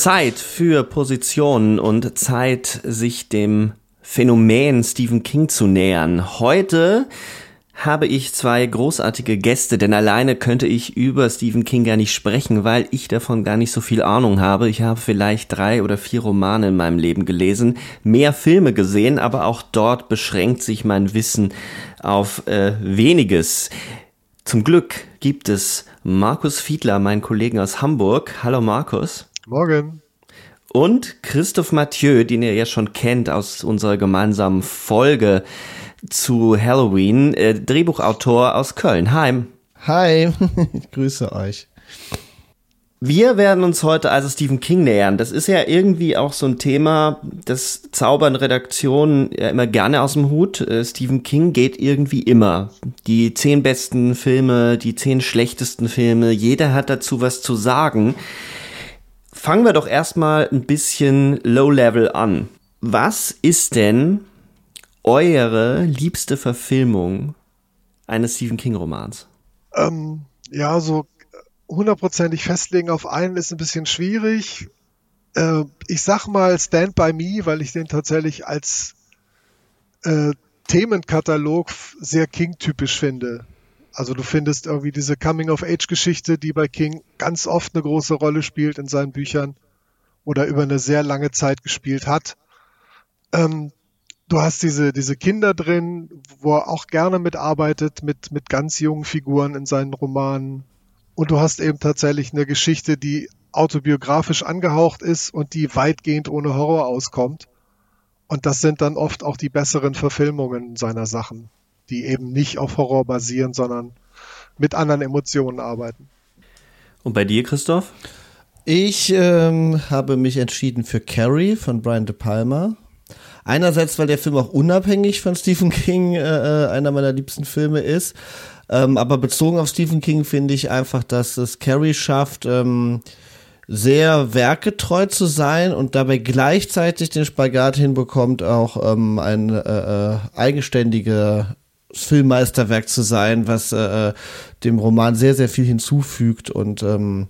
Zeit für Positionen und Zeit, sich dem Phänomen Stephen King zu nähern. Heute habe ich zwei großartige Gäste, denn alleine könnte ich über Stephen King gar nicht sprechen, weil ich davon gar nicht so viel Ahnung habe. Ich habe vielleicht drei oder vier Romane in meinem Leben gelesen, mehr Filme gesehen, aber auch dort beschränkt sich mein Wissen auf äh, weniges. Zum Glück gibt es Markus Fiedler, meinen Kollegen aus Hamburg. Hallo Markus. Morgen. Und Christoph Mathieu, den ihr ja schon kennt aus unserer gemeinsamen Folge zu Halloween, äh, Drehbuchautor aus Köln. Hi. Hi, ich grüße euch. Wir werden uns heute also Stephen King nähern. Das ist ja irgendwie auch so ein Thema, das zaubern Redaktionen ja immer gerne aus dem Hut. Äh, Stephen King geht irgendwie immer. Die zehn besten Filme, die zehn schlechtesten Filme, jeder hat dazu was zu sagen. Fangen wir doch erstmal ein bisschen Low-Level an. Was ist denn eure liebste Verfilmung eines Stephen King-Romans? Ähm, ja, so hundertprozentig festlegen auf einen ist ein bisschen schwierig. Äh, ich sag mal Stand by Me, weil ich den tatsächlich als äh, Themenkatalog sehr King-typisch finde. Also du findest irgendwie diese Coming-of-Age-Geschichte, die bei King ganz oft eine große Rolle spielt in seinen Büchern oder über eine sehr lange Zeit gespielt hat. Ähm, du hast diese, diese Kinder drin, wo er auch gerne mitarbeitet, mit, mit ganz jungen Figuren in seinen Romanen. Und du hast eben tatsächlich eine Geschichte, die autobiografisch angehaucht ist und die weitgehend ohne Horror auskommt. Und das sind dann oft auch die besseren Verfilmungen seiner Sachen die eben nicht auf Horror basieren, sondern mit anderen Emotionen arbeiten. Und bei dir, Christoph? Ich ähm, habe mich entschieden für Carrie von Brian De Palma. Einerseits, weil der Film auch unabhängig von Stephen King äh, äh, einer meiner liebsten Filme ist. Ähm, aber bezogen auf Stephen King finde ich einfach, dass es Carrie schafft, ähm, sehr werkgetreu zu sein und dabei gleichzeitig den Spagat hinbekommt, auch ähm, ein äh, äh, eigenständiger Filmmeisterwerk zu sein, was äh, dem Roman sehr, sehr viel hinzufügt und ähm,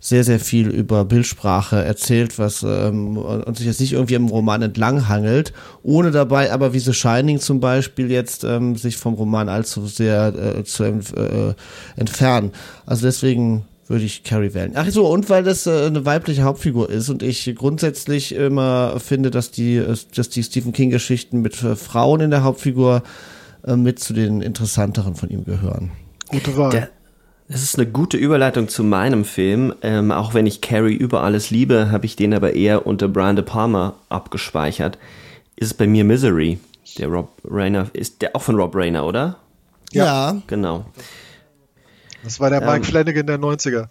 sehr, sehr viel über Bildsprache erzählt, was ähm, und sich jetzt nicht irgendwie im Roman entlanghangelt, ohne dabei aber wie The Shining zum Beispiel jetzt ähm, sich vom Roman allzu sehr äh, zu äh, entfernen. Also deswegen würde ich Carrie wählen. Ach so, und weil das äh, eine weibliche Hauptfigur ist und ich grundsätzlich immer finde, dass die, dass die Stephen King Geschichten mit äh, Frauen in der Hauptfigur äh, mit zu den interessanteren von ihm gehören. Gute Wahl. Der, das ist eine gute Überleitung zu meinem Film. Ähm, auch wenn ich Carrie über alles liebe, habe ich den aber eher unter Brian De Palma abgespeichert. Ist es bei mir Misery. Der Rob Rayner ist der auch von Rob Rayner, oder? Ja. Genau. Das war der Mike ähm, Flanagan der 90er.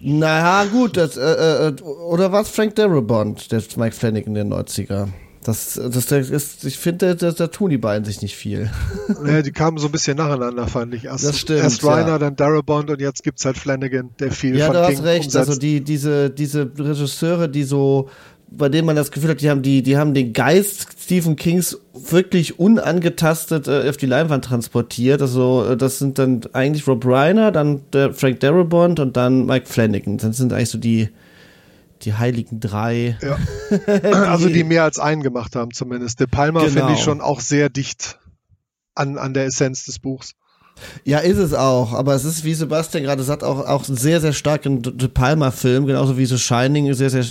Naja, gut, das, äh, äh, oder was Frank Darabont, der Mike Flanagan der 90er? Das, das, das ist, ich finde, da, da tun die beiden sich nicht viel. Ja, die kamen so ein bisschen nacheinander, fand ich. Erst, Das stimmt, erst Reiner, ja. dann Darabont und jetzt gibt's halt Flanagan, der viel Ja, von du King hast recht. umsetzt. Also die, diese, diese Regisseure, die so, bei denen man das Gefühl hat, die haben die, die haben den Geist Stephen Kings wirklich unangetastet äh, auf die Leinwand transportiert. Also äh, das sind dann eigentlich Rob Reiner, dann Frank Darabont und dann Mike Flanagan. Das sind eigentlich so die, die heiligen drei. Ja. also die mehr als einen gemacht haben zumindest. De Palma Genau. finde ich schon auch sehr dicht an, an der Essenz des Buchs. Ja, ist es auch. Aber es ist, wie Sebastian gerade sagt, auch, auch ein sehr, sehr stark ein De Palma-Film, genauso wie The Shining sehr, sehr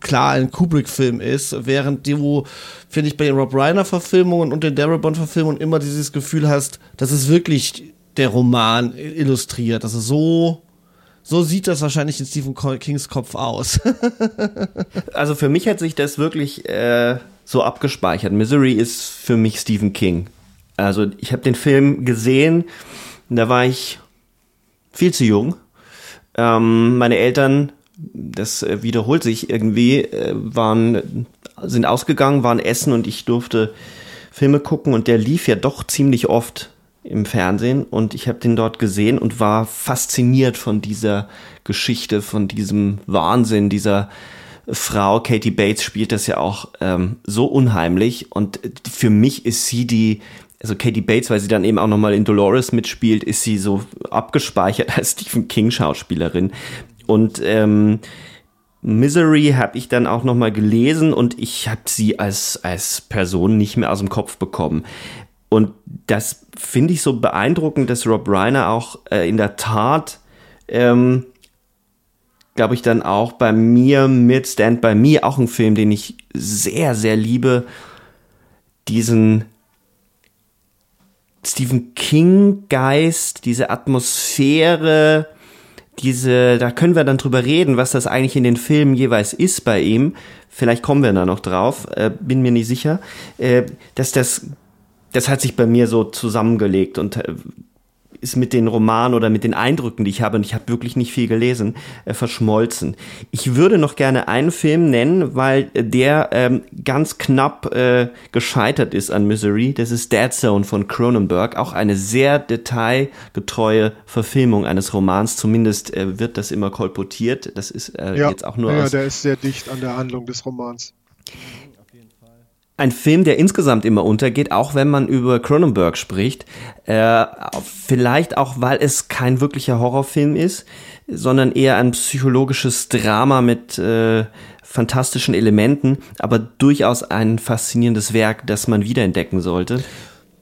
klar ein Kubrick-Film ist, während du, finde ich, bei den Rob Reiner-Verfilmungen und den Darabont-Verfilmungen immer dieses Gefühl hast, das ist wirklich der Roman illustriert. Also so, so sieht das wahrscheinlich in Stephen Kings Kopf aus. Also für mich hat sich das wirklich äh, so abgespeichert. Misery ist für mich Stephen King. Also ich habe den Film gesehen, da war ich viel zu jung. Ähm, meine Eltern, das äh, wiederholt sich irgendwie, äh, waren sind ausgegangen, waren essen und ich durfte Filme gucken und der lief ja doch ziemlich oft im Fernsehen und ich habe den dort gesehen und war fasziniert von dieser Geschichte, von diesem Wahnsinn, dieser Frau. Katie Bates spielt das ja auch ähm, so unheimlich und für mich ist sie die, also Katie Bates, weil sie dann eben auch nochmal in Dolores mitspielt, ist sie so abgespeichert als Stephen King Schauspielerin und ähm, Misery habe ich dann auch noch mal gelesen und ich habe sie als als Person nicht mehr aus dem Kopf bekommen. Und das finde ich so beeindruckend, dass Rob Reiner auch äh, in der Tat, ähm, glaube ich, dann auch bei mir mit Stand By Me, auch ein Film, den ich sehr, sehr liebe, diesen Stephen King-Geist, diese Atmosphäre, diese, da können wir dann drüber reden, was das eigentlich in den Filmen jeweils ist bei ihm. Vielleicht kommen wir da noch drauf, äh, bin mir nicht sicher. Äh, dass das, das hat sich bei mir so zusammengelegt und äh, ist mit den Romanen oder mit den Eindrücken, die ich habe, und ich habe wirklich nicht viel gelesen, äh, verschmolzen. Ich würde noch gerne einen Film nennen, weil der ähm, ganz knapp äh, gescheitert ist an Misery. Das ist Dead Zone von Cronenberg. Auch eine sehr detailgetreue Verfilmung eines Romans. Zumindest äh, wird das immer kolportiert. Das ist äh, Ja, jetzt auch nur ja aus der ist sehr dicht an der Handlung des Romans. Ein Film, der insgesamt immer untergeht, auch wenn man über Cronenberg spricht. Äh, vielleicht auch, weil es kein wirklicher Horrorfilm ist, sondern eher ein psychologisches Drama mit äh, fantastischen Elementen, aber durchaus ein faszinierendes Werk, das man wiederentdecken sollte.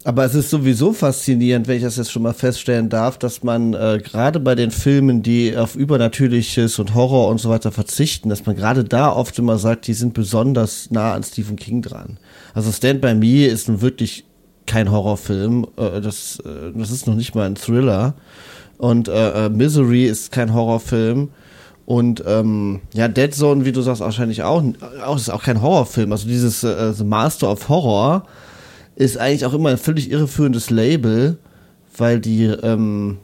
Aber es ist sowieso faszinierend, wenn ich das jetzt schon mal feststellen darf, dass man äh, gerade bei den Filmen, die auf Übernatürliches und Horror und so weiter verzichten, dass man gerade da oft immer sagt, die sind besonders nah an Stephen King dran. Also Stand By Me ist nun wirklich kein Horrorfilm, äh, das, äh, das ist noch nicht mal ein Thriller. Und äh, äh, Misery ist kein Horrorfilm. Und ähm, ja, Dead Zone, wie du sagst, wahrscheinlich auch, auch ist auch kein Horrorfilm. Also dieses äh, The Master of Horror ist eigentlich auch immer ein völlig irreführendes Label, weil die, ähm,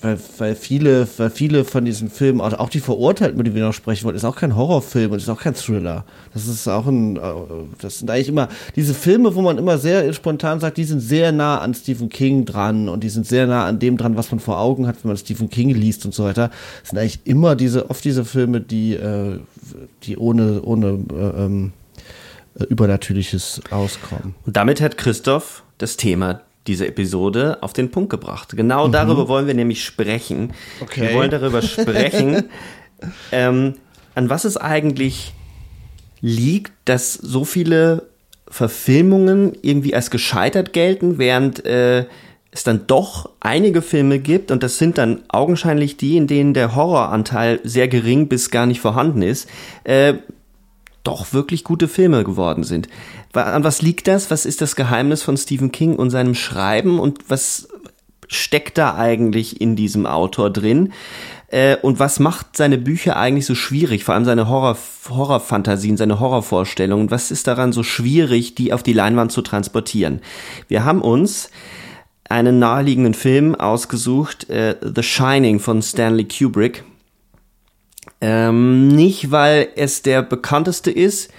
weil, weil viele, weil viele von diesen Filmen, auch, auch die Verurteilten, über die wir noch sprechen wollen, ist auch kein Horrorfilm und ist auch kein Thriller. Das ist auch ein, äh, das sind eigentlich immer diese Filme, wo man immer sehr spontan sagt, die sind sehr nah an Stephen King dran und die sind sehr nah an dem dran, was man vor Augen hat, wenn man Stephen King liest und so weiter. Das sind eigentlich immer diese, oft diese Filme, die, äh, die ohne, ohne, äh, ähm, äh, Übernatürliches auskommen. Und damit hat Christoph das Thema dieser Episode auf den Punkt gebracht. Genau darüber wollen wir nämlich sprechen. Okay. Wir wollen darüber sprechen, ähm, an was es eigentlich liegt, dass so viele Verfilmungen irgendwie als gescheitert gelten, während äh, es dann doch einige Filme gibt, und das sind dann augenscheinlich die, in denen der Horroranteil sehr gering bis gar nicht vorhanden ist, äh, doch wirklich gute Filme geworden sind. An was liegt das? Was ist das Geheimnis von Stephen King und seinem Schreiben und was steckt da eigentlich in diesem Autor drin? Äh, und was macht seine Bücher eigentlich so schwierig? Vor allem seine Horror, Horrorfantasien, seine Horrorvorstellungen. Was ist daran so schwierig, die auf die Leinwand zu transportieren? Wir haben uns einen naheliegenden Film ausgesucht, äh, The Shining von Stanley Kubrick. Ähm, nicht, weil es der bekannteste ist,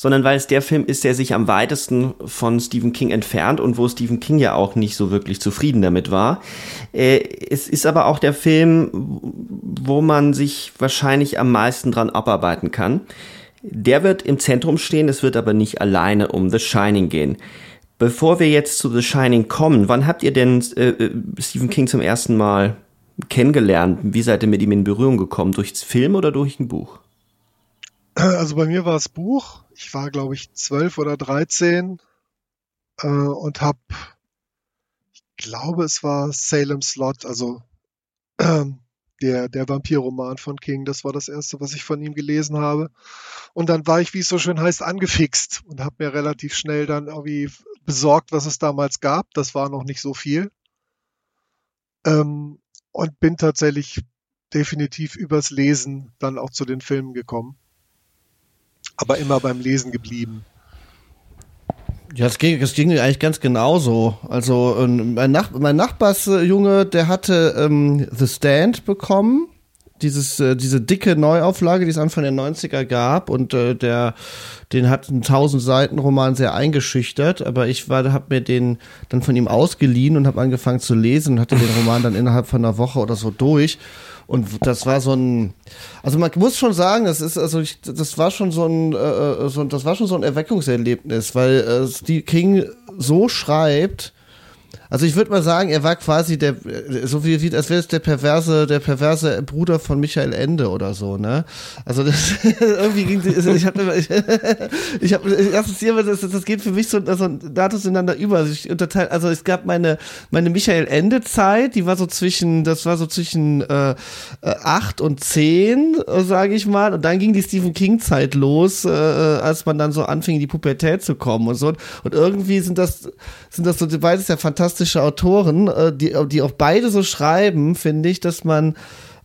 sondern weil es der Film ist, der sich am weitesten von Stephen King entfernt und wo Stephen King ja auch nicht so wirklich zufrieden damit war. Äh, es ist aber auch der Film, wo man sich wahrscheinlich am meisten dran abarbeiten kann. Der wird im Zentrum stehen, es wird aber nicht alleine um The Shining gehen. Bevor wir jetzt zu The Shining kommen, wann habt ihr denn äh, äh Stephen King zum ersten Mal kennengelernt? Wie seid ihr mit ihm in Berührung gekommen? Durchs Film oder durch ein Buch? Also bei mir war es Buch. Ich war, glaube ich, zwölf oder dreizehn äh, und habe, ich glaube, es war Salem Slot, also äh, der, der Vampirroman von King. Das war das erste, was ich von ihm gelesen habe. Und dann war ich, wie es so schön heißt, angefixt und habe mir relativ schnell dann irgendwie besorgt, was es damals gab. Das war noch nicht so viel. Ähm, und bin tatsächlich definitiv übers Lesen dann auch zu den Filmen gekommen. Aber immer beim Lesen geblieben. Ja, es ging, es ging eigentlich ganz genauso. Also mein, Nach mein Nachbarsjunge, der hatte ähm, The Stand bekommen dieses, äh, diese dicke Neuauflage, die es Anfang der 90er gab und äh, der, den hat einen 1000 Seiten Roman sehr eingeschüchtert, aber ich habe mir den dann von ihm ausgeliehen und habe angefangen zu lesen und hatte den Roman dann innerhalb von einer Woche oder so durch. Und das war so ein, also man muss schon sagen, das ist, also ich, das war schon so ein, äh, äh so, das war schon so ein Erweckungserlebnis, weil äh, Steve King so schreibt, also ich würde mal sagen, er war quasi der, so wie, wie als wäre es der perverse, der perverse Bruder von Michael Ende oder so, ne? Also das, irgendwie ging ich habe ich, ich habe erstens das, das geht für mich so, so Datus ineinander über. Also ich unterteile, also es gab meine meine Michael Ende Zeit, die war so zwischen, das war so zwischen äh, acht und zehn, sage ich mal, und dann ging die Stephen King Zeit los, äh, als man dann so anfing in die Pubertät zu kommen und so. Und irgendwie sind das sind das so beides ja fantastisch fantastische Autoren, äh, die, die auch beide so schreiben, finde ich, dass man,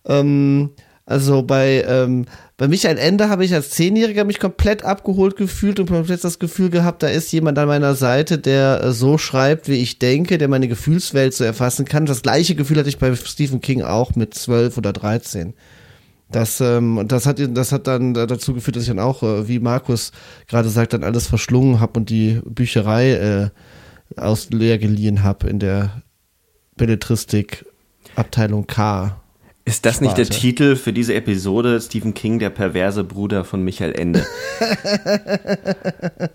ähm, also bei, ähm, bei Michael Ende habe ich als Zehnjähriger mich komplett abgeholt gefühlt und komplett das Gefühl gehabt, da ist jemand an meiner Seite, der äh, so schreibt, wie ich denke, der meine Gefühlswelt so erfassen kann. Das gleiche Gefühl hatte ich bei Stephen King auch mit zwölf oder dreizehn. Das, ähm, das, hat, das hat dann dazu geführt, dass ich dann auch, äh, wie Markus gerade sagt, dann alles verschlungen habe und die Bücherei äh, aus leer geliehen habe in der Belletristik Abteilung K. Ist das nicht der Titel für diese Episode? Stephen King, der perverse Bruder von Michael Ende.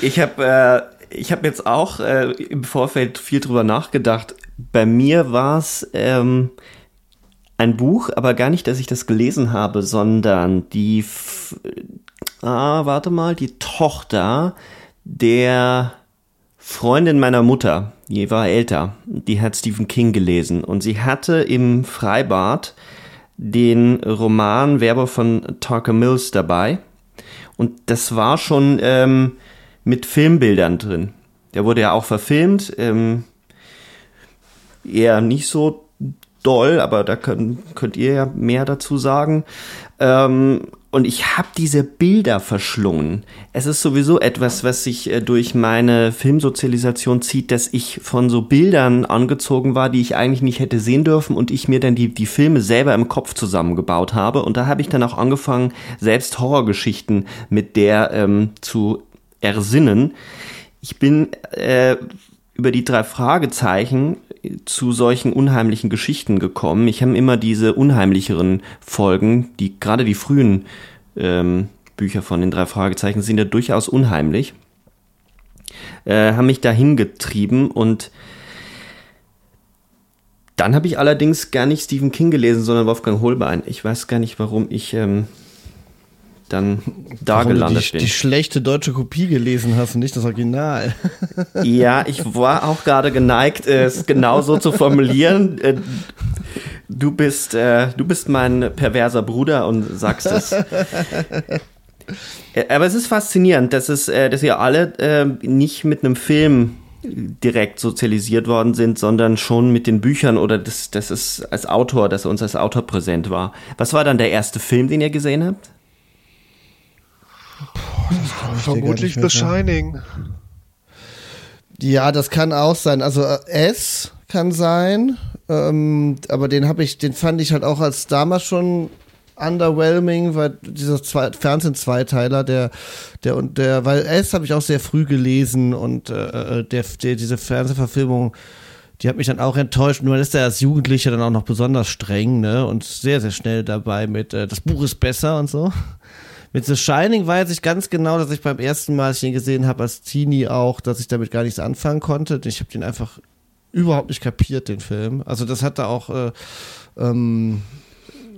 ich habe äh, ich hab jetzt auch äh, im Vorfeld viel drüber nachgedacht. Bei mir war es ähm, ein Buch, aber gar nicht, dass ich das gelesen habe, sondern die, F ah, warte mal, die Tochter der Freundin meiner Mutter, die war älter, die hat Stephen King gelesen und sie hatte im Freibad den Roman Werber von Tucker Mills dabei und das war schon ähm, mit Filmbildern drin. Der wurde ja auch verfilmt, ähm, eher nicht so doll, aber da könnt, könnt ihr ja mehr dazu sagen. Ähm, und ich habe diese Bilder verschlungen. Es ist sowieso etwas, was sich äh, durch meine Filmsozialisation zieht, dass ich von so Bildern angezogen war, die ich eigentlich nicht hätte sehen dürfen und ich mir dann die, die Filme selber im Kopf zusammengebaut habe. Und da habe ich dann auch angefangen, selbst Horrorgeschichten mit der ähm, zu ersinnen. Ich bin äh, über die drei Fragezeichen zu solchen unheimlichen Geschichten gekommen. Ich habe immer diese unheimlicheren Folgen, die gerade die frühen ähm, Bücher von den drei Fragezeichen sind ja durchaus unheimlich, äh, haben mich dahin getrieben und dann habe ich allerdings gar nicht Stephen King gelesen, sondern Wolfgang Holbein. Ich weiß gar nicht, warum ich ähm, dann da Warum gelandet du die, bin. die schlechte deutsche Kopie gelesen hast und nicht das Original. Ja, ich war auch gerade geneigt, es genauso zu formulieren. Äh, du bist, äh, du bist mein perverser Bruder und sagst es. Äh, aber es ist faszinierend, dass es, dass ihr alle nicht mit einem Film direkt sozialisiert worden sind, sondern schon mit den Büchern oder dass das es als Autor, dass er uns als Autor präsent war. Was war dann der erste Film, den ihr gesehen habt? Boah, Vermutlich The Shining. Ja, das kann auch sein. Also äh, S kann sein, ähm, aber den habe ich, den fand ich halt auch als damals schon underwhelming, weil dieser zwei, Fernsehen-Zweiteiler, der, der und der, weil S habe ich auch sehr früh gelesen und äh, äh, der, der, diese Fernsehverfilmung, die hat mich dann auch enttäuscht. Nur ist er als Jugendlicher dann auch noch besonders streng, ne? Und sehr, sehr schnell dabei mit, äh, das Buch ist besser und so. Mit The Shining weiß ich ganz genau, dass ich beim ersten Mal, als ich ihn gesehen habe, als Teenie auch, dass ich damit gar nichts anfangen konnte. Ich habe den einfach überhaupt nicht kapiert, den Film. Also das hat da auch äh, ähm,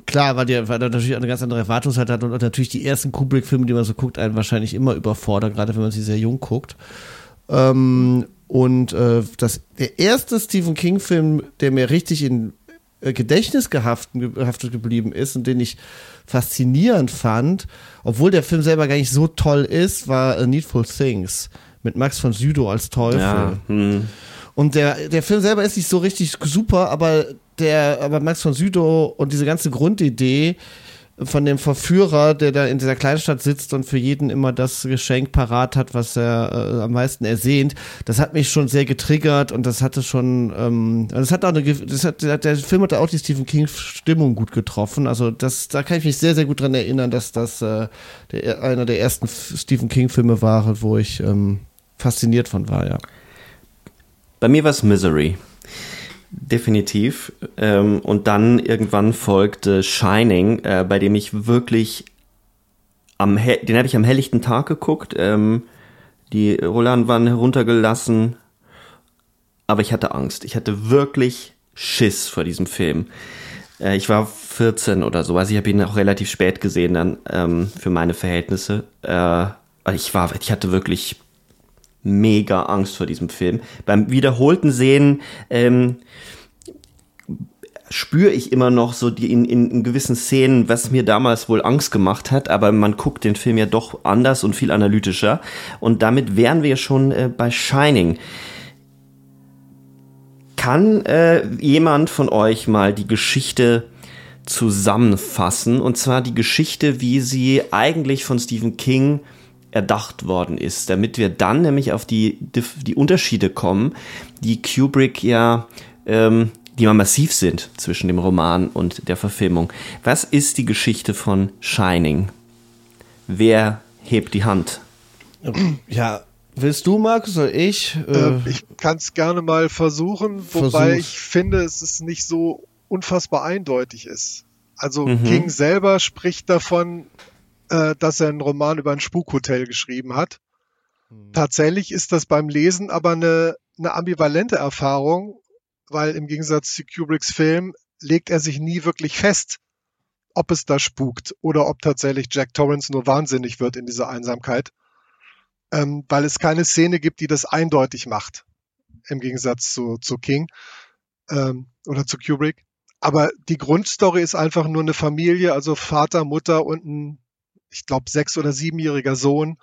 klar, weil, die, weil er natürlich eine ganz andere Erwartungshaltung hat und natürlich die ersten Kubrick-Filme, die man so guckt, einen wahrscheinlich immer überfordern, gerade wenn man sie sehr jung guckt. Ähm, und äh, das, der erste Stephen King-Film, der mir richtig in äh, Gedächtnis gehaftet geblieben ist und den ich faszinierend fand, obwohl der Film selber gar nicht so toll ist, war A Needful Things mit Max von Sydow als Teufel. Ja, hm. Und der, der Film selber ist nicht so richtig super, aber der, aber Max von Sydow und diese ganze Grundidee von dem Verführer, der da in dieser Kleinstadt sitzt und für jeden immer das Geschenk parat hat, was er äh, am meisten ersehnt, das hat mich schon sehr getriggert und das hatte schon, ähm, das hat auch eine, das hat, der Film hat auch die Stephen King Stimmung gut getroffen. Also das, da kann ich mich sehr, sehr gut dran erinnern, dass das äh, der, einer der ersten Stephen King Filme war, wo ich ähm, fasziniert von war, ja. Bei mir war es Misery. Definitiv. Ähm, und dann irgendwann folgte Shining, äh, bei dem ich wirklich am den habe ich am helllichten Tag geguckt. Ähm, die Rollern waren heruntergelassen, aber ich hatte Angst. Ich hatte wirklich Schiss vor diesem Film. Äh, ich war 14 oder so, also ich habe ihn auch relativ spät gesehen dann ähm, für meine Verhältnisse. Äh, ich war, ich hatte wirklich mega Angst vor diesem Film. Beim wiederholten Sehen ähm, spüre ich immer noch so die in, in, in gewissen Szenen, was mir damals wohl Angst gemacht hat, aber man guckt den Film ja doch anders und viel analytischer. Und damit wären wir schon äh, bei Shining. Kann äh, jemand von euch mal die Geschichte zusammenfassen? Und zwar die Geschichte, wie sie eigentlich von Stephen King erdacht worden ist, damit wir dann nämlich auf die, die Unterschiede kommen, die Kubrick ja, ähm, die mal massiv sind zwischen dem Roman und der Verfilmung. Was ist die Geschichte von Shining? Wer hebt die Hand? Ja, willst du, Markus, oder ich? Äh, äh ich kann es gerne mal versuchen, wobei versuch's. ich finde, es ist nicht so unfassbar eindeutig ist. Also mhm. King selber spricht davon, äh, dass er einen Roman über ein Spukhotel geschrieben hat. Mhm. Tatsächlich ist das beim Lesen aber eine, eine ambivalente Erfahrung, weil im Gegensatz zu Kubricks Film legt er sich nie wirklich fest, ob es da spukt oder ob tatsächlich Jack Torrance nur wahnsinnig wird in dieser Einsamkeit, ähm, weil es keine Szene gibt, die das eindeutig macht, im Gegensatz zu, zu King ähm, oder zu Kubrick. Aber die Grundstory ist einfach nur eine Familie, also Vater, Mutter und ein ich glaube, sechs- oder siebenjähriger Sohn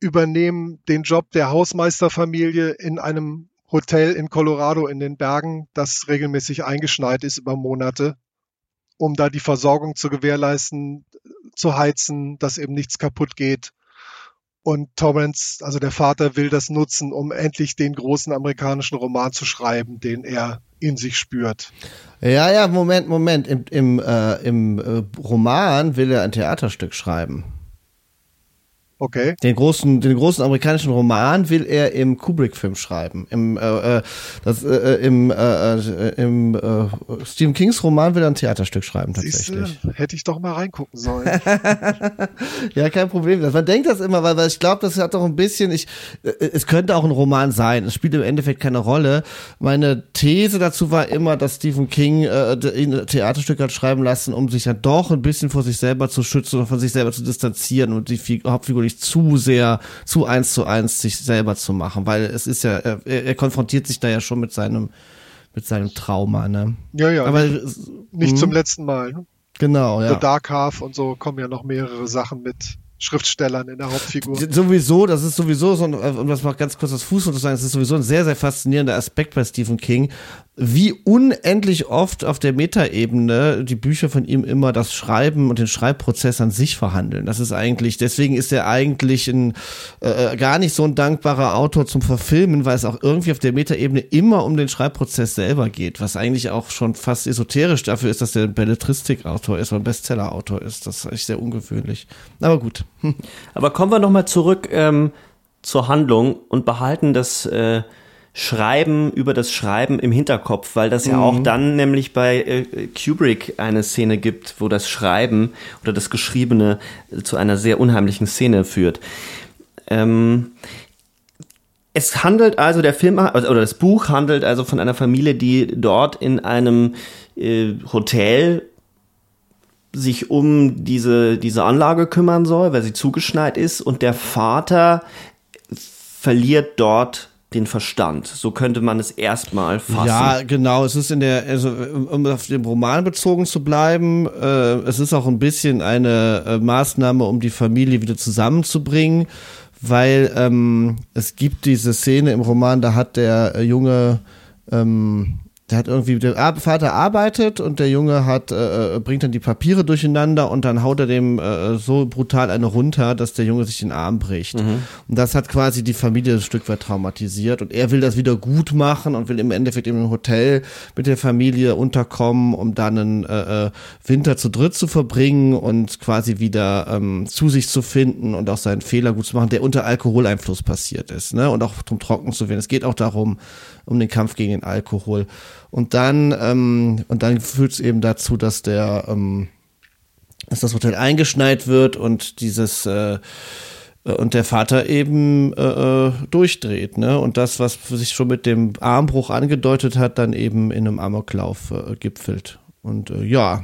übernehmen den Job der Hausmeisterfamilie in einem Hotel in Colorado in den Bergen, das regelmäßig eingeschneit ist über Monate, um da die Versorgung zu gewährleisten, zu heizen, dass eben nichts kaputt geht. Und Torrance, also der Vater, will das nutzen, um endlich den großen amerikanischen Roman zu schreiben, den er in sich spürt. Ja, ja, Moment, Moment. Im, im, äh, im äh, Roman will er ein Theaterstück schreiben. Okay. Den großen, den großen amerikanischen Roman will er im Kubrick-Film schreiben. Im, äh, äh das, äh, äh, im, äh, äh, im äh, Stephen Kings Roman will er ein Theaterstück schreiben, tatsächlich. Siehste, hätte ich doch mal reingucken sollen. ja, kein Problem. Man denkt das immer, weil, weil ich glaube, das hat doch ein bisschen, ich, es könnte auch ein Roman sein. Es spielt im Endeffekt keine Rolle. Meine These dazu war immer, dass Stephen King äh, ein Theaterstück hat schreiben lassen, um sich ja doch ein bisschen vor sich selber zu schützen und von sich selber zu distanzieren und die Hauptfigur nicht nicht zu sehr, zu eins zu eins sich selber zu machen, weil es ist ja, er, er konfrontiert sich da ja schon mit seinem, mit seinem Trauma, ne? Ja, ja. Aber nicht, nicht zum hm? letzten Mal. Ne? Genau, ja. The Dark Half und so kommen ja noch mehrere Sachen mit Schriftstellern in der Hauptfigur. Sowieso, das ist sowieso so, ein, um das mal ganz kurz das Fuß zu sagen, das ist sowieso ein sehr, sehr faszinierender Aspekt bei Stephen King, wie unendlich oft auf der Metaebene die Bücher von ihm immer das Schreiben und den Schreibprozess an sich verhandeln. Das ist eigentlich, deswegen ist er eigentlich ein äh, gar nicht so ein dankbarer Autor zum Verfilmen, weil es auch irgendwie auf der Metaebene immer um den Schreibprozess selber geht, was eigentlich auch schon fast esoterisch dafür ist, dass er ein Belletristikautor ist oder ein Bestsellerautor ist. Das ist eigentlich sehr ungewöhnlich. Aber gut. Aber kommen wir nochmal zurück ähm, zur Handlung und behalten das äh Schreiben über das Schreiben im Hinterkopf, weil das ja mhm. auch dann nämlich bei äh, Kubrick eine Szene gibt, wo das Schreiben oder das Geschriebene zu einer sehr unheimlichen Szene führt. Ähm, es handelt also, der Film also, oder das Buch handelt also von einer Familie, die dort in einem äh, Hotel sich um diese, diese Anlage kümmern soll, weil sie zugeschneit ist und der Vater verliert dort den Verstand. So könnte man es erstmal fassen. Ja, genau. Es ist in der, also um auf den Roman bezogen zu bleiben, äh, es ist auch ein bisschen eine äh, Maßnahme, um die Familie wieder zusammenzubringen, weil ähm, es gibt diese Szene im Roman, da hat der äh, junge ähm, der hat irgendwie, der Vater arbeitet und der Junge hat, äh, äh, bringt dann die Papiere durcheinander und dann haut er dem äh, so brutal eine runter, dass der Junge sich den Arm bricht. Mhm. Und das hat quasi die Familie ein Stück weit traumatisiert und er will das wieder gut machen und will im Endeffekt im Hotel mit der Familie unterkommen, um dann einen äh, äh, Winter zu dritt zu verbringen und quasi wieder ähm, zu sich zu finden und auch seinen Fehler gut zu machen, der unter Alkoholeinfluss passiert ist, ne? Und auch zum Trocken zu werden. Es geht auch darum, um den Kampf gegen den Alkohol. Und dann, ähm, und dann führt es eben dazu, dass der, ähm, dass das Hotel eingeschneit wird und dieses äh, und der Vater eben äh, äh, durchdreht, ne? Und das, was sich schon mit dem Armbruch angedeutet hat, dann eben in einem Amoklauf äh, gipfelt. Und äh, ja,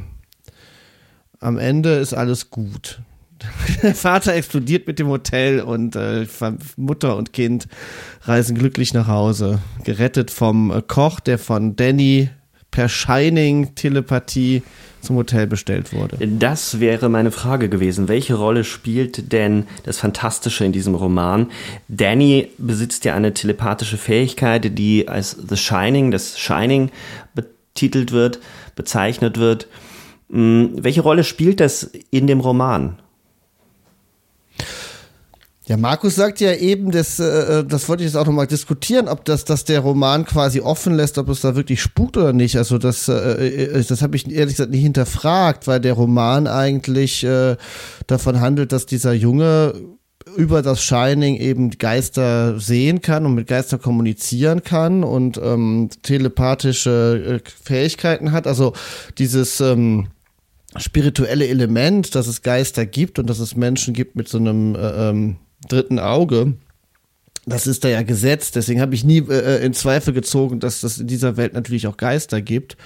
am Ende ist alles gut. Der Vater explodiert mit dem Hotel und äh, Mutter und Kind reisen glücklich nach Hause. Gerettet vom äh, Koch, der von Danny per Shining-Telepathie zum Hotel bestellt wurde. Das wäre meine Frage gewesen. Welche Rolle spielt denn das Fantastische in diesem Roman? Danny besitzt ja eine telepathische Fähigkeit, die als The Shining, das Shining betitelt wird, bezeichnet wird. Hm, welche Rolle spielt das in dem Roman? Ja, Markus sagt ja eben, das, äh, das wollte ich jetzt auch nochmal diskutieren, ob das, dass der Roman quasi offen lässt, ob es da wirklich spukt oder nicht. Also das, äh, äh das habe ich ehrlich gesagt nicht hinterfragt, weil der Roman eigentlich äh, davon handelt, dass dieser Junge über das Shining eben Geister sehen kann und mit Geistern kommunizieren kann und ähm, telepathische äh, Fähigkeiten hat. Also dieses ähm, spirituelle Element, dass es Geister gibt und dass es Menschen gibt mit so einem äh, ähm, dritten Auge. Das ist da ja gesetzt, deswegen habe ich nie äh, in Zweifel gezogen, dass das in dieser Welt natürlich auch Geister gibt.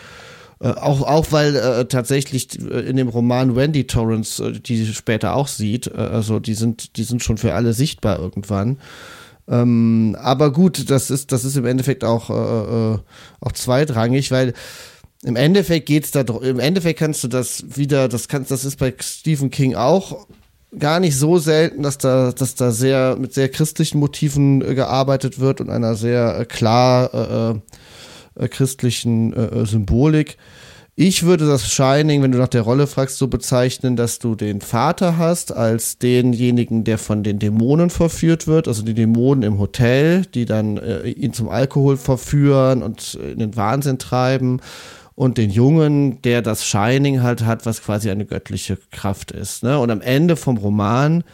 Äh, auch, auch weil äh, tatsächlich äh, in dem Roman Wendy Torrance, äh, die später auch sieht, äh, also die sind, die sind schon für alle sichtbar irgendwann. Ähm, aber gut, das ist, das ist im Endeffekt auch, äh, äh, auch zweitrangig, weil im Endeffekt geht's da, im Endeffekt kannst du das wieder, das kannst, das ist bei Stephen King auch gar nicht so selten, dass da, dass da sehr mit sehr christlichen Motiven äh, gearbeitet wird und einer sehr äh, klar äh, äh, christlichen äh, äh, Symbolik. Ich würde das Shining, wenn du nach der Rolle fragst, so bezeichnen, dass du den Vater hast als denjenigen, der von den Dämonen verführt wird, also die Dämonen im Hotel, die dann äh, ihn zum Alkohol verführen und in den Wahnsinn treiben und den Jungen, der das Shining halt hat, was quasi eine göttliche Kraft ist. Ne? Und am Ende vom Roman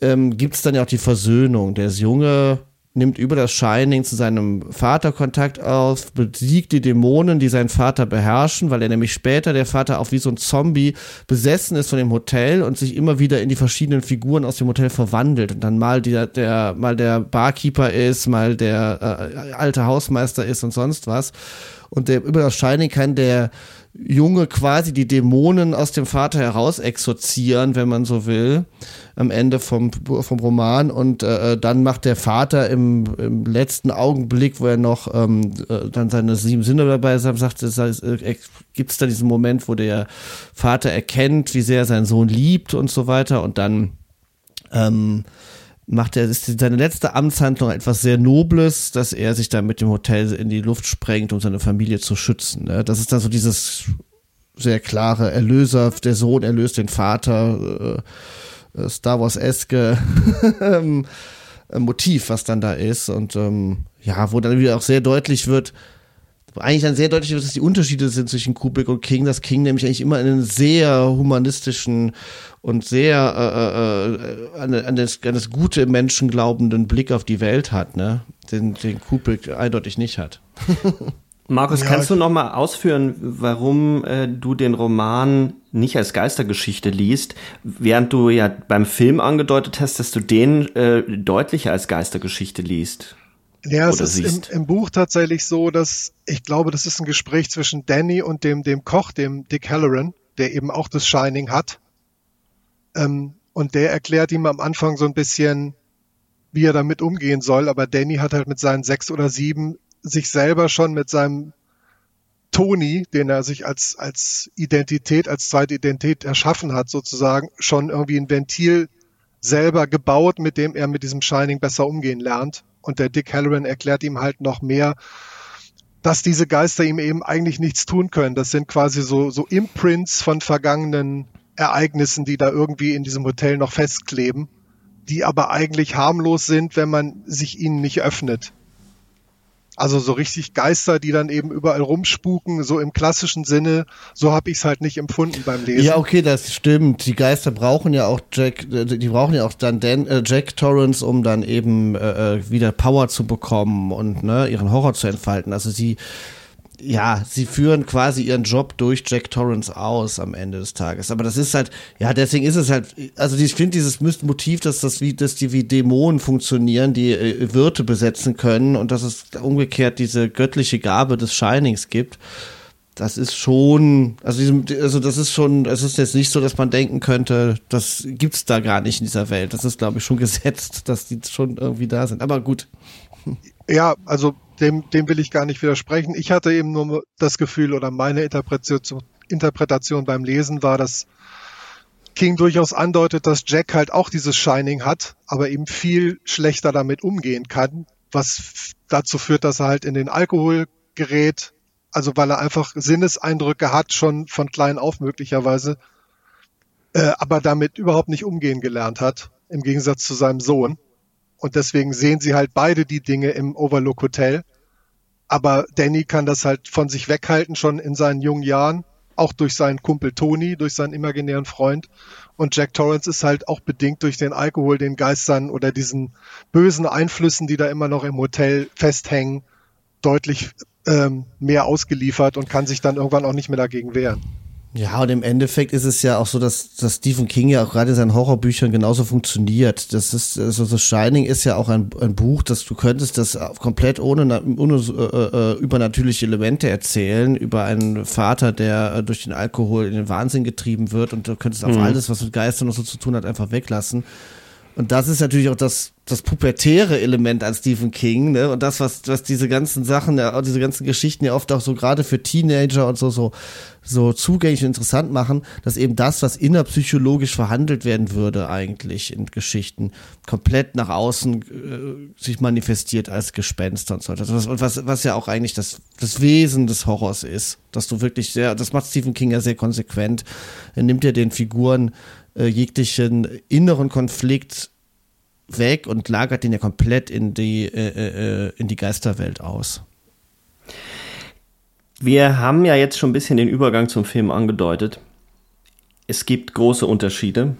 ähm, gibt es dann ja auch die Versöhnung. Der Junge nimmt über das Shining zu seinem Vater Kontakt auf, besiegt die Dämonen, die seinen Vater beherrschen, weil er nämlich später der Vater auch wie so ein Zombie besessen ist von dem Hotel und sich immer wieder in die verschiedenen Figuren aus dem Hotel verwandelt. Und dann mal der, der mal der Barkeeper ist, mal der äh, alte Hausmeister ist und sonst was. Und der über das Shining kann der Junge quasi die Dämonen aus dem Vater heraus exorzieren, wenn man so will, am Ende vom, vom Roman. Und äh, dann macht der Vater im, im letzten Augenblick, wo er noch ähm, äh, dann seine sieben Sinne dabei sagt, sagt es, äh, gibt es da diesen Moment, wo der Vater erkennt, wie sehr er seinen Sohn liebt und so weiter. Und dann ähm, macht er ist seine letzte Amtshandlung etwas sehr Nobles, dass er sich dann mit dem Hotel in die Luft sprengt, um seine Familie zu schützen. Ne? Das ist dann so dieses sehr klare Erlöser, der Sohn erlöst den Vater, äh, Star Wars-eske ähm, Motiv, was dann da ist. Und ähm, ja, wo dann wieder auch sehr deutlich wird, eigentlich dann sehr deutlich wird, dass die Unterschiede sind zwischen Kubrick und King, dass King nämlich eigentlich immer einen sehr humanistischen und sehr äh, äh, an, an, das, an das gute Menschen glaubenden Blick auf die Welt hat, ne? Den, den Kubrick eindeutig nicht hat. Markus, ja, kannst du noch mal ausführen, warum äh, du den Roman nicht als Geistergeschichte liest, während du ja beim Film angedeutet hast, dass du den äh, deutlicher als Geistergeschichte liest? Ja, es ist im, im, Buch tatsächlich so, dass ich glaube, das ist ein Gespräch zwischen Danny und dem, dem Koch, dem Dick Halloran, der eben auch das Shining hat. Ähm, und der erklärt ihm am Anfang so ein bisschen, wie er damit umgehen soll. Aber Danny hat halt mit seinen sechs oder sieben sich selber schon mit seinem Tony, den er sich als, als Identität, als zweite Identität erschaffen hat, sozusagen, schon irgendwie ein Ventil selber gebaut, mit dem er mit diesem Shining besser umgehen lernt. Und der Dick Halloran erklärt ihm halt noch mehr, dass diese Geister ihm eben eigentlich nichts tun können. Das sind quasi so, so Imprints von vergangenen Ereignissen, die da irgendwie in diesem Hotel noch festkleben, die aber eigentlich harmlos sind, wenn man sich ihnen nicht öffnet. Also so richtig Geister, die dann eben überall rumspuken, so im klassischen Sinne, so habe ich es halt nicht empfunden beim Lesen. Ja, okay, das stimmt. Die Geister brauchen ja auch Jack, äh, die brauchen ja auch dann Dan, äh, Jack Torrance, um dann eben äh, äh, wieder Power zu bekommen und ne, ihren Horror zu entfalten. Also sie ja, sie führen quasi ihren Job durch Jack Torrance aus am Ende des Tages. Aber das ist halt, ja, deswegen ist es halt, also ich finde dieses Motiv, dass das wie, dass die wie Dämonen funktionieren, die äh, Wirte besetzen können und dass es umgekehrt diese göttliche Gabe des Shinings gibt. Das ist schon, also, also das ist schon, es ist jetzt nicht so, dass man denken könnte, das gibt's da gar nicht in dieser Welt. Das ist, glaube ich, schon gesetzt, dass die schon irgendwie da sind. Aber gut. Ja, also dem, dem will ich gar nicht widersprechen. Ich hatte eben nur das Gefühl oder meine Interpretation, beim Lesen war, dass King durchaus andeutet, dass Jack halt auch dieses Shining hat, aber eben viel schlechter damit umgehen kann, was dazu führt, dass er halt in den Alkohol gerät, also weil er einfach Sinneseindrücke hat, schon von klein auf möglicherweise, äh, aber damit überhaupt nicht umgehen gelernt hat, im Gegensatz zu seinem Sohn. Und deswegen sehen sie halt beide die Dinge im Overlook Hotel. Aber Danny kann das halt von sich weghalten, schon in seinen jungen Jahren, auch durch seinen Kumpel Tony, durch seinen imaginären Freund. Und Jack Torrance ist halt auch bedingt durch den Alkohol, den Geistern oder diesen bösen Einflüssen, die da immer noch im Hotel festhängen, deutlich ähm, mehr ausgeliefert und kann sich dann irgendwann auch nicht mehr dagegen wehren. Ja, und im Endeffekt ist es ja auch so, dass, dass Stephen King ja auch gerade in seinen Horrorbüchern genauso funktioniert. Das ist, also The Shining ist ja auch ein, ein Buch, dass du könntest das komplett ohne, ohne äh, äh, übernatürliche Elemente erzählen, über einen Vater, der äh, durch den Alkohol in den Wahnsinn getrieben wird und du könntest mhm. auf alles, was mit Geistern noch so zu tun hat, einfach weglassen. Und das ist natürlich auch das, das pubertäre Element an Stephen King, ne? Und das, was, was diese ganzen Sachen, diese ganzen Geschichten ja oft auch so gerade für Teenager und so, so, so zugänglich und interessant machen, dass eben das, was innerpsychologisch verhandelt werden würde, eigentlich in Geschichten, komplett nach außen äh, sich manifestiert als Gespenster und so. Das, was, was, was ja auch eigentlich das, das Wesen des Horrors ist. Dass du wirklich sehr, das macht Stephen King ja sehr konsequent. Er nimmt ja den Figuren äh, jeglichen inneren Konflikt weg und lagert den ja komplett in die, äh, äh, in die Geisterwelt aus. Wir haben ja jetzt schon ein bisschen den Übergang zum Film angedeutet. Es gibt große Unterschiede.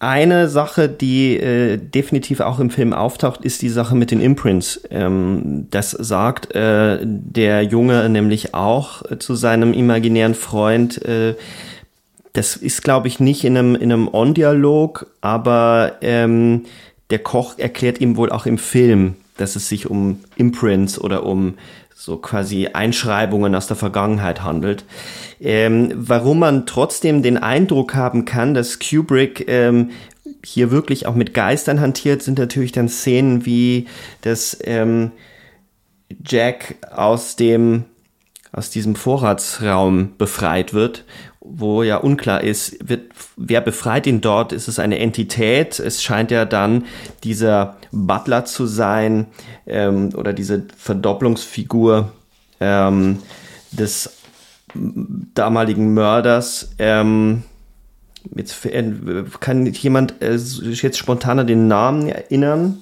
Eine Sache, die äh, definitiv auch im Film auftaucht, ist die Sache mit den Imprints. Ähm, das sagt äh, der Junge nämlich auch äh, zu seinem imaginären Freund, äh, das ist, glaube ich, nicht in einem, in einem On-Dialog, aber ähm, der Koch erklärt ihm wohl auch im Film, dass es sich um Imprints oder um so quasi Einschreibungen aus der Vergangenheit handelt. Ähm, warum man trotzdem den Eindruck haben kann, dass Kubrick ähm, hier wirklich auch mit Geistern hantiert, sind natürlich dann Szenen wie das ähm, Jack aus dem aus diesem Vorratsraum befreit wird, wo ja unklar ist, wird, wer befreit ihn dort? Ist es eine Entität? Es scheint ja dann dieser Butler zu sein ähm, oder diese Verdopplungsfigur ähm, des damaligen Mörders. Ähm, jetzt kann jemand äh, jetzt spontan an den Namen erinnern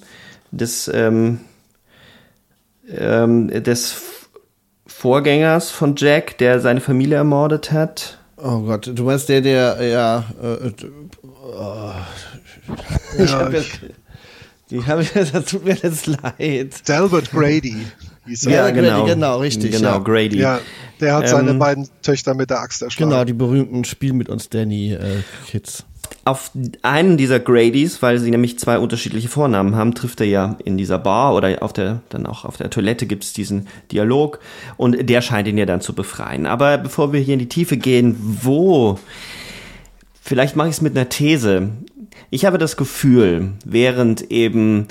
des, ähm, ähm, des Vorgängers von Jack, der seine Familie ermordet hat. Oh Gott, du meinst der, der, ja, äh, oh. ich ja, habe jetzt, die habe ich, das tut mir jetzt leid. Delbert Grady. Ja, genau. genau, richtig. Genau, ja. Grady. Ja, der hat ähm, seine beiden Töchter mit der Axt erschlagen. Genau, die berühmten Spiel mit uns Danny äh, Kids auf einen dieser Gradys, weil sie nämlich zwei unterschiedliche Vornamen haben, trifft er ja in dieser Bar oder auf der, dann auch auf der Toilette gibt es diesen Dialog und der scheint ihn ja dann zu befreien. Aber bevor wir hier in die Tiefe gehen, wo, vielleicht mache ich es mit einer These. Ich habe das Gefühl, während eben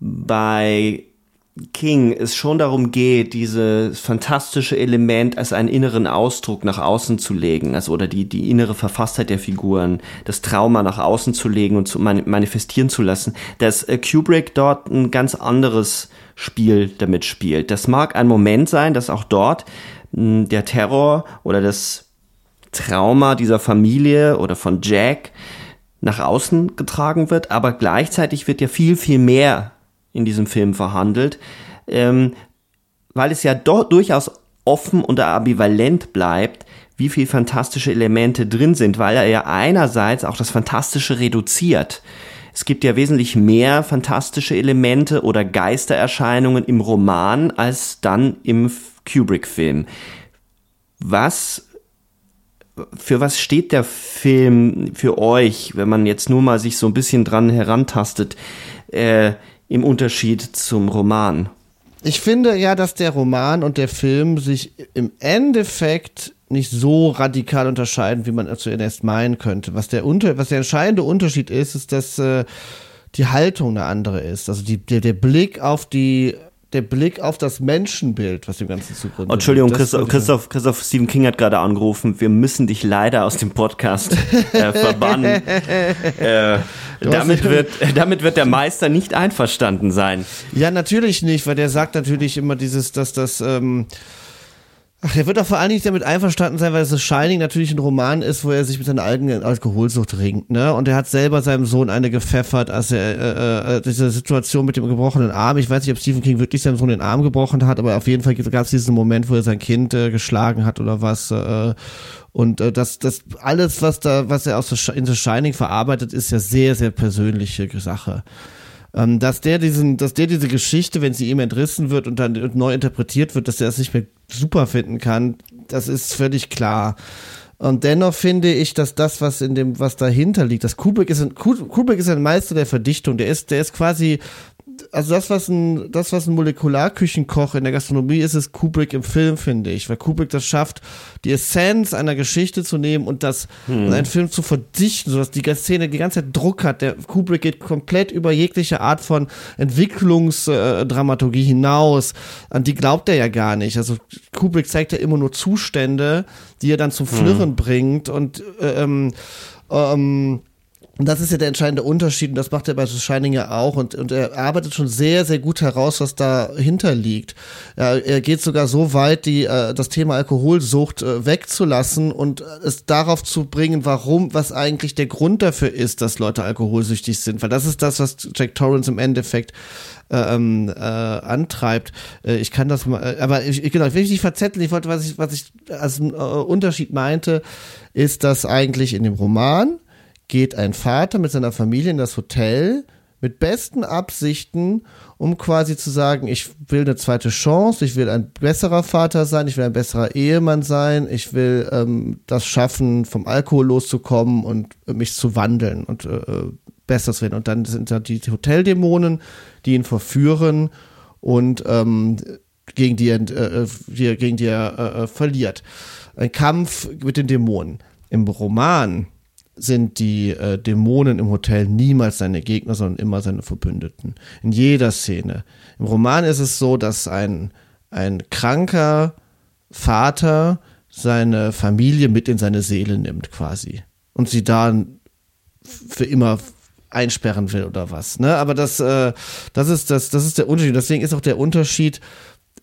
bei King es schon darum geht, dieses fantastische Element als einen inneren Ausdruck nach außen zu legen, also oder die, die innere Verfasstheit der Figuren, das Trauma nach außen zu legen und zu manifestieren zu lassen, dass äh, Kubrick dort ein ganz anderes Spiel damit spielt. Das mag ein Moment sein, dass auch dort mh, der Terror oder das Trauma dieser Familie oder von Jack nach außen getragen wird, aber gleichzeitig wird ja viel, viel mehr in diesem Film verhandelt, ähm, weil es ja doch durchaus offen und ambivalent bleibt, wie viel fantastische Elemente drin sind, weil er ja einerseits auch das Fantastische reduziert. Es gibt ja wesentlich mehr fantastische Elemente oder Geistererscheinungen im Roman als dann im Kubrick-Film. Was, für was steht der Film für euch, wenn man jetzt nur mal sich so ein bisschen dran herantastet? Äh, im Unterschied zum Roman. Ich finde ja, dass der Roman und der Film sich im Endeffekt nicht so radikal unterscheiden, wie man zuerst meinen könnte. Was der, unter, was der entscheidende Unterschied ist, ist, dass äh, die Haltung eine andere ist. Also die, der, der Blick auf die der Blick auf das Menschenbild, was dem Ganzen zugrunde oh, Entschuldigung, Christoph, Christoph, Christoph, Stephen King hat gerade angerufen. Wir müssen dich leider aus dem Podcast äh, verbannen. äh, damit, wird, damit wird der Meister nicht einverstanden sein. Ja, natürlich nicht, weil der sagt natürlich immer dieses, dass das. Ähm, Ach, er wird doch vor allen Dingen damit einverstanden sein, weil das Shining natürlich ein Roman ist, wo er sich mit seiner eigenen Alkoholsucht ringt, ne? Und er hat selber seinem Sohn eine gepfeffert, als er äh, äh, diese Situation mit dem gebrochenen Arm. Ich weiß nicht, ob Stephen King wirklich seinem Sohn den Arm gebrochen hat, aber auf jeden Fall gab es diesen Moment, wo er sein Kind äh, geschlagen hat oder was. Äh, und äh, das, das alles, was da, was er aus The Shining verarbeitet, ist ja sehr, sehr persönliche Sache. Ähm, dass der diesen, dass der diese Geschichte, wenn sie ihm entrissen wird und dann neu interpretiert wird, dass er es nicht mehr super finden kann, das ist völlig klar. Und dennoch finde ich, dass das, was in dem, was dahinter liegt, das Kubrick ist ein, Kubrick ist ein Meister der Verdichtung. Der ist, der ist quasi also das, was ein, das, was ein Molekularküchenkoch in der Gastronomie ist, ist Kubrick im Film, finde ich. Weil Kubrick das schafft, die Essenz einer Geschichte zu nehmen und das, hm. und einen Film zu verdichten, sodass die Szene die ganze Zeit Druck hat. Der Kubrick geht komplett über jegliche Art von Entwicklungsdramaturgie hinaus. An die glaubt er ja gar nicht. Also Kubrick zeigt ja immer nur Zustände, die er dann zum hm. Flirren hm. bringt und, äh, ähm, ähm, und das ist ja der entscheidende Unterschied und das macht er bei The Shining ja auch und, und er arbeitet schon sehr, sehr gut heraus, was dahinter liegt. Er, er geht sogar so weit, die, äh, das Thema Alkoholsucht äh, wegzulassen und es darauf zu bringen, warum, was eigentlich der Grund dafür ist, dass Leute alkoholsüchtig sind. Weil das ist das, was Jack Torrance im Endeffekt äh, ähm, äh, antreibt. Äh, ich kann das mal, äh, aber ich, genau, ich will mich nicht verzetteln. Ich wollte, was ich, was ich als äh, Unterschied meinte, ist, dass eigentlich in dem Roman geht ein Vater mit seiner Familie in das Hotel mit besten Absichten, um quasi zu sagen, ich will eine zweite Chance, ich will ein besserer Vater sein, ich will ein besserer Ehemann sein, ich will ähm, das schaffen, vom Alkohol loszukommen und äh, mich zu wandeln und äh, besser zu werden. Und dann sind da die Hoteldämonen, die ihn verführen und ähm, gegen die er, äh, die, gegen die er äh, äh, verliert. Ein Kampf mit den Dämonen. Im Roman sind die äh, Dämonen im Hotel niemals seine Gegner, sondern immer seine Verbündeten. In jeder Szene. Im Roman ist es so, dass ein, ein kranker Vater seine Familie mit in seine Seele nimmt quasi und sie da für immer einsperren will oder was. Ne? Aber das, äh, das ist das, das ist der Unterschied. Deswegen ist auch der Unterschied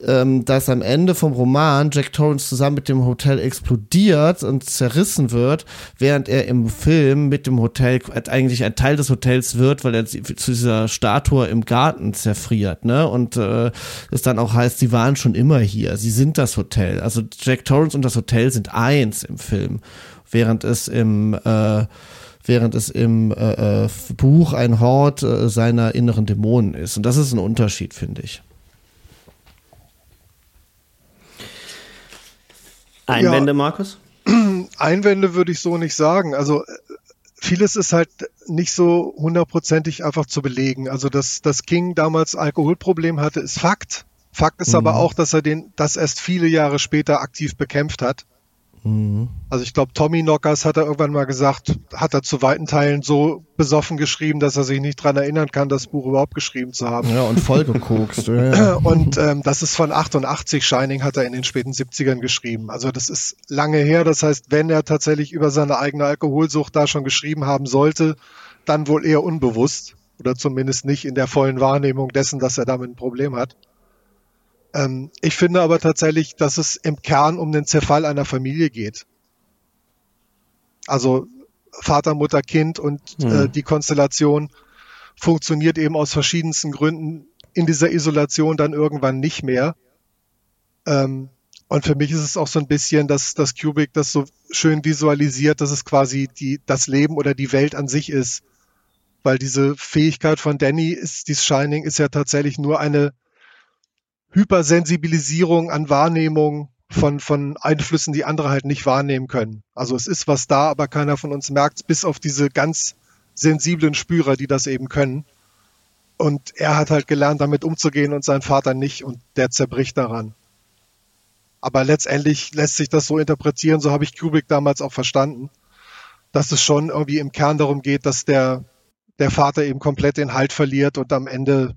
ähm, dass am Ende vom Roman Jack Torrance zusammen mit dem Hotel explodiert und zerrissen wird, während er im Film mit dem Hotel eigentlich ein Teil des Hotels wird, weil er zu dieser Statue im Garten zerfriert, ne? Und äh, es dann auch heißt, sie waren schon immer hier, sie sind das Hotel. Also Jack Torrance und das Hotel sind eins im Film, während es im äh, während es im äh, äh Buch ein Hort äh, seiner inneren Dämonen ist. Und das ist ein Unterschied, finde ich. Einwände, ja, Markus? Einwände würde ich so nicht sagen. Also vieles ist halt nicht so hundertprozentig einfach zu belegen. Also dass, dass King damals Alkoholproblem hatte, ist Fakt. Fakt ist mhm. aber auch, dass er den, das erst viele Jahre später aktiv bekämpft hat. Mhm. Also ich glaube, Tommy Knockers hat er irgendwann mal gesagt, hat er zu weiten Teilen so besoffen geschrieben, dass er sich nicht dran erinnern kann, das Buch überhaupt geschrieben zu haben. Ja, und vollgekokst. ja. Und ähm, das ist von 88, Shining hat er in den späten 70ern geschrieben. Also das ist lange her. Das heißt, wenn er tatsächlich über seine eigene Alkoholsucht da schon geschrieben haben sollte, dann wohl eher unbewusst oder zumindest nicht in der vollen Wahrnehmung dessen, dass er damit ein Problem hat. Ähm, ich finde aber tatsächlich, dass es im Kern um den Zerfall einer Familie geht. Also Vater, Mutter, Kind und mhm. äh, die Konstellation funktioniert eben aus verschiedensten Gründen in dieser Isolation dann irgendwann nicht mehr. Ähm, und für mich ist es auch so ein bisschen, dass das Cubic das so schön visualisiert, dass es quasi die, das Leben oder die Welt an sich ist. Weil diese Fähigkeit von Danny ist, dieses Shining ist ja tatsächlich nur eine Hypersensibilisierung an Wahrnehmung von, von Einflüssen, die andere halt nicht wahrnehmen können. Also es ist was da, aber keiner von uns merkt bis auf diese ganz sensiblen Spürer, die das eben können. Und er hat halt gelernt, damit umzugehen und sein Vater nicht und der zerbricht daran. Aber letztendlich lässt sich das so interpretieren, so habe ich Kubrick damals auch verstanden, dass es schon irgendwie im Kern darum geht, dass der, der Vater eben komplett den Halt verliert und am Ende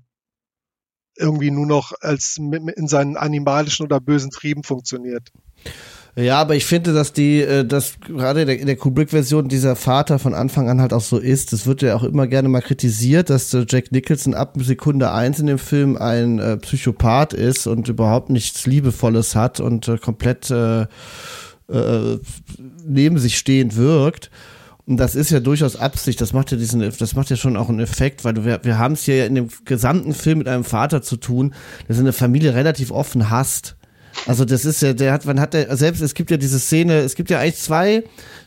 irgendwie nur noch als in seinen animalischen oder bösen Trieben funktioniert. Ja, aber ich finde, dass die, äh, dass gerade in der Kubrick-Version dieser Vater von Anfang an halt auch so ist. Das wird ja auch immer gerne mal kritisiert, dass äh, Jack Nicholson ab Sekunde eins in dem Film ein äh, Psychopath ist und überhaupt nichts Liebevolles hat und komplett äh, äh, neben sich stehend wirkt. Das ist ja durchaus Absicht, das macht ja diesen, das macht ja schon auch einen Effekt, weil wir, wir haben es hier in dem gesamten Film mit einem Vater zu tun, der seine Familie relativ offen hasst. Also das ist ja, der hat, wann hat der, selbst es gibt ja diese Szene, es gibt ja eigentlich zwei,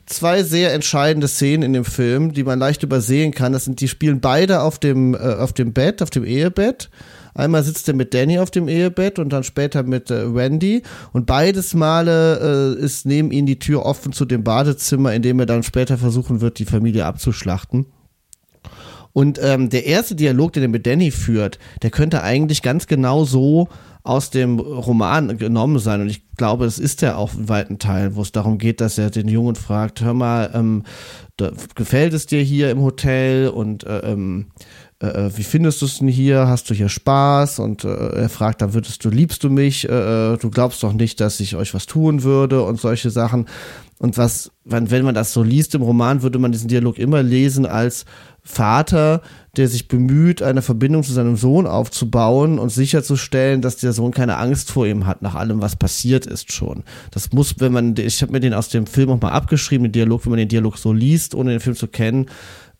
zwei sehr entscheidende Szenen in dem Film, die man leicht übersehen kann. Das sind, die spielen beide auf dem, äh, auf dem Bett, auf dem Ehebett. Einmal sitzt er mit Danny auf dem Ehebett und dann später mit äh, Wendy. Und beides Male äh, ist neben ihm die Tür offen zu dem Badezimmer, in dem er dann später versuchen wird, die Familie abzuschlachten. Und ähm, der erste Dialog, den er mit Danny führt, der könnte eigentlich ganz genau so aus dem Roman genommen sein. Und ich glaube, es ist ja auch in weiten Teilen, wo es darum geht, dass er den Jungen fragt, hör mal, ähm, gefällt es dir hier im Hotel und äh, ähm, äh, äh, wie findest du es denn hier? Hast du hier Spaß? Und äh, er fragt, dann würdest du, liebst du mich? Äh, äh, du glaubst doch nicht, dass ich euch was tun würde und solche Sachen. Und was, wenn, wenn man das so liest im Roman, würde man diesen Dialog immer lesen als Vater, der sich bemüht, eine Verbindung zu seinem Sohn aufzubauen und sicherzustellen, dass der Sohn keine Angst vor ihm hat, nach allem, was passiert ist schon. Das muss, wenn man, ich habe mir den aus dem Film auch mal abgeschrieben, den Dialog, wenn man den Dialog so liest, ohne den Film zu kennen,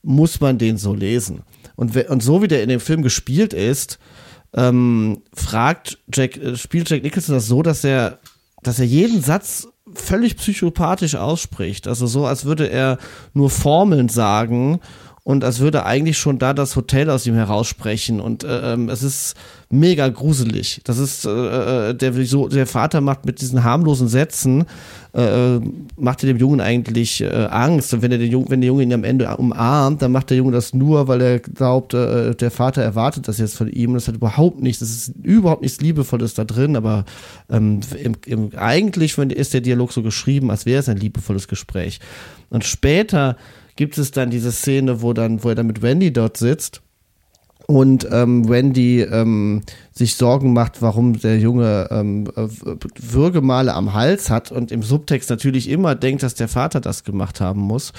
muss man den so lesen. Und, und so wie der in dem Film gespielt ist, ähm, fragt Jack, äh, spielt Jack Nicholson das so, dass er, dass er jeden Satz völlig psychopathisch ausspricht. Also so, als würde er nur Formeln sagen und als würde eigentlich schon da das Hotel aus ihm heraussprechen. Und äh, ähm, es ist mega gruselig. Das ist, äh, äh, der, so, der Vater macht mit diesen harmlosen Sätzen, äh, macht er dem Jungen eigentlich äh, Angst. Und wenn, er den Jungen, wenn der Junge ihn am Ende umarmt, dann macht der Junge das nur, weil er glaubt, äh, der Vater erwartet das jetzt von ihm. Und das hat überhaupt nichts, das ist überhaupt nichts Liebevolles da drin, aber ähm, im, im, eigentlich ist der Dialog so geschrieben, als wäre es ein liebevolles Gespräch. Und später gibt es dann diese Szene, wo dann, wo er dann mit Wendy dort sitzt und ähm, Wendy ähm, sich Sorgen macht, warum der Junge ähm, äh, Würgemale am Hals hat und im Subtext natürlich immer denkt, dass der Vater das gemacht haben muss.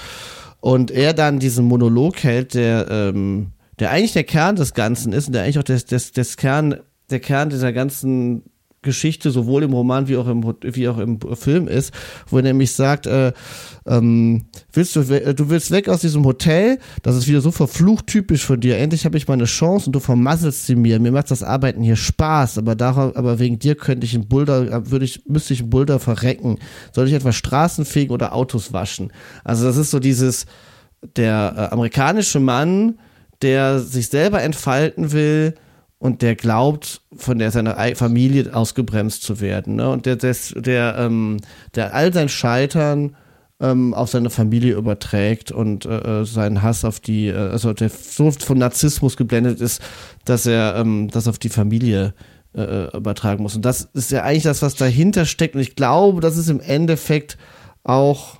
Und er dann diesen Monolog hält, der, ähm, der eigentlich der Kern des Ganzen ist und der eigentlich auch des, des, des Kern, der Kern dieser ganzen Geschichte sowohl im Roman wie auch im, wie auch im Film ist, wo er nämlich sagt, äh, ähm, willst du, du willst weg aus diesem Hotel, das ist wieder so verflucht typisch von dir. Endlich habe ich meine Chance und du vermasselst sie mir. Mir macht das Arbeiten hier Spaß, aber darauf, aber wegen dir könnte ich in Boulder, würde ich, müsste ich in Boulder verrecken. Soll ich etwa Straßen fegen oder Autos waschen? Also das ist so dieses, der äh, amerikanische Mann, der sich selber entfalten will, und der glaubt, von der seiner Familie ausgebremst zu werden. Ne? Und der, der, der, ähm, der all sein Scheitern ähm, auf seine Familie überträgt und äh, äh, seinen Hass auf die, äh, also der so von Narzissmus geblendet ist, dass er ähm, das auf die Familie äh, äh, übertragen muss. Und das ist ja eigentlich das, was dahinter steckt. Und ich glaube, das ist im Endeffekt auch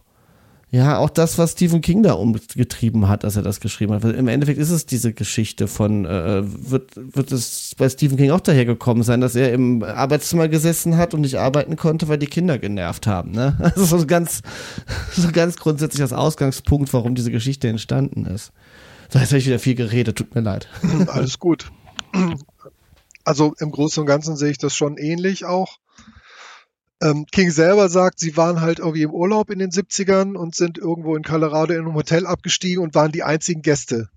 ja, auch das, was Stephen King da umgetrieben hat, als er das geschrieben hat. Weil Im Endeffekt ist es diese Geschichte von, äh, wird, wird es bei Stephen King auch dahergekommen sein, dass er im Arbeitszimmer gesessen hat und nicht arbeiten konnte, weil die Kinder genervt haben. Ne? Also so ganz, so ganz grundsätzlich das Ausgangspunkt, warum diese Geschichte entstanden ist. So, jetzt habe ich wieder viel geredet, tut mir leid. Alles gut. Also im Großen und Ganzen sehe ich das schon ähnlich auch. Ähm, King selber sagt, sie waren halt irgendwie im Urlaub in den 70ern und sind irgendwo in Colorado in einem Hotel abgestiegen und waren die einzigen Gäste,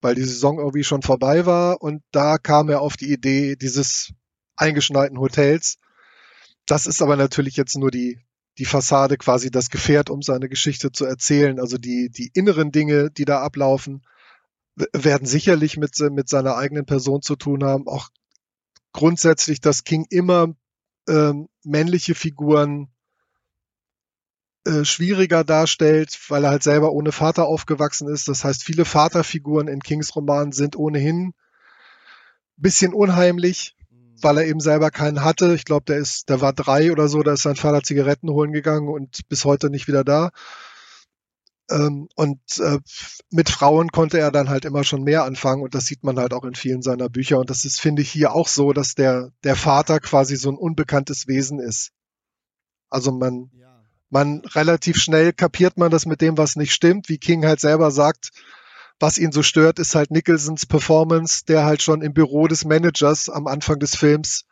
weil die Saison irgendwie schon vorbei war. Und da kam er auf die Idee dieses eingeschneiten Hotels. Das ist aber natürlich jetzt nur die, die Fassade, quasi das Gefährt, um seine Geschichte zu erzählen. Also die, die inneren Dinge, die da ablaufen, werden sicherlich mit, mit seiner eigenen Person zu tun haben. Auch grundsätzlich, dass King immer ähm, männliche Figuren äh, schwieriger darstellt, weil er halt selber ohne Vater aufgewachsen ist. Das heißt, viele Vaterfiguren in Kings Romanen sind ohnehin bisschen unheimlich, weil er eben selber keinen hatte. Ich glaube, der ist, der war drei oder so, da ist sein Vater Zigaretten holen gegangen und bis heute nicht wieder da. Ähm, und äh, mit Frauen konnte er dann halt immer schon mehr anfangen und das sieht man halt auch in vielen seiner Bücher. Und das ist, finde ich, hier auch so, dass der, der Vater quasi so ein unbekanntes Wesen ist. Also man, man relativ schnell kapiert man das mit dem, was nicht stimmt, wie King halt selber sagt, was ihn so stört, ist halt Nicholsons Performance, der halt schon im Büro des Managers am Anfang des Films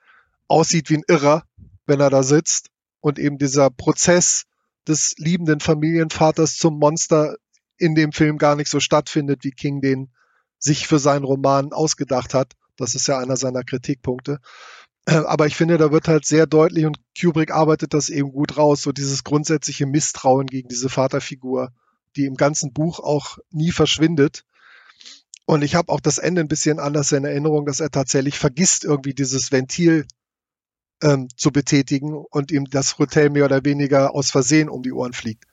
aussieht wie ein Irrer, wenn er da sitzt. Und eben dieser Prozess, des liebenden Familienvaters zum Monster in dem Film gar nicht so stattfindet, wie King den sich für seinen Roman ausgedacht hat. Das ist ja einer seiner Kritikpunkte. Äh, aber ich finde, da wird halt sehr deutlich und Kubrick arbeitet das eben gut raus, so dieses grundsätzliche Misstrauen gegen diese Vaterfigur, die im ganzen Buch auch nie verschwindet. Und ich habe auch das Ende ein bisschen anders in Erinnerung, dass er tatsächlich vergisst, irgendwie dieses Ventil ähm, zu betätigen und ihm das Hotel mehr oder weniger aus Versehen um die Ohren fliegt.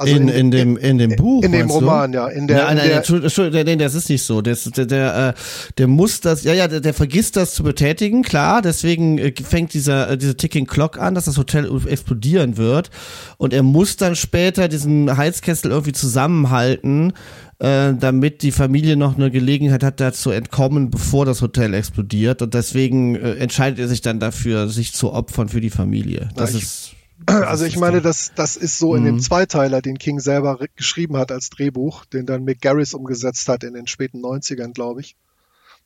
Also in, in, in, dem in dem Buch in dem Roman du? ja in der, nein, nein, Entschuldigung, nein, das ist nicht so der, der der äh, der muss das ja ja der, der vergisst das zu betätigen klar deswegen äh, fängt dieser äh, diese Ticking Clock an dass das Hotel explodieren wird und er muss dann später diesen Heizkessel irgendwie zusammenhalten äh, damit die Familie noch eine Gelegenheit hat, da zu entkommen, bevor das Hotel explodiert. Und deswegen äh, entscheidet er sich dann dafür, sich zu opfern für die Familie. Das ja, ist. Also ich meine, das, das ist so mhm. in dem mhm. Zweiteiler, den King selber geschrieben hat als Drehbuch, den dann Mick Garris umgesetzt hat in den späten 90ern, glaube ich.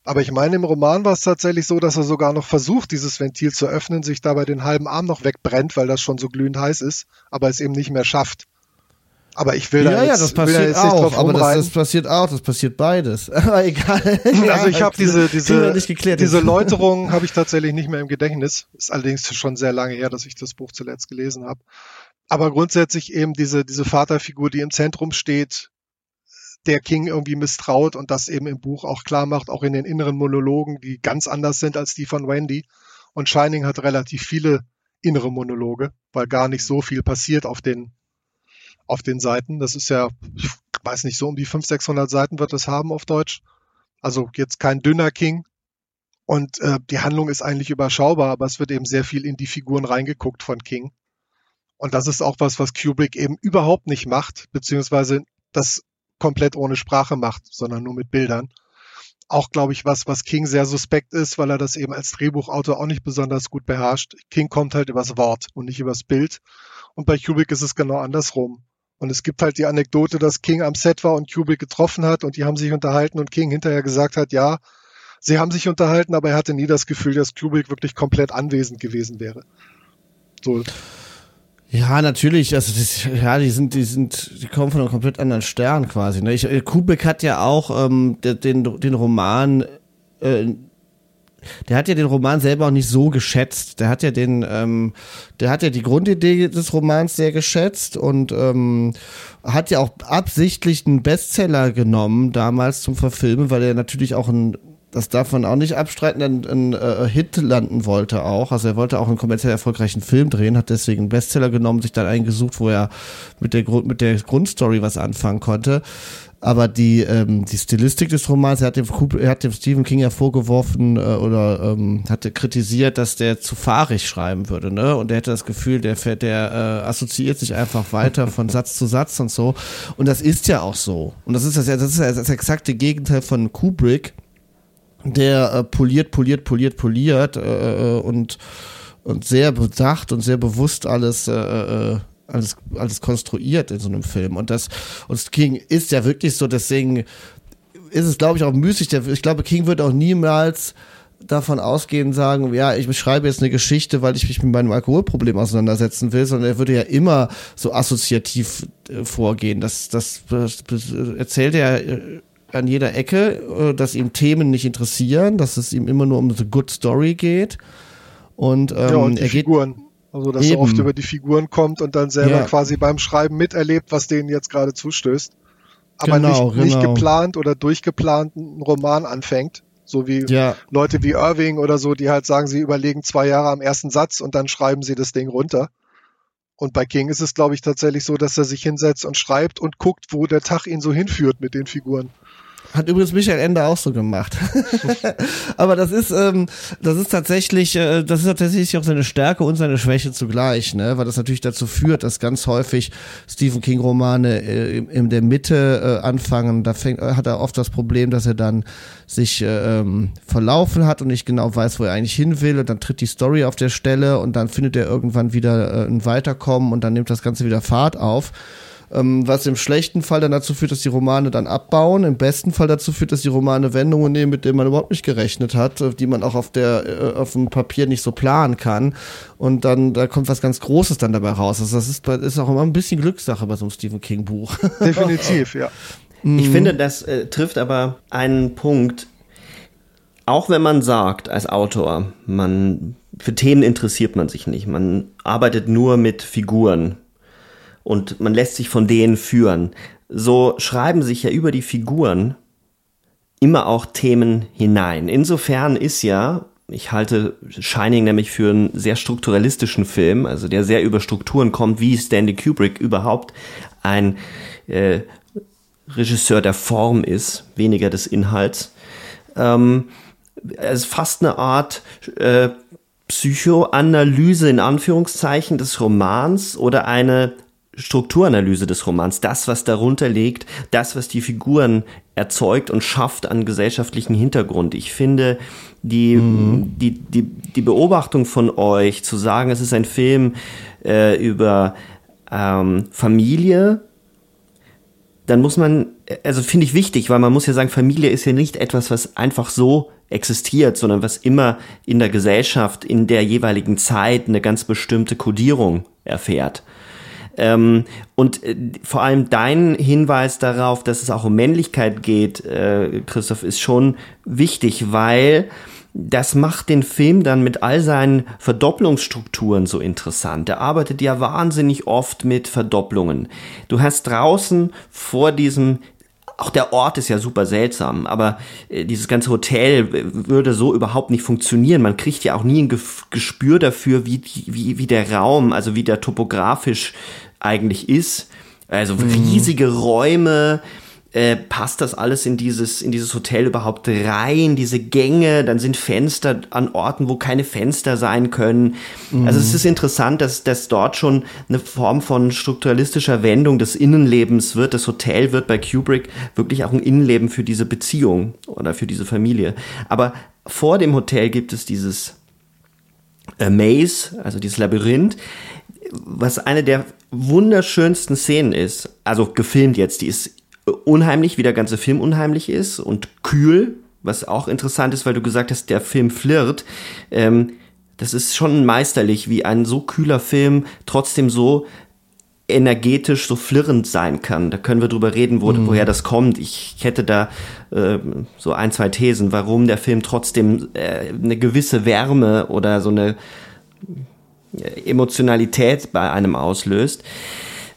Aber ich meine, im Roman war es tatsächlich so, dass er sogar noch versucht, dieses Ventil zu öffnen, sich dabei den halben Arm noch wegbrennt, weil das schon so glühend heiß ist, aber es eben nicht mehr schafft. Aber ich will ja, da jetzt, ja, das passiert da auch, aber das, das, passiert auch, das passiert beides. aber egal. also ich habe diese diese diese Läuterung habe ich tatsächlich nicht mehr im Gedächtnis. Ist allerdings schon sehr lange her, dass ich das Buch zuletzt gelesen habe. Aber grundsätzlich eben diese diese Vaterfigur, die im Zentrum steht, der King irgendwie misstraut und das eben im Buch auch klar macht, auch in den inneren Monologen, die ganz anders sind als die von Wendy. Und Shining hat relativ viele innere Monologe, weil gar nicht so viel passiert auf den auf den Seiten. Das ist ja, ich weiß nicht, so um die 500, 600 Seiten wird es haben auf Deutsch. Also jetzt kein dünner King. Und äh, die Handlung ist eigentlich überschaubar, aber es wird eben sehr viel in die Figuren reingeguckt von King. Und das ist auch was, was Kubrick eben überhaupt nicht macht, beziehungsweise das komplett ohne Sprache macht, sondern nur mit Bildern. auch, glaube ich, was, was King sehr suspekt ist, weil er das eben als Drehbuchautor auch nicht besonders gut beherrscht. King kommt halt übers Wort und nicht übers Bild. Und bei Kubrick ist es genau andersrum. Und es gibt halt die Anekdote, dass King am Set war und Kubrick getroffen hat und die haben sich unterhalten und King hinterher gesagt hat, ja, sie haben sich unterhalten, aber er hatte nie das Gefühl, dass Kubrick wirklich komplett anwesend gewesen wäre. So. Ja, natürlich. Also das, ja, die sind, die sind, die kommen von einem komplett anderen Stern quasi. Ne? Ich, Kubrick hat ja auch ähm, den, den Roman äh, der hat ja den Roman selber auch nicht so geschätzt. Der hat ja den, ähm, der hat ja die Grundidee des Romans sehr geschätzt und ähm, hat ja auch absichtlich einen Bestseller genommen damals zum Verfilmen, weil er natürlich auch ein das darf man auch nicht abstreiten, ein, ein äh, Hit landen wollte auch. Also er wollte auch einen kommerziell erfolgreichen Film drehen, hat deswegen einen Bestseller genommen, sich dann eingesucht, wo er mit der, mit der Grundstory was anfangen konnte aber die, ähm, die Stilistik des Romans, er hat dem, er hat dem Stephen King ja vorgeworfen äh, oder ähm, hatte kritisiert, dass der zu fahrig schreiben würde, ne? Und er hätte das Gefühl, der, der äh, assoziiert sich einfach weiter von Satz zu Satz und so. Und das ist ja auch so. Und das ist das, das ist das exakte Gegenteil von Kubrick, der äh, poliert, poliert, poliert, poliert äh, äh und und sehr bedacht und sehr bewusst alles äh, äh alles, alles konstruiert in so einem Film. Und das, und King ist ja wirklich so, deswegen ist es, glaube ich, auch müßig. Ich glaube, King wird auch niemals davon ausgehen sagen, ja, ich beschreibe jetzt eine Geschichte, weil ich mich mit meinem Alkoholproblem auseinandersetzen will, sondern er würde ja immer so assoziativ äh, vorgehen. Das, das, das, erzählt er äh, an jeder Ecke, äh, dass ihm Themen nicht interessieren, dass es ihm immer nur um eine Good Story geht. Und, ähm, ja, und die er geht, Figuren. Also, dass Eben. er oft über die Figuren kommt und dann selber ja. quasi beim Schreiben miterlebt, was denen jetzt gerade zustößt. Aber genau, nicht, nicht genau. geplant oder durchgeplant einen Roman anfängt. So wie ja. Leute wie Irving oder so, die halt sagen, sie überlegen zwei Jahre am ersten Satz und dann schreiben sie das Ding runter. Und bei King ist es, glaube ich, tatsächlich so, dass er sich hinsetzt und schreibt und guckt, wo der Tag ihn so hinführt mit den Figuren. Hat übrigens Michael Ende auch so gemacht. Aber das ist, ähm, das ist tatsächlich, äh, das ist tatsächlich auch seine Stärke und seine Schwäche zugleich, ne? Weil das natürlich dazu führt, dass ganz häufig Stephen King Romane äh, in der Mitte äh, anfangen. Da fängt, äh, hat er oft das Problem, dass er dann sich äh, ähm, verlaufen hat und nicht genau weiß, wo er eigentlich hin will. Und dann tritt die Story auf der Stelle und dann findet er irgendwann wieder äh, ein Weiterkommen und dann nimmt das Ganze wieder Fahrt auf ähm, was im schlechten Fall dann dazu führt, dass die Romane dann abbauen, im besten Fall dazu führt, dass die Romane Wendungen nehmen, mit denen man überhaupt nicht gerechnet hat, äh, die man auch auf der äh, auf dem Papier nicht so planen kann und dann da kommt was ganz Großes dann dabei raus. Also das ist, ist auch immer ein bisschen Glückssache bei so einem Stephen King Buch. Definitiv, ja. Ich finde, das äh, trifft aber einen Punkt, auch wenn man sagt als Autor, man für Themen interessiert man sich nicht, man arbeitet nur mit Figuren, und man lässt sich von denen führen. So schreiben sich ja über die Figuren immer auch Themen hinein. Insofern ist ja, ich halte Shining nämlich für einen sehr strukturalistischen Film, also der sehr über Strukturen kommt, wie Stanley Kubrick überhaupt ein äh, Regisseur der Form ist, weniger des Inhalts. Ähm, es ist fast eine Art äh, Psychoanalyse in Anführungszeichen des Romans oder eine Strukturanalyse des Romans, das, was darunter liegt, das, was die Figuren erzeugt und schafft an gesellschaftlichen Hintergrund. Ich finde, die, mhm. die, die, die Beobachtung von euch, zu sagen, es ist ein Film äh, über ähm, Familie, dann muss man, also finde ich wichtig, weil man muss ja sagen, Familie ist ja nicht etwas, was einfach so existiert, sondern was immer in der Gesellschaft, in der jeweiligen Zeit eine ganz bestimmte Kodierung erfährt. Ähm, und äh, vor allem dein Hinweis darauf, dass es auch um Männlichkeit geht, äh, Christoph, ist schon wichtig, weil das macht den Film dann mit all seinen Verdopplungsstrukturen so interessant. Er arbeitet ja wahnsinnig oft mit Verdopplungen. Du hast draußen vor diesem auch der Ort ist ja super seltsam, aber äh, dieses ganze Hotel würde so überhaupt nicht funktionieren. Man kriegt ja auch nie ein Gespür dafür, wie, wie, wie der Raum, also wie der topografisch eigentlich ist. Also mhm. riesige Räume, äh, passt das alles in dieses, in dieses Hotel überhaupt rein, diese Gänge, dann sind Fenster an Orten, wo keine Fenster sein können. Mhm. Also es ist interessant, dass, dass dort schon eine Form von strukturalistischer Wendung des Innenlebens wird. Das Hotel wird bei Kubrick wirklich auch ein Innenleben für diese Beziehung oder für diese Familie. Aber vor dem Hotel gibt es dieses äh, Maze, also dieses Labyrinth, was eine der wunderschönsten Szenen ist. Also gefilmt jetzt, die ist unheimlich, wie der ganze Film unheimlich ist und kühl, was auch interessant ist, weil du gesagt hast, der Film flirt. Ähm, das ist schon meisterlich, wie ein so kühler Film trotzdem so energetisch so flirrend sein kann. Da können wir drüber reden, wo, mhm. woher das kommt. Ich hätte da äh, so ein, zwei Thesen, warum der Film trotzdem äh, eine gewisse Wärme oder so eine Emotionalität bei einem auslöst.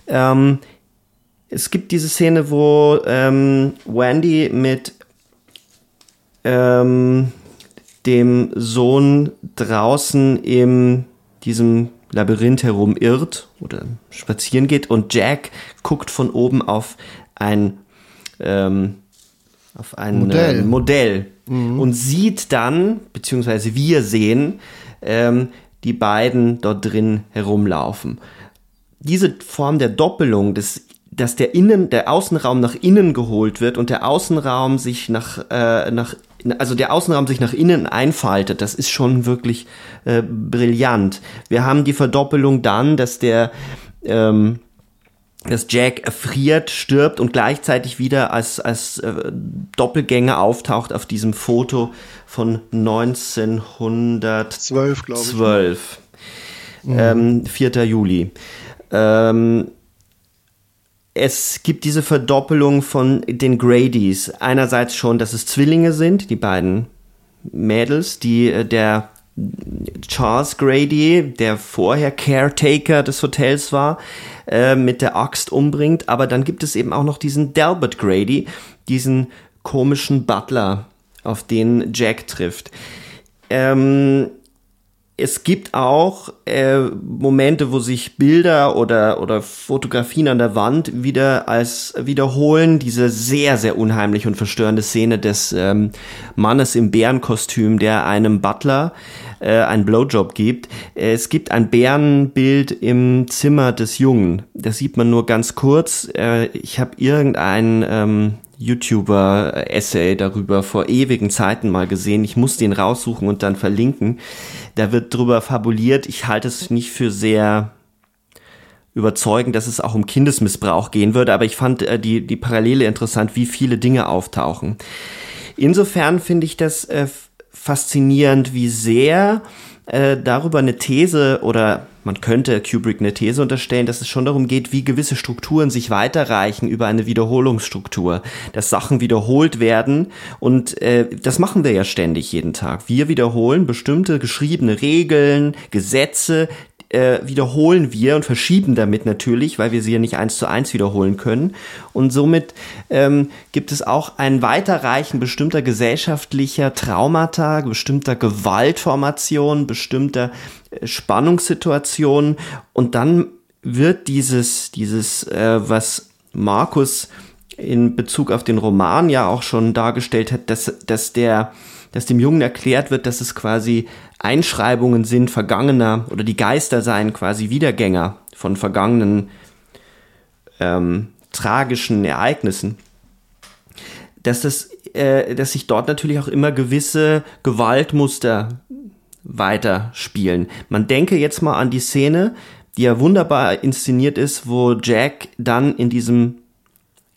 Ähm, es gibt diese Szene, wo ähm, Wendy mit ähm, dem Sohn draußen in diesem Labyrinth herum irrt oder spazieren geht und Jack guckt von oben auf ein ähm, auf ein Modell, äh, Modell mhm. und sieht dann, beziehungsweise wir sehen, ähm, die beiden dort drin herumlaufen. Diese Form der Doppelung des dass der Innen, der Außenraum nach innen geholt wird und der Außenraum sich nach, äh, nach also der Außenraum sich nach innen einfaltet, das ist schon wirklich äh, brillant. Wir haben die Verdoppelung dann, dass der ähm, dass Jack erfriert, stirbt und gleichzeitig wieder als, als äh, Doppelgänger auftaucht auf diesem Foto von 1912, glaube ich. 12. Mhm. Ähm, 4. Juli. Ähm, es gibt diese Verdoppelung von den Gradys. Einerseits schon, dass es Zwillinge sind, die beiden Mädels, die äh, der Charles Grady, der vorher Caretaker des Hotels war, äh, mit der Axt umbringt. Aber dann gibt es eben auch noch diesen Delbert Grady, diesen komischen Butler, auf den Jack trifft. Ähm, es gibt auch äh, Momente, wo sich Bilder oder, oder Fotografien an der Wand wieder als wiederholen. Diese sehr, sehr unheimliche und verstörende Szene des ähm, Mannes im Bärenkostüm, der einem Butler äh, einen Blowjob gibt. Es gibt ein Bärenbild im Zimmer des Jungen. Das sieht man nur ganz kurz. Äh, ich habe irgendein ähm, YouTuber-Essay darüber vor ewigen Zeiten mal gesehen. Ich muss den raussuchen und dann verlinken. Da wird drüber fabuliert. Ich halte es nicht für sehr überzeugend, dass es auch um Kindesmissbrauch gehen würde, aber ich fand äh, die, die Parallele interessant, wie viele Dinge auftauchen. Insofern finde ich das äh, faszinierend, wie sehr äh, darüber eine These oder man könnte Kubrick eine These unterstellen, dass es schon darum geht, wie gewisse Strukturen sich weiterreichen über eine Wiederholungsstruktur, dass Sachen wiederholt werden und äh, das machen wir ja ständig jeden Tag. Wir wiederholen bestimmte geschriebene Regeln, Gesetze, äh, wiederholen wir und verschieben damit natürlich, weil wir sie ja nicht eins zu eins wiederholen können. Und somit ähm, gibt es auch ein Weiterreichen bestimmter gesellschaftlicher Traumata, bestimmter Gewaltformationen, bestimmter Spannungssituationen. Und dann wird dieses, dieses, äh, was Markus in Bezug auf den Roman ja auch schon dargestellt hat, dass, dass der, dass dem Jungen erklärt wird, dass es quasi Einschreibungen sind vergangener oder die Geister seien quasi Wiedergänger von vergangenen ähm, tragischen Ereignissen, dass das, äh, dass sich dort natürlich auch immer gewisse Gewaltmuster weiterspielen. Man denke jetzt mal an die Szene, die ja wunderbar inszeniert ist, wo Jack dann in diesem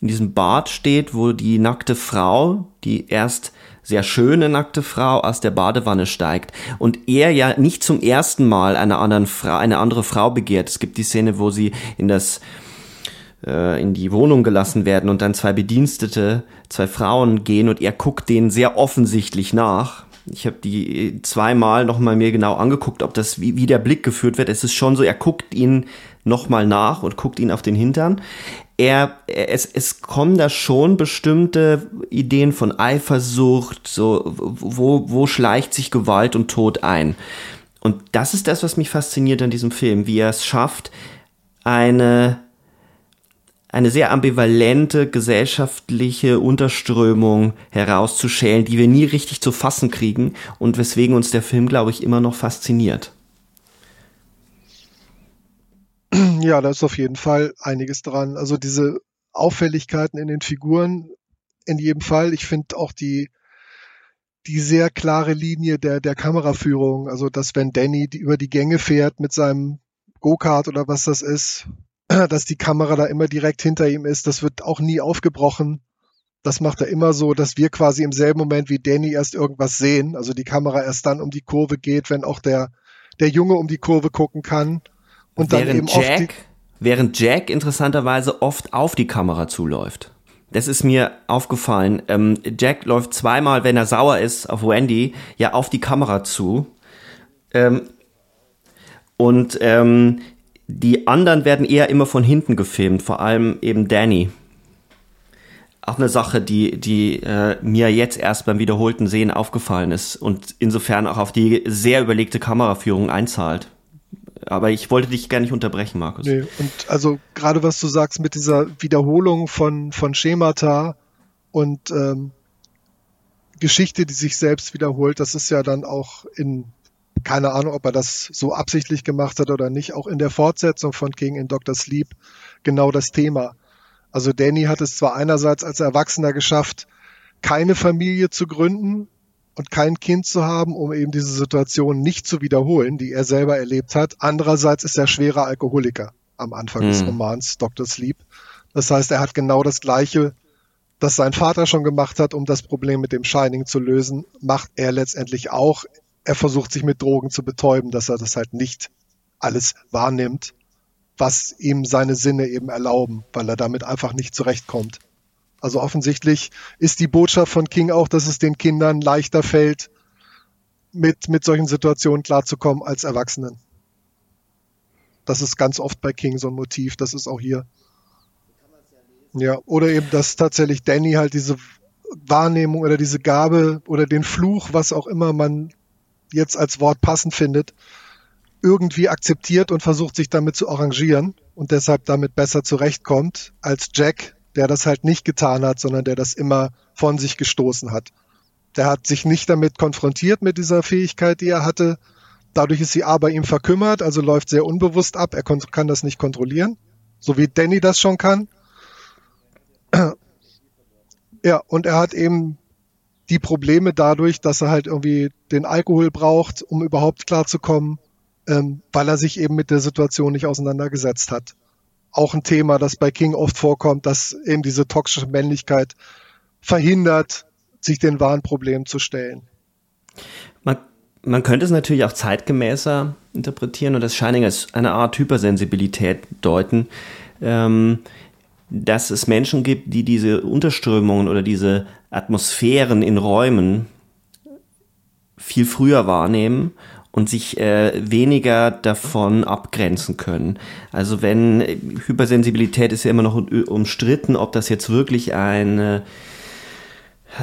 in diesem Bad steht, wo die nackte Frau, die erst sehr schöne nackte Frau aus der Badewanne steigt und er ja nicht zum ersten Mal eine, anderen Frau, eine andere Frau begehrt. Es gibt die Szene, wo sie in das äh, in die Wohnung gelassen werden und dann zwei Bedienstete, zwei Frauen gehen und er guckt denen sehr offensichtlich nach. Ich habe die zweimal nochmal mir genau angeguckt, ob das wie, wie der Blick geführt wird. Es ist schon so, er guckt ihnen nochmal nach und guckt ihn auf den Hintern er, es, es kommen da schon bestimmte Ideen von Eifersucht, so, wo, wo schleicht sich Gewalt und Tod ein. Und das ist das, was mich fasziniert an diesem Film, wie er es schafft, eine, eine sehr ambivalente gesellschaftliche Unterströmung herauszuschälen, die wir nie richtig zu fassen kriegen und weswegen uns der Film, glaube ich, immer noch fasziniert. Ja, da ist auf jeden Fall einiges dran. Also diese Auffälligkeiten in den Figuren in jedem Fall. Ich finde auch die, die sehr klare Linie der, der Kameraführung, also dass wenn Danny die über die Gänge fährt mit seinem Go-Kart oder was das ist, dass die Kamera da immer direkt hinter ihm ist, das wird auch nie aufgebrochen. Das macht er immer so, dass wir quasi im selben Moment wie Danny erst irgendwas sehen, also die Kamera erst dann um die Kurve geht, wenn auch der, der Junge um die Kurve gucken kann. Und während dann eben Jack, die, während Jack interessanterweise oft auf die Kamera zuläuft. Das ist mir aufgefallen. Ähm, Jack läuft zweimal, wenn er sauer ist, auf Wendy, ja auf die Kamera zu. Ähm, und ähm, die anderen werden eher immer von hinten gefilmt, vor allem eben Danny. Auch eine Sache, die, die äh, mir jetzt erst beim wiederholten Sehen aufgefallen ist und insofern auch auf die sehr überlegte Kameraführung einzahlt. Aber ich wollte dich gar nicht unterbrechen, Markus. Nee, und also gerade was du sagst mit dieser Wiederholung von, von Schemata und ähm, Geschichte, die sich selbst wiederholt, das ist ja dann auch in, keine Ahnung, ob er das so absichtlich gemacht hat oder nicht, auch in der Fortsetzung von King in Dr. Sleep genau das Thema. Also Danny hat es zwar einerseits als Erwachsener geschafft, keine Familie zu gründen, und kein Kind zu haben, um eben diese Situation nicht zu wiederholen, die er selber erlebt hat. Andererseits ist er schwerer Alkoholiker am Anfang mhm. des Romans Dr. Sleep. Das heißt, er hat genau das Gleiche, das sein Vater schon gemacht hat, um das Problem mit dem Shining zu lösen, macht er letztendlich auch. Er versucht sich mit Drogen zu betäuben, dass er das halt nicht alles wahrnimmt, was ihm seine Sinne eben erlauben, weil er damit einfach nicht zurechtkommt. Also offensichtlich ist die Botschaft von King auch, dass es den Kindern leichter fällt, mit, mit solchen Situationen klarzukommen als Erwachsenen. Das ist ganz oft bei King so ein Motiv, das ist auch hier. Ja, oder eben, dass tatsächlich Danny halt diese Wahrnehmung oder diese Gabe oder den Fluch, was auch immer man jetzt als Wort passend findet, irgendwie akzeptiert und versucht sich damit zu arrangieren und deshalb damit besser zurechtkommt als Jack, der das halt nicht getan hat, sondern der das immer von sich gestoßen hat. Der hat sich nicht damit konfrontiert mit dieser Fähigkeit, die er hatte. Dadurch ist sie aber ihm verkümmert, also läuft sehr unbewusst ab. Er kann das nicht kontrollieren, so wie Danny das schon kann. Ja, und er hat eben die Probleme dadurch, dass er halt irgendwie den Alkohol braucht, um überhaupt klarzukommen, ähm, weil er sich eben mit der Situation nicht auseinandergesetzt hat auch ein Thema, das bei King oft vorkommt, dass eben diese toxische Männlichkeit verhindert, sich den wahren Problemen zu stellen. Man, man könnte es natürlich auch zeitgemäßer interpretieren und das Shining als eine Art Hypersensibilität deuten, ähm, dass es Menschen gibt, die diese Unterströmungen oder diese Atmosphären in Räumen viel früher wahrnehmen und sich äh, weniger davon abgrenzen können. Also wenn Hypersensibilität ist ja immer noch umstritten, ob das jetzt wirklich eine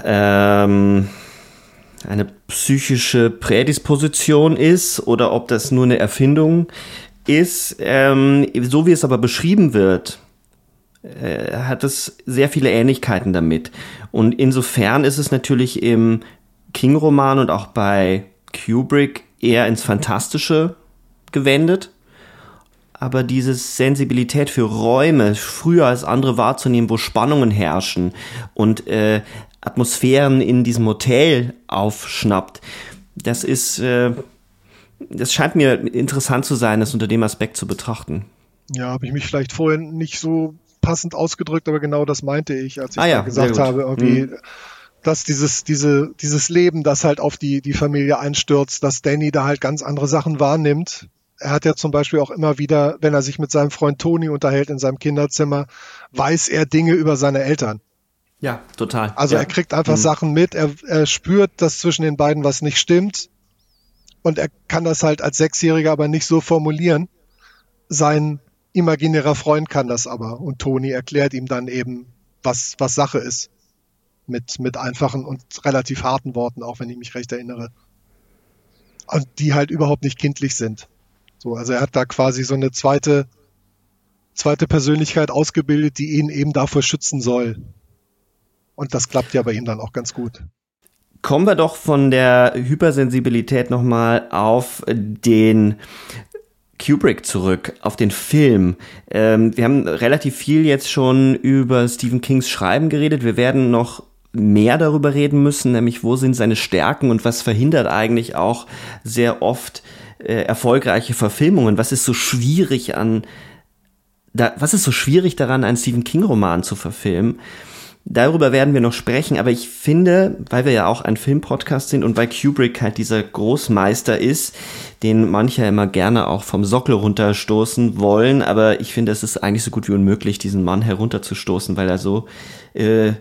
ähm, eine psychische Prädisposition ist oder ob das nur eine Erfindung ist. Ähm, so wie es aber beschrieben wird, äh, hat es sehr viele Ähnlichkeiten damit. Und insofern ist es natürlich im King-Roman und auch bei Kubrick eher ins Fantastische gewendet. Aber diese Sensibilität für Räume früher als andere wahrzunehmen, wo Spannungen herrschen und äh, Atmosphären in diesem Hotel aufschnappt, das ist, äh, das scheint mir interessant zu sein, das unter dem Aspekt zu betrachten. Ja, habe ich mich vielleicht vorher nicht so passend ausgedrückt, aber genau das meinte ich, als ich ah, ja, gesagt habe, irgendwie. Hm dass dieses, diese, dieses Leben, das halt auf die, die Familie einstürzt, dass Danny da halt ganz andere Sachen wahrnimmt. Er hat ja zum Beispiel auch immer wieder, wenn er sich mit seinem Freund Toni unterhält in seinem Kinderzimmer, weiß er Dinge über seine Eltern. Ja, total. Also ja. er kriegt einfach mhm. Sachen mit, er, er spürt, dass zwischen den beiden was nicht stimmt. Und er kann das halt als Sechsjähriger aber nicht so formulieren. Sein imaginärer Freund kann das aber. Und Toni erklärt ihm dann eben, was, was Sache ist mit, mit einfachen und relativ harten Worten, auch wenn ich mich recht erinnere. Und die halt überhaupt nicht kindlich sind. So, also er hat da quasi so eine zweite, zweite Persönlichkeit ausgebildet, die ihn eben davor schützen soll. Und das klappt ja bei ihm dann auch ganz gut. Kommen wir doch von der Hypersensibilität nochmal auf den Kubrick zurück, auf den Film. Ähm, wir haben relativ viel jetzt schon über Stephen Kings Schreiben geredet. Wir werden noch mehr darüber reden müssen, nämlich wo sind seine Stärken und was verhindert eigentlich auch sehr oft äh, erfolgreiche Verfilmungen. Was ist so schwierig an, da, was ist so schwierig daran, einen Stephen King Roman zu verfilmen? Darüber werden wir noch sprechen, aber ich finde, weil wir ja auch ein Filmpodcast sind und weil Kubrick halt dieser Großmeister ist, den manche immer gerne auch vom Sockel runterstoßen wollen, aber ich finde, es ist eigentlich so gut wie unmöglich, diesen Mann herunterzustoßen, weil er so äh,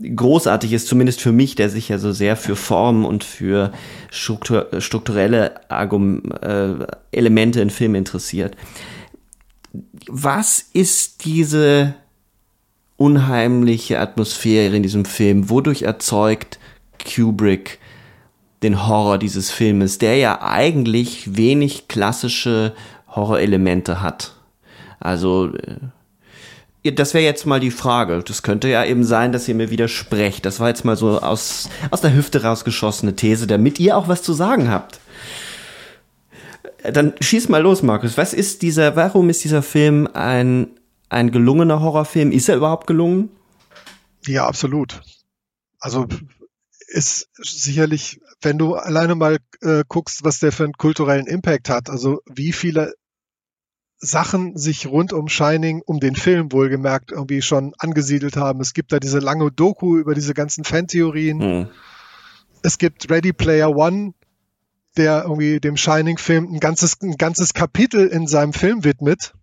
großartig ist, zumindest für mich, der sich ja so sehr für Formen und für struktur strukturelle Argum äh, Elemente in Filmen interessiert. Was ist diese unheimliche Atmosphäre in diesem Film? Wodurch erzeugt Kubrick den Horror dieses Filmes, der ja eigentlich wenig klassische Horrorelemente hat? Also, äh, das wäre jetzt mal die Frage. Das könnte ja eben sein, dass ihr mir widersprecht. Das war jetzt mal so aus, aus der Hüfte rausgeschossene These, damit ihr auch was zu sagen habt. Dann schieß mal los, Markus. Was ist dieser, warum ist dieser Film ein ein gelungener Horrorfilm? Ist er überhaupt gelungen? Ja, absolut. Also ist sicherlich, wenn du alleine mal äh, guckst, was der für einen kulturellen Impact hat, also wie viele Sachen sich rund um Shining, um den Film wohlgemerkt, irgendwie schon angesiedelt haben. Es gibt da diese lange Doku über diese ganzen Fantheorien. Mhm. Es gibt Ready Player One, der irgendwie dem Shining-Film ein ganzes, ein ganzes Kapitel in seinem Film widmet.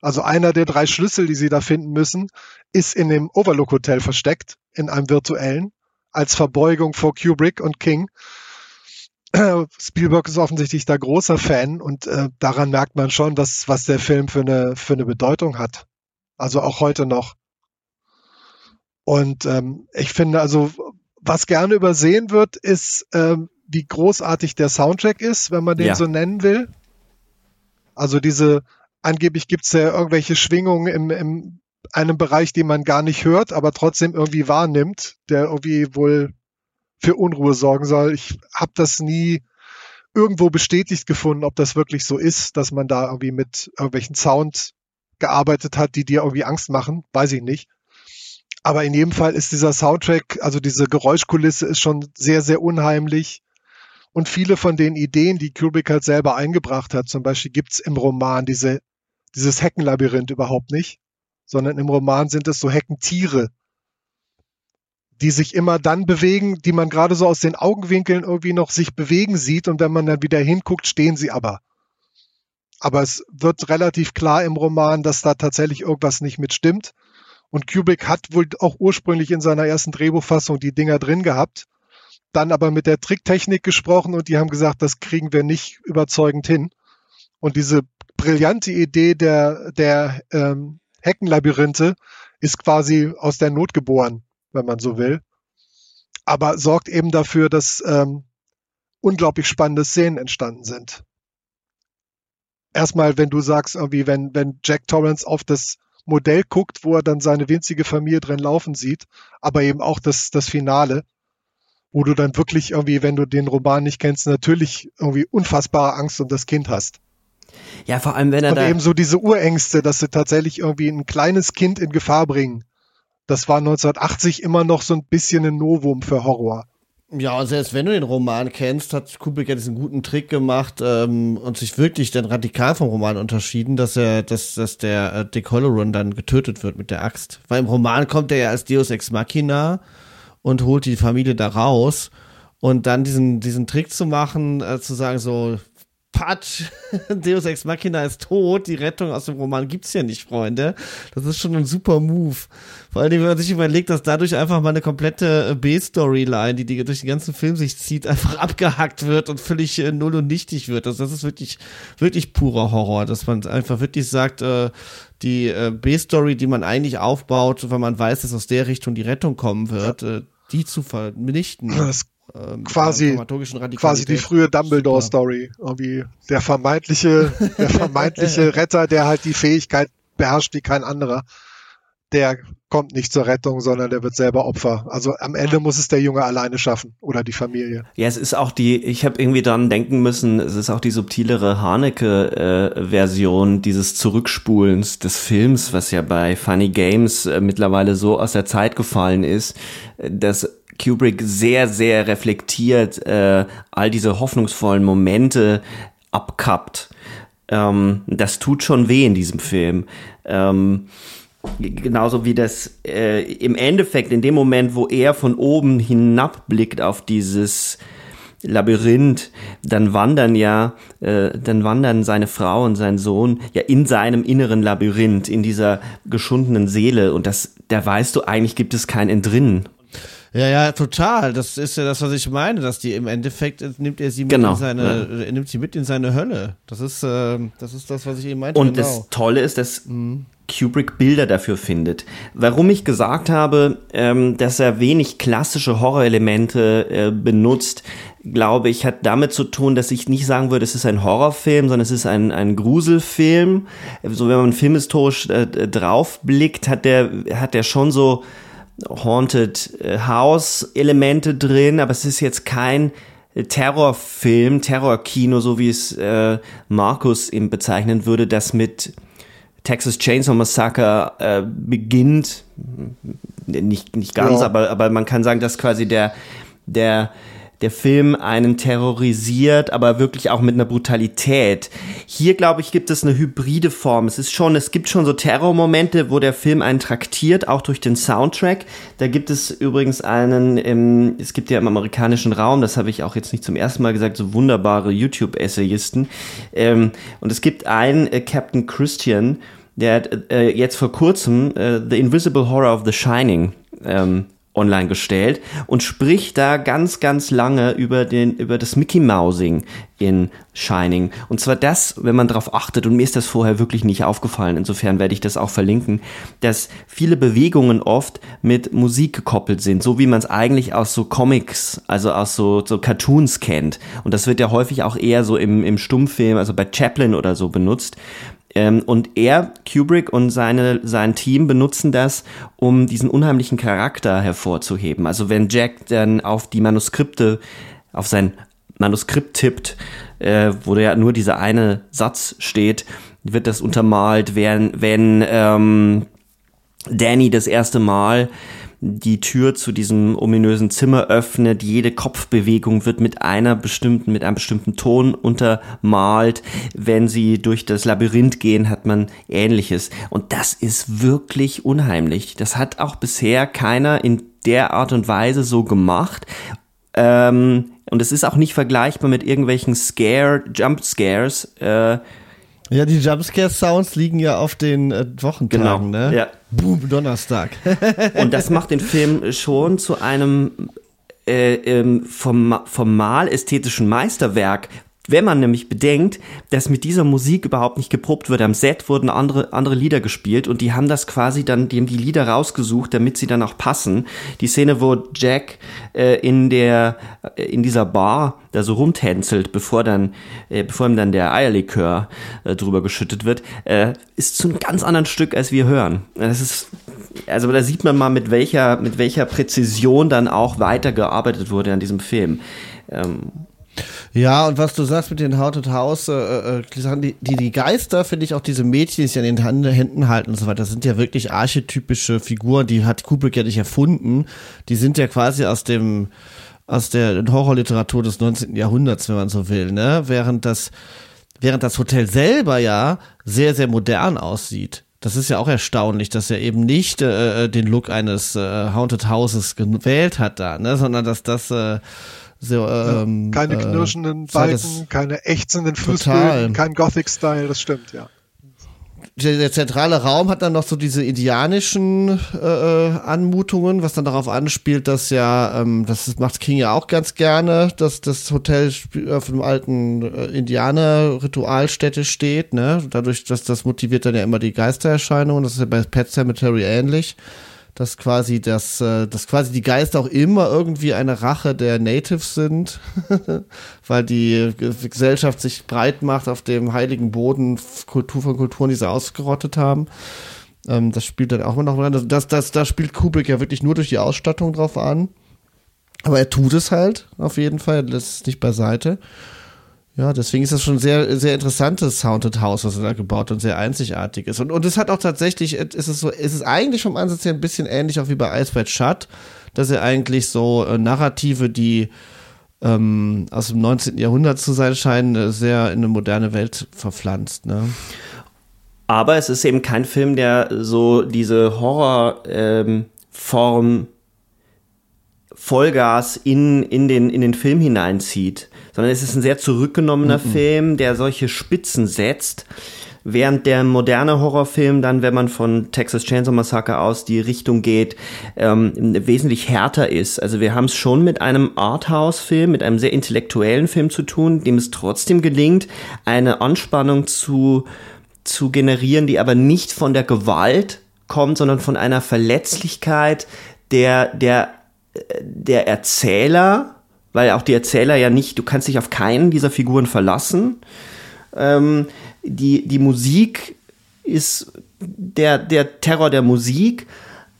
Also einer der drei Schlüssel, die sie da finden müssen, ist in dem Overlook Hotel versteckt, in einem virtuellen, als Verbeugung vor Kubrick und King. Spielberg ist offensichtlich da großer Fan und äh, daran merkt man schon, was, was der Film für eine, für eine Bedeutung hat. Also auch heute noch. Und ähm, ich finde also, was gerne übersehen wird, ist, ähm, wie großartig der Soundtrack ist, wenn man den ja. so nennen will. Also diese angeblich gibt es ja irgendwelche Schwingungen im, im einem Bereich, die man gar nicht hört, aber trotzdem irgendwie wahrnimmt, der irgendwie wohl für Unruhe sorgen soll. Ich habe das nie irgendwo bestätigt gefunden, ob das wirklich so ist, dass man da irgendwie mit irgendwelchen Sound gearbeitet hat, die dir irgendwie Angst machen. Weiß ich nicht. Aber in jedem Fall ist dieser Soundtrack, also diese Geräuschkulisse ist schon sehr, sehr unheimlich. Und viele von den Ideen, die Kubrick halt selber eingebracht hat, zum Beispiel gibt's im Roman diese dieses Heckenlabyrinth überhaupt nicht, sondern im Roman sind es so Heckentiere, die sich immer dann bewegen, die man gerade so aus den Augenwinkeln irgendwie noch sich bewegen sieht und wenn man dann wieder hinguckt, stehen sie aber. Aber es wird relativ klar im Roman, dass da tatsächlich irgendwas nicht mit stimmt. Und Kubrick hat wohl auch ursprünglich in seiner ersten Drehbuchfassung die Dinger drin gehabt, dann aber mit der Tricktechnik gesprochen und die haben gesagt, das kriegen wir nicht überzeugend hin. Und diese brillante Idee der, der ähm, Heckenlabyrinthe ist quasi aus der Not geboren, wenn man so will. Aber sorgt eben dafür, dass ähm, unglaublich spannende Szenen entstanden sind. Erstmal, wenn du sagst, irgendwie, wenn, wenn Jack Torrance auf das Modell guckt, wo er dann seine winzige Familie drin laufen sieht, aber eben auch das, das Finale, wo du dann wirklich irgendwie, wenn du den Roman nicht kennst, natürlich irgendwie unfassbare Angst um das Kind hast. Ja, vor allem, wenn er und da. Und eben so diese Urängste, dass sie tatsächlich irgendwie ein kleines Kind in Gefahr bringen. Das war 1980 immer noch so ein bisschen ein Novum für Horror. Ja, und selbst wenn du den Roman kennst, hat Kubrick ja diesen guten Trick gemacht ähm, und sich wirklich dann radikal vom Roman unterschieden, dass er, dass, dass der äh, Dick Halloran dann getötet wird mit der Axt. Weil im Roman kommt er ja als Deus Ex Machina und holt die Familie da raus. Und dann diesen, diesen Trick zu machen, äh, zu sagen so, Patsch, Deus Ex Machina ist tot, die Rettung aus dem Roman gibt's ja nicht, Freunde. Das ist schon ein super Move. Vor allem, wenn man sich überlegt, dass dadurch einfach mal eine komplette äh, B-Storyline, die, die durch den ganzen Film sich zieht, einfach abgehackt wird und völlig äh, null und nichtig wird. Also das ist wirklich, wirklich purer Horror, dass man einfach wirklich sagt, äh, die äh, B-Story, die man eigentlich aufbaut, weil man weiß, dass aus der Richtung die Rettung kommen wird, äh, die zu vernichten. Das ähm, quasi, quasi die frühe Dumbledore-Story. Irgendwie der vermeintliche, der vermeintliche Retter, der halt die Fähigkeit beherrscht wie kein anderer, der kommt nicht zur Rettung, sondern der wird selber Opfer. Also am Ende muss es der Junge alleine schaffen oder die Familie. Ja, es ist auch die, ich habe irgendwie dann denken müssen, es ist auch die subtilere Haneke-Version äh, dieses Zurückspulens des Films, was ja bei Funny Games äh, mittlerweile so aus der Zeit gefallen ist, dass Kubrick sehr, sehr reflektiert äh, all diese hoffnungsvollen Momente abkappt. Ähm, das tut schon weh in diesem Film. Ähm, genauso wie das äh, im Endeffekt in dem Moment, wo er von oben hinabblickt auf dieses Labyrinth, dann wandern ja, äh, dann wandern seine Frau und sein Sohn ja in seinem inneren Labyrinth, in dieser geschundenen Seele und das, da weißt du, eigentlich gibt es kein Entrinnen. Ja, ja, total. Das ist ja das, was ich meine, dass die im Endeffekt nimmt er sie mit genau. in seine, ja. nimmt sie mit in seine Hölle. Das ist, äh, das ist das, was ich eben meinte. Und genau. das Tolle ist, dass mhm. Kubrick Bilder dafür findet. Warum ich gesagt habe, ähm, dass er wenig klassische Horrorelemente äh, benutzt, glaube ich, hat damit zu tun, dass ich nicht sagen würde, es ist ein Horrorfilm, sondern es ist ein, ein Gruselfilm. So, wenn man filmhistorisch äh, draufblickt, hat der, hat der schon so Haunted äh, House Elemente drin, aber es ist jetzt kein Terrorfilm, Terrorkino, so wie es äh, Markus ihm bezeichnen würde, das mit Texas Chainsaw Massacre äh, beginnt. Nicht, nicht ganz, ja. aber, aber man kann sagen, dass quasi der, der der Film einen terrorisiert, aber wirklich auch mit einer Brutalität. Hier, glaube ich, gibt es eine hybride Form. Es ist schon, es gibt schon so Terrormomente, wo der Film einen traktiert, auch durch den Soundtrack. Da gibt es übrigens einen, im, es gibt ja im amerikanischen Raum, das habe ich auch jetzt nicht zum ersten Mal gesagt, so wunderbare YouTube-Essayisten. Ähm, und es gibt einen, äh, Captain Christian, der hat äh, jetzt vor kurzem äh, The Invisible Horror of the Shining ähm, online gestellt und spricht da ganz, ganz lange über den, über das Mickey Mousing in Shining. Und zwar das, wenn man darauf achtet, und mir ist das vorher wirklich nicht aufgefallen, insofern werde ich das auch verlinken, dass viele Bewegungen oft mit Musik gekoppelt sind, so wie man es eigentlich aus so Comics, also aus so, so Cartoons kennt. Und das wird ja häufig auch eher so im, im Stummfilm, also bei Chaplin oder so benutzt. Ähm, und er, Kubrick und seine, sein Team benutzen das, um diesen unheimlichen Charakter hervorzuheben. Also wenn Jack dann auf die Manuskripte, auf sein Manuskript tippt, äh, wo ja nur dieser eine Satz steht, wird das untermalt, wenn, wenn ähm, Danny das erste Mal die Tür zu diesem ominösen Zimmer öffnet. Jede Kopfbewegung wird mit einer bestimmten, mit einem bestimmten Ton untermalt. Wenn sie durch das Labyrinth gehen, hat man ähnliches. Und das ist wirklich unheimlich. Das hat auch bisher keiner in der Art und Weise so gemacht. Ähm, und es ist auch nicht vergleichbar mit irgendwelchen Scare, Jump Scares, äh, ja, die Jumpscare-Sounds liegen ja auf den äh, Wochentagen, genau, ne? Ja. Boom, Donnerstag. Und das macht den Film schon zu einem äh, ähm, formal ästhetischen Meisterwerk, wenn man nämlich bedenkt, dass mit dieser Musik überhaupt nicht geprobt wird. Am Set wurden andere, andere Lieder gespielt und die haben das quasi dann, die haben die Lieder rausgesucht, damit sie dann auch passen. Die Szene, wo Jack äh, in der, äh, in dieser Bar da so rumtänzelt, bevor dann, äh, bevor ihm dann der Eierlikör äh, drüber geschüttet wird, äh, ist zu einem ganz anderen Stück, als wir hören. Das ist, also da sieht man mal, mit welcher, mit welcher Präzision dann auch weitergearbeitet wurde an diesem Film. Ähm, ja, und was du sagst mit den Haunted House, äh, äh, die, die, die Geister, finde ich auch diese Mädchen, die sich an den Händen halten und so weiter, das sind ja wirklich archetypische Figuren, die hat Kubrick ja nicht erfunden. Die sind ja quasi aus dem, aus der Horrorliteratur des 19. Jahrhunderts, wenn man so will, ne? Während das, während das Hotel selber ja sehr, sehr modern aussieht. Das ist ja auch erstaunlich, dass er eben nicht äh, äh den Look eines äh, Haunted Houses gewählt hat da, ne? sondern dass das äh, so, ähm, keine äh, knirschenden äh, Balken, keine ächzenden Fußböden, kein Gothic-Style, das stimmt, ja. Der, der, zentrale Raum hat dann noch so diese indianischen äh, äh Anmutungen, was dann darauf anspielt, dass ja, ähm, das macht King ja auch ganz gerne, dass das Hotel auf einem alten äh, Indianer-Ritualstätte steht, ne? Dadurch, dass das motiviert dann ja immer die Geistererscheinungen, das ist ja bei Pet Cemetery ähnlich dass quasi das, äh, dass quasi die Geister auch immer irgendwie eine Rache der Natives sind, weil die Gesellschaft sich breit macht auf dem heiligen Boden Kultur von Kulturen, die sie ausgerottet haben. Ähm, das spielt dann auch immer noch rein. Das, das, das spielt Kubrick ja wirklich nur durch die Ausstattung drauf an. Aber er tut es halt, auf jeden Fall, lässt es nicht beiseite. Ja, deswegen ist das schon sehr, sehr interessantes Haunted House, was er da gebaut und sehr einzigartig ist. Und, und es hat auch tatsächlich, ist es so, ist es eigentlich vom Ansatz her ein bisschen ähnlich auch wie bei Ice Shut, dass er eigentlich so äh, Narrative, die ähm, aus dem 19. Jahrhundert zu sein scheinen, äh, sehr in eine moderne Welt verpflanzt. Ne? Aber es ist eben kein Film, der so diese Horrorform ähm, Vollgas in, in, den, in den Film hineinzieht, sondern es ist ein sehr zurückgenommener mhm. Film, der solche Spitzen setzt, während der moderne Horrorfilm dann, wenn man von Texas Chainsaw Massacre aus die Richtung geht, ähm, wesentlich härter ist. Also wir haben es schon mit einem Arthouse-Film, mit einem sehr intellektuellen Film zu tun, dem es trotzdem gelingt, eine Anspannung zu zu generieren, die aber nicht von der Gewalt kommt, sondern von einer Verletzlichkeit der, der, der Erzähler, weil auch die Erzähler ja nicht, du kannst dich auf keinen dieser Figuren verlassen. Ähm, die, die Musik ist der, der Terror der Musik,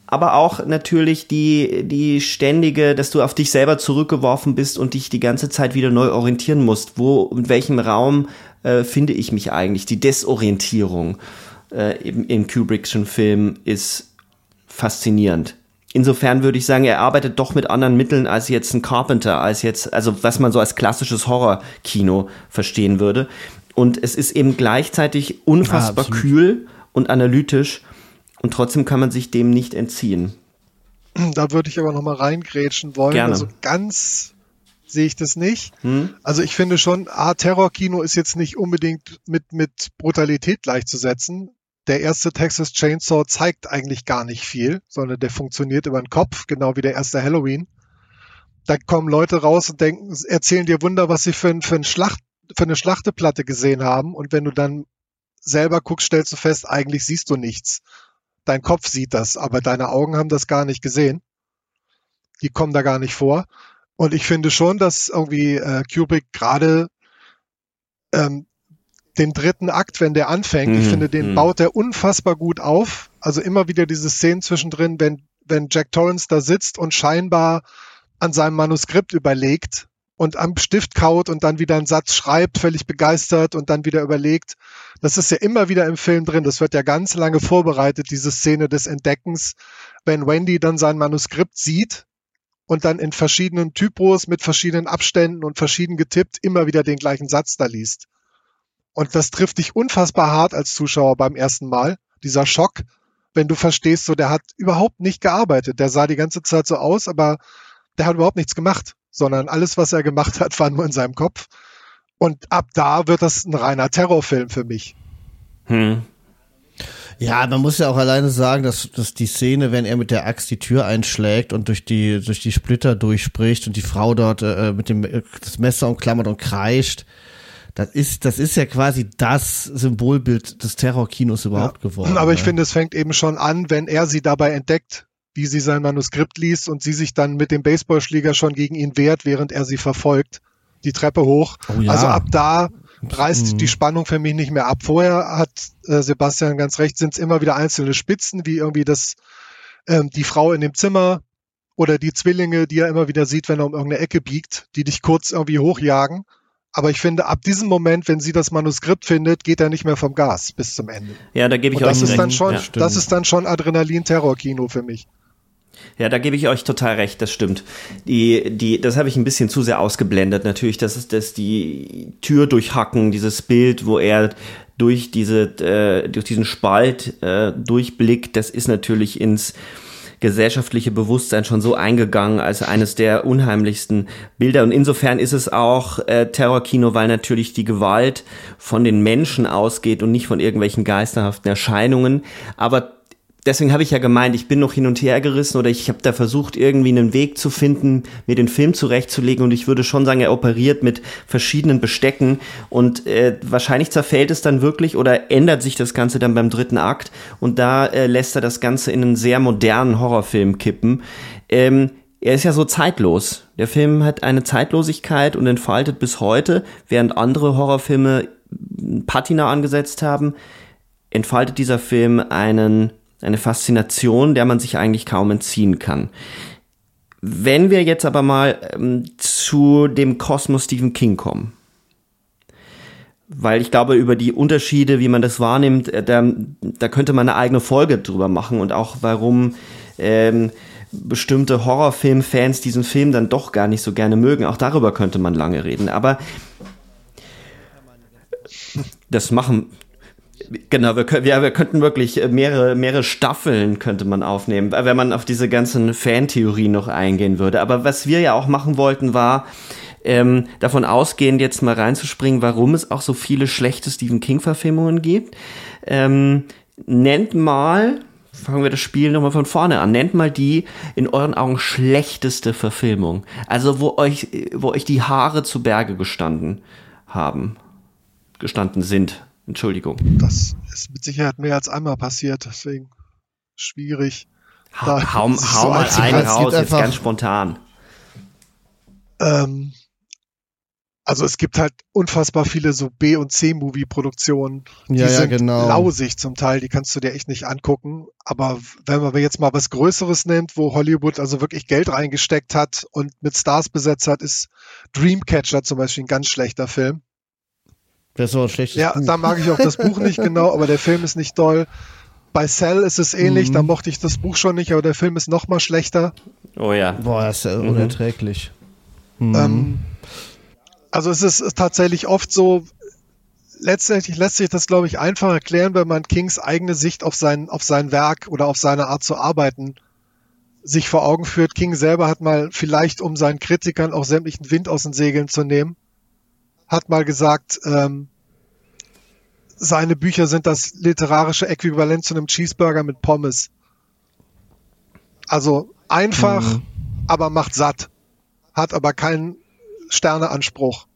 aber auch natürlich die, die ständige, dass du auf dich selber zurückgeworfen bist und dich die ganze Zeit wieder neu orientieren musst. Wo, in welchem Raum äh, finde ich mich eigentlich? Die Desorientierung äh, im, im Kubrickschen Film ist faszinierend. Insofern würde ich sagen, er arbeitet doch mit anderen Mitteln als jetzt ein Carpenter, als jetzt, also was man so als klassisches Horrorkino verstehen würde. Und es ist eben gleichzeitig unfassbar ja, kühl und analytisch und trotzdem kann man sich dem nicht entziehen. Da würde ich aber noch mal reingrätschen wollen. Gerne. Also ganz sehe ich das nicht. Hm? Also ich finde schon, A, Terrorkino ist jetzt nicht unbedingt mit, mit Brutalität gleichzusetzen. Der erste Texas Chainsaw zeigt eigentlich gar nicht viel, sondern der funktioniert über den Kopf, genau wie der erste Halloween. Da kommen Leute raus und denken, erzählen dir Wunder, was sie für, für, ein Schlacht, für eine Schlachteplatte gesehen haben. Und wenn du dann selber guckst, stellst du fest, eigentlich siehst du nichts. Dein Kopf sieht das, aber deine Augen haben das gar nicht gesehen. Die kommen da gar nicht vor. Und ich finde schon, dass irgendwie äh, Kubrick gerade ähm, den dritten Akt, wenn der anfängt, mhm. ich finde, den mhm. baut er unfassbar gut auf. Also immer wieder diese Szenen zwischendrin, wenn, wenn Jack Torrance da sitzt und scheinbar an seinem Manuskript überlegt und am Stift kaut und dann wieder einen Satz schreibt, völlig begeistert und dann wieder überlegt. Das ist ja immer wieder im Film drin. Das wird ja ganz lange vorbereitet, diese Szene des Entdeckens, wenn Wendy dann sein Manuskript sieht und dann in verschiedenen Typos mit verschiedenen Abständen und verschieden getippt immer wieder den gleichen Satz da liest. Und das trifft dich unfassbar hart als Zuschauer beim ersten Mal. Dieser Schock, wenn du verstehst, so der hat überhaupt nicht gearbeitet. Der sah die ganze Zeit so aus, aber der hat überhaupt nichts gemacht, sondern alles, was er gemacht hat, war nur in seinem Kopf. Und ab da wird das ein reiner Terrorfilm für mich. Hm. Ja, man muss ja auch alleine sagen, dass, dass die Szene, wenn er mit der Axt die Tür einschlägt und durch die, durch die Splitter durchspricht und die Frau dort äh, mit dem äh, das Messer umklammert und kreischt, das ist, das ist ja quasi das Symbolbild des Terrorkinos überhaupt ja. geworden. Aber ich ne? finde, es fängt eben schon an, wenn er sie dabei entdeckt, wie sie sein Manuskript liest und sie sich dann mit dem Baseballschläger schon gegen ihn wehrt, während er sie verfolgt, die Treppe hoch. Oh ja. Also ab da reißt mhm. die Spannung für mich nicht mehr ab. Vorher hat äh, Sebastian ganz recht, sind es immer wieder einzelne Spitzen, wie irgendwie das, ähm, die Frau in dem Zimmer oder die Zwillinge, die er immer wieder sieht, wenn er um irgendeine Ecke biegt, die dich kurz irgendwie hochjagen. Aber ich finde, ab diesem Moment, wenn sie das Manuskript findet, geht er nicht mehr vom Gas bis zum Ende. Ja, da gebe ich Und euch das ist dann schon, ja, das ist dann schon Adrenalin-Terror-Kino für mich. Ja, da gebe ich euch total recht, das stimmt. Die, die, das habe ich ein bisschen zu sehr ausgeblendet. Natürlich, das ist das die Tür durchhacken, dieses Bild, wo er durch diese, äh, durch diesen Spalt äh, durchblickt, das ist natürlich ins gesellschaftliche Bewusstsein schon so eingegangen als eines der unheimlichsten Bilder. Und insofern ist es auch äh, Terrorkino, weil natürlich die Gewalt von den Menschen ausgeht und nicht von irgendwelchen geisterhaften Erscheinungen. Aber deswegen habe ich ja gemeint, ich bin noch hin und her gerissen oder ich habe da versucht, irgendwie einen Weg zu finden, mir den Film zurechtzulegen und ich würde schon sagen, er operiert mit verschiedenen Bestecken und äh, wahrscheinlich zerfällt es dann wirklich oder ändert sich das Ganze dann beim dritten Akt und da äh, lässt er das Ganze in einen sehr modernen Horrorfilm kippen. Ähm, er ist ja so zeitlos. Der Film hat eine Zeitlosigkeit und entfaltet bis heute, während andere Horrorfilme Patina angesetzt haben, entfaltet dieser Film einen, eine Faszination, der man sich eigentlich kaum entziehen kann. Wenn wir jetzt aber mal ähm, zu dem Kosmos Stephen King kommen, weil ich glaube, über die Unterschiede, wie man das wahrnimmt, äh, da, da könnte man eine eigene Folge drüber machen und auch warum ähm, bestimmte Horrorfilm-Fans diesen Film dann doch gar nicht so gerne mögen. Auch darüber könnte man lange reden. Aber das machen. Genau, wir, können, ja, wir könnten wirklich mehrere, mehrere Staffeln könnte man aufnehmen, wenn man auf diese ganzen Fantheorien noch eingehen würde. Aber was wir ja auch machen wollten, war ähm, davon ausgehend jetzt mal reinzuspringen, warum es auch so viele schlechte Stephen King-Verfilmungen gibt. Ähm, nennt mal fangen wir das Spiel nochmal von vorne an. Nennt mal die in euren Augen schlechteste Verfilmung. Also wo euch, wo euch die Haare zu Berge gestanden haben. Gestanden sind. Entschuldigung. Das ist mit Sicherheit mehr als einmal passiert, deswegen schwierig. Ha, hau, hau so mal einen raus, jetzt ganz spontan. Ähm, also es gibt halt unfassbar viele so B- und C-Movie-Produktionen. Die ja, ja, sind genau. lausig zum Teil, die kannst du dir echt nicht angucken. Aber wenn man jetzt mal was Größeres nimmt, wo Hollywood also wirklich Geld reingesteckt hat und mit Stars besetzt hat, ist Dreamcatcher zum Beispiel ein ganz schlechter Film. Das ist aber ein schlechtes Ja, Buch. da mag ich auch das Buch nicht genau, aber der Film ist nicht toll. Bei Cell ist es ähnlich, Mhm. da mochte ich das Buch schon nicht, aber der Film ist noch mal schlechter. Oh ja. Boah, das ist ja Mhm. unerträglich. Mhm. Ähm, also es ist, ist tatsächlich oft so, letztendlich lässt sich das, glaube ich, einfach erklären, wenn man Kings eigene Sicht auf sein, auf sein Werk oder auf seine Art zu arbeiten sich vor Augen führt. King selber hat mal vielleicht, um seinen Kritikern auch sämtlichen Wind aus den Segeln zu nehmen, hat mal gesagt, ähm, seine Bücher sind das literarische Äquivalent zu einem Cheeseburger mit Pommes. Also einfach, Mhm. aber macht satt. Hat aber keinen Sterneanspruch.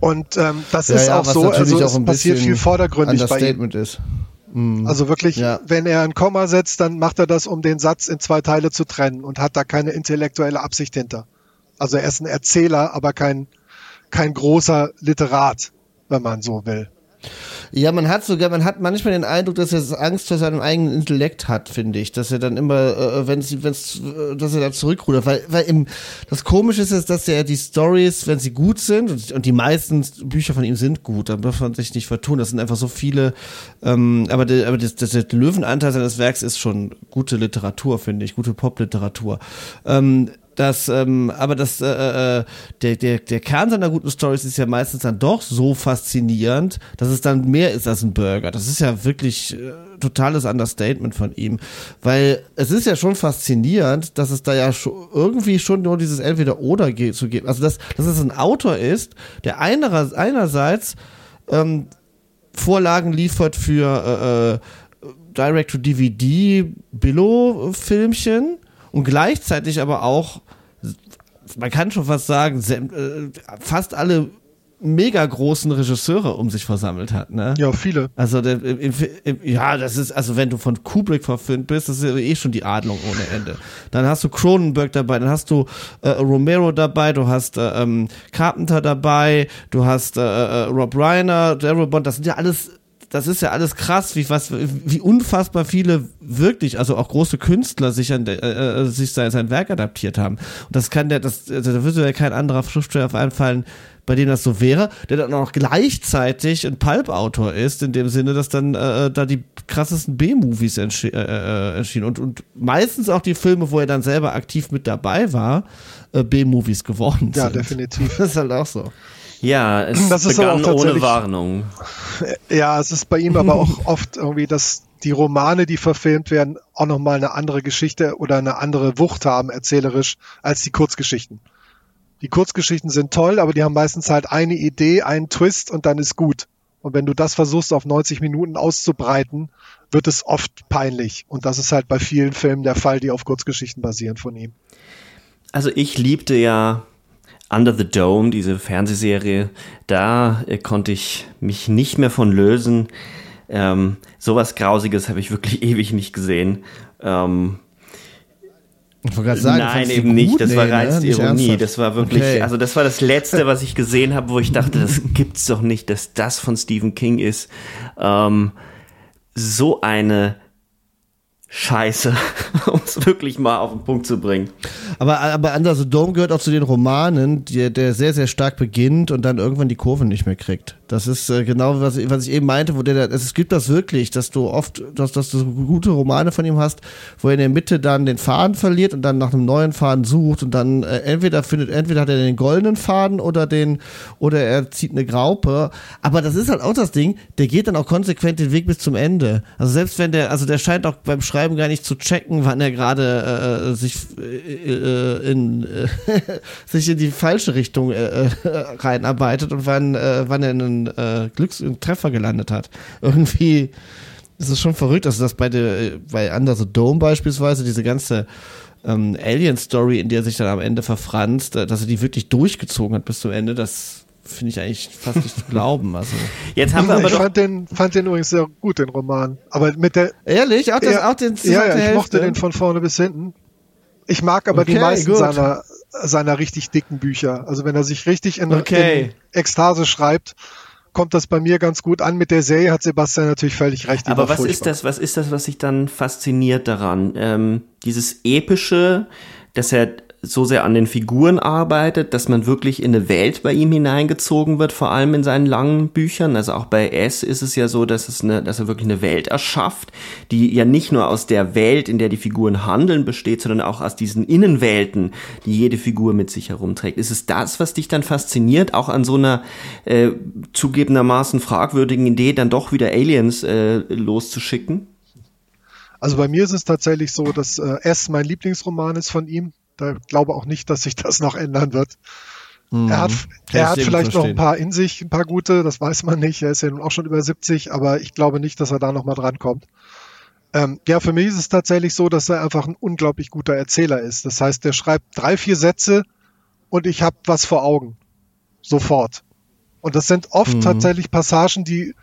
Und ähm, das Ja, ist ja, auch so, also es passiert viel vordergründig bei ihm. Ist. Mhm. Also wirklich, Ja. wenn er ein Komma setzt, dann macht er das, um den Satz in zwei Teile zu trennen und hat da keine intellektuelle Absicht hinter. Also er ist ein Erzähler, aber kein, kein großer Literat, wenn man so will. Ja, man hat sogar, man hat manchmal den Eindruck, dass er Angst vor seinem eigenen Intellekt hat, finde ich. Dass er dann immer, äh, wenn es, äh, dass er da zurückrudert. Weil, weil im, das Komische ist, dass er die Stories, wenn sie gut sind, und, und die meisten Bücher von ihm sind gut, dann darf man sich nicht vertun. Das sind einfach so viele, ähm, aber, der, aber das, das, der Löwenanteil seines Werks ist schon gute Literatur, finde ich, gute Popliteratur. Ähm, das, ähm, aber das, äh, äh, der, der, der Kern seiner guten Stories ist ja meistens dann doch so faszinierend, dass es dann mehr ist als ein Burger. Das ist ja wirklich äh, totales Understatement von ihm, weil es ist ja schon faszinierend, dass es da ja schon irgendwie schon nur dieses Entweder-Oder zu geben. Also dass, dass es ein Autor ist, der einer, einerseits ähm, Vorlagen liefert für äh, äh, Direct-to-DVD Billo-Filmchen und gleichzeitig aber auch, man kann schon fast sagen, äh, fast alle mega großen Regisseure um sich versammelt hat, ne? Ja, viele. Also der, im, im, ja, das ist also wenn du von Kubrick verfilmt bist, das ist ja eh schon die Adlung ohne Ende. Dann hast du Cronenberg dabei, dann hast du äh, Romero dabei, du hast äh, ähm, Carpenter dabei, du hast äh, äh, Rob Reiner, Daryl Bond, das sind ja alles das ist ja alles krass, wie was, wie unfassbar viele wirklich, also auch große Künstler sich an äh, äh, sich sein, sein Werk adaptiert haben. Und das kann der, das, also da würde ja kein anderer Schriftsteller auf einfallen, bei dem das so wäre, der dann auch gleichzeitig ein Pulp-Autor ist, in dem Sinne, dass dann äh, da die krassesten B-Movies äh, äh, erschienen und, und meistens auch die Filme, wo er dann selber aktiv mit dabei war, äh, B-Movies geworden Ja, sind. definitiv. Das ist halt auch so. Ja, es Das ist aber begann auch ohne Warnung. Ja, es ist bei ihm aber auch oft irgendwie, dass die Romane, die verfilmt werden, auch nochmal eine andere Geschichte oder eine andere Wucht haben, erzählerisch, als die Kurzgeschichten. Die Kurzgeschichten sind toll, aber die haben meistens halt eine Idee, einen Twist und dann ist gut. Und wenn du das versuchst, auf 90 Minuten auszubreiten, wird es oft peinlich. Und das ist halt bei vielen Filmen der Fall, die auf Kurzgeschichten basieren von ihm. Also ich liebte ja Under the Dome, diese Fernsehserie. Da äh, konnte ich mich nicht mehr von lösen. Ähm, sowas Grausiges habe ich wirklich ewig nicht gesehen. Ähm, ich wollte sagen, Nein, eben nicht. Das nee, war reinste ne? Ironie. Das war wirklich, okay. also das war das Letzte, was ich gesehen habe, wo ich dachte, das gibt's doch nicht, dass das von Stephen King ist. Ähm, so eine Scheiße, um es wirklich mal auf den Punkt zu bringen. Aber, aber Under Dome gehört auch zu den Romanen, die, der sehr, sehr stark beginnt und dann irgendwann die Kurve nicht mehr kriegt. Das ist äh, genau, was, ich, was ich eben meinte, wo der, es gibt das wirklich, dass du oft, dass, dass du gute Romane von ihm hast, wo er in der Mitte dann den Faden verliert und dann nach einem neuen Faden sucht und dann äh, entweder findet, entweder hat er den goldenen Faden oder den, oder er zieht eine Graupe. Aber das ist halt auch das Ding, der geht dann auch konsequent den Weg bis zum Ende. Also selbst wenn der, also der scheint auch beim Schreiben Schreiben gar nicht zu checken, wann er gerade äh, sich äh, äh in äh, sich in die falsche Richtung äh, äh, reinarbeitet und wann äh, wann er einen äh, Glücks einen Treffer gelandet hat. Irgendwie ist es schon verrückt, dass das bei der bei Under the Dome beispielsweise diese ganze ähm, Alien-Story, in der er sich dann am Ende verfranst, dass er die wirklich durchgezogen hat bis zum Ende, das finde ich eigentlich fast nicht zu glauben. Also. Jetzt haben wir aber ich fand den, fand den übrigens sehr gut, den Roman. Aber mit der. Ehrlich? Auch, das, ja, auch den Ja, ja, ich Hälfte? mochte den von vorne bis hinten. Ich mag aber okay, die meisten seiner, seiner richtig dicken Bücher. Also wenn er sich richtig in, okay. in Ekstase schreibt, kommt das bei mir ganz gut an. Mit der Serie hat Sebastian natürlich völlig recht. Aber was ist das, was ist das, was sich dann fasziniert daran? Ähm, dieses epische, dass er so sehr an den Figuren arbeitet, dass man wirklich in eine Welt bei ihm hineingezogen wird, vor allem in seinen langen Büchern. Also auch bei S ist es ja so, dass es eine, dass er wirklich eine Welt erschafft, die ja nicht nur aus der Welt, in der die Figuren handeln, besteht, sondern auch aus diesen Innenwelten, die jede Figur mit sich herumträgt. Ist es das, was dich dann fasziniert, auch an so einer äh, zugegebenermaßen fragwürdigen Idee, dann doch wieder Aliens äh, loszuschicken? Also bei mir ist es tatsächlich so, dass äh, S mein Lieblingsroman ist von ihm da glaube auch nicht, dass sich das noch ändern wird. Mhm. Er hat, er hat vielleicht noch ein paar in sich, ein paar gute, das weiß man nicht. Er ist ja nun auch schon über 70, aber ich glaube nicht, dass er da nochmal drankommt. Ähm, ja, für mich ist es tatsächlich so, dass er einfach ein unglaublich guter Erzähler ist. Das heißt, der schreibt drei, vier Sätze und ich habe was vor Augen. Sofort. Und das sind oft mhm. tatsächlich Passagen, die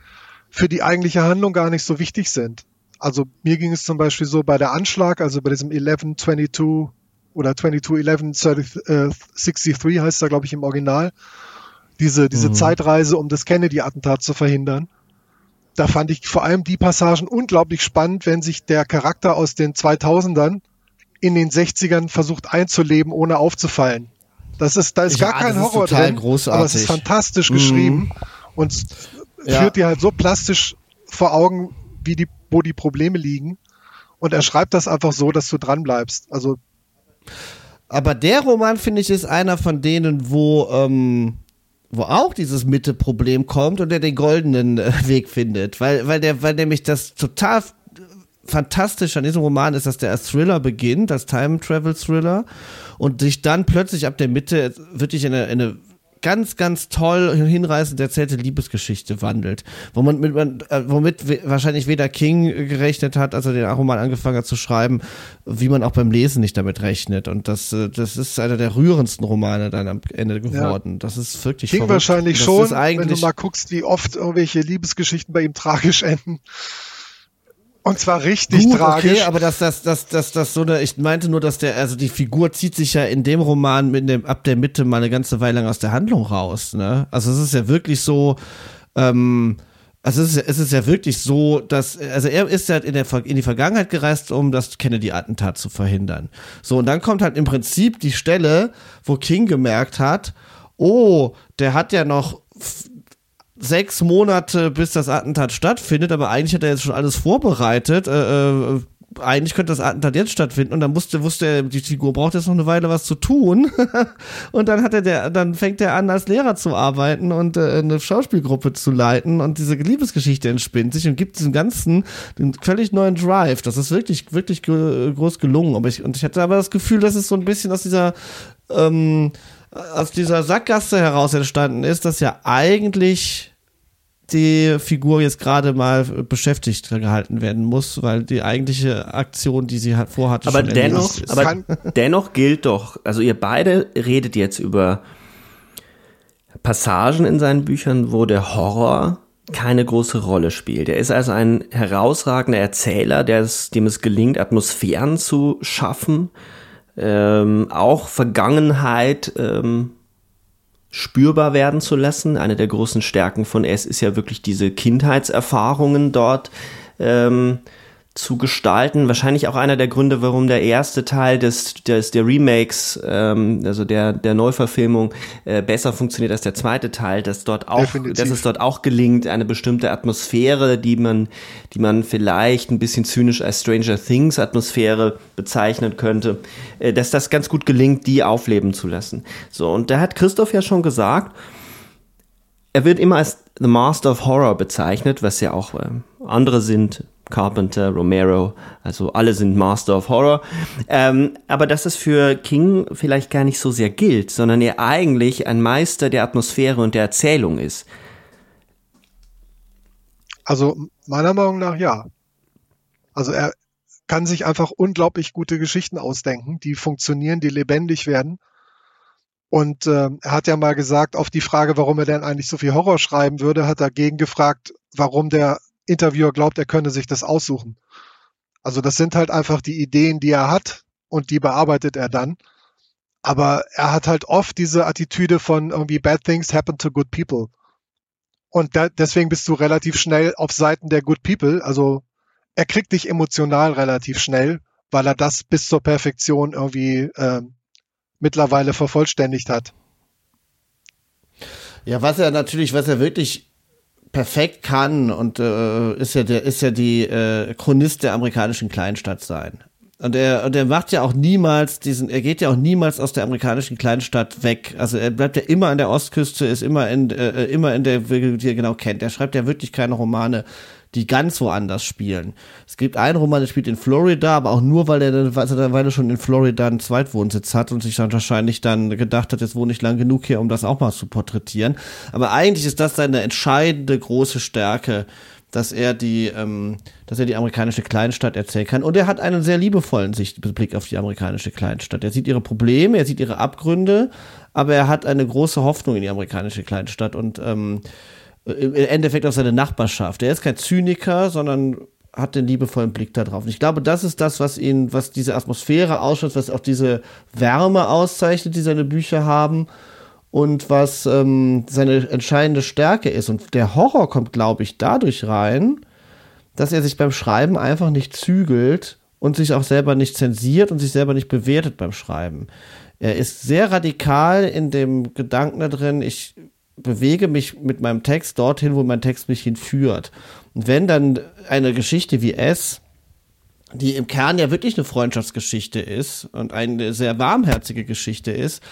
für die eigentliche Handlung gar nicht so wichtig sind. Also mir ging es zum Beispiel so bei der Anschlag, also bei diesem 1122 oder 2211 äh, 63 heißt er, glaube ich, im Original. Diese, diese mhm. Zeitreise, um das Kennedy-Attentat zu verhindern. Da fand ich vor allem die Passagen unglaublich spannend, wenn sich der Charakter aus den 2000ern in den 60ern versucht einzuleben, ohne aufzufallen. Das ist, da ist ja, gar kein Horror drin, großartig. aber es ist fantastisch mhm. geschrieben und ja. führt dir halt so plastisch vor Augen, wie die, wo die Probleme liegen. Und er schreibt das einfach so, dass du dran bleibst. Also aber der Roman, finde ich, ist einer von denen, wo, ähm, wo auch dieses Mitte-Problem kommt und der den goldenen äh, Weg findet. Weil, weil der, weil nämlich das total fantastisch an diesem Roman ist, dass der als Thriller beginnt, als Time-Travel-Thriller und sich dann plötzlich ab der Mitte wirklich in eine, in eine ganz, ganz toll hinreißend erzählte Liebesgeschichte wandelt, wo man mit, äh, womit wahrscheinlich weder King gerechnet hat, als er den Roman angefangen hat zu schreiben, wie man auch beim Lesen nicht damit rechnet. Und das, äh, das ist einer der rührendsten Romane dann am Ende geworden. Ja. Das ist wirklich King wahrscheinlich schon, wenn du mal guckst, wie oft irgendwelche Liebesgeschichten bei ihm tragisch enden. Und zwar richtig Gut, tragisch. Okay, aber dass das, das, das, das so eine, ich meinte nur, dass der, also die Figur zieht sich ja in dem Roman mit dem, ab der Mitte mal eine ganze Weile lang aus der Handlung raus, ne? Also es ist ja wirklich so, ähm, also es ist, es ist ja wirklich so, dass, also er ist ja in, der, in die Vergangenheit gereist, um das Kennedy-Attentat zu verhindern. So, und dann kommt halt im Prinzip die Stelle, wo King gemerkt hat, oh, der hat ja noch sechs Monate, bis das Attentat stattfindet, aber eigentlich hat er jetzt schon alles vorbereitet. Äh, äh, eigentlich könnte das Attentat jetzt stattfinden und dann musste, wusste er, die Figur braucht jetzt noch eine Weile was zu tun. und dann hat er der, dann fängt er an, als Lehrer zu arbeiten und äh, eine Schauspielgruppe zu leiten und diese Liebesgeschichte entspinnt sich und gibt diesem Ganzen einen völlig neuen Drive. Das ist wirklich, wirklich groß gelungen. Aber ich, und ich hatte aber das Gefühl, dass es so ein bisschen aus dieser ähm, aus dieser Sackgasse heraus entstanden ist, dass ja eigentlich die Figur jetzt gerade mal beschäftigt gehalten werden muss, weil die eigentliche Aktion, die sie hat, vorhatte, aber dennoch, aber dennoch gilt doch, also ihr beide redet jetzt über Passagen in seinen Büchern, wo der Horror keine große Rolle spielt. Er ist also ein herausragender Erzähler, der es, dem es gelingt, Atmosphären zu schaffen, ähm, auch Vergangenheit ähm, spürbar werden zu lassen. Eine der großen Stärken von S ist ja wirklich diese Kindheitserfahrungen dort ähm, zu gestalten. Wahrscheinlich auch einer der Gründe, warum der erste Teil des, des der Remakes, ähm, also der der Neuverfilmung, äh, besser funktioniert als der zweite Teil, dass dort auch, Definitiv. dass es dort auch gelingt, eine bestimmte Atmosphäre, die man, die man vielleicht ein bisschen zynisch als Stranger Things Atmosphäre bezeichnen könnte, äh, dass das ganz gut gelingt, die aufleben zu lassen. So und da hat Christoph ja schon gesagt, er wird immer als The Master of Horror bezeichnet, was ja auch äh, andere sind, Carpenter, Romero, also alle sind Master of Horror. Ähm, aber dass es für King vielleicht gar nicht so sehr gilt, sondern er eigentlich ein Meister der Atmosphäre und der Erzählung ist. Also meiner Meinung nach ja. Also er kann sich einfach unglaublich gute Geschichten ausdenken, die funktionieren, die lebendig werden. Und äh, er hat ja mal gesagt, auf die Frage, warum er denn eigentlich so viel Horror schreiben würde, hat er gegen gefragt, warum der Interviewer glaubt, er könne sich das aussuchen. Also das sind halt einfach die Ideen, die er hat und die bearbeitet er dann. Aber er hat halt oft diese Attitüde von irgendwie bad things happen to good people. Und da, deswegen bist du relativ schnell auf Seiten der good people. Also er kriegt dich emotional relativ schnell, weil er das bis zur Perfektion irgendwie äh, mittlerweile vervollständigt hat. Ja, was er natürlich, was er wirklich perfekt kann und äh, ist ja der ist ja die äh, Chronist der amerikanischen Kleinstadt sein. Und er, und er macht ja auch niemals diesen, er geht ja auch niemals aus der amerikanischen Kleinstadt weg. Also er bleibt ja immer an der Ostküste, ist immer in, äh, immer in der, die er genau kennt. Er schreibt ja wirklich keine Romane, die ganz woanders spielen. Es gibt einen Roman, der spielt in Florida, aber auch nur, weil er, weil er schon in Florida einen Zweitwohnsitz hat und sich dann wahrscheinlich dann gedacht hat, jetzt wohne ich lang genug hier, um das auch mal zu porträtieren. Aber eigentlich ist das seine entscheidende große Stärke, dass er die, ähm, dass er die amerikanische Kleinstadt erzählen kann. Und er hat einen sehr liebevollen Sichtblick auf die amerikanische Kleinstadt. Er sieht ihre Probleme, er sieht ihre Abgründe, aber er hat eine große Hoffnung in die amerikanische Kleinstadt und ähm, im Endeffekt auf seine Nachbarschaft. Er ist kein Zyniker, sondern hat den liebevollen Blick da drauf. Und ich glaube, das ist das, was ihn, was diese Atmosphäre ausschaut, was auch diese Wärme auszeichnet, die seine Bücher haben und was ähm, seine entscheidende Stärke ist. Und der Horror kommt, glaube ich, dadurch rein, dass er sich beim Schreiben einfach nicht zügelt und sich auch selber nicht zensiert und sich selber nicht bewertet beim Schreiben. Er ist sehr radikal in dem Gedanken da drin, ich bewege mich mit meinem Text dorthin, wo mein Text mich hinführt. Und wenn dann eine Geschichte wie S, die im Kern ja wirklich eine Freundschaftsgeschichte ist und eine sehr warmherzige Geschichte ist,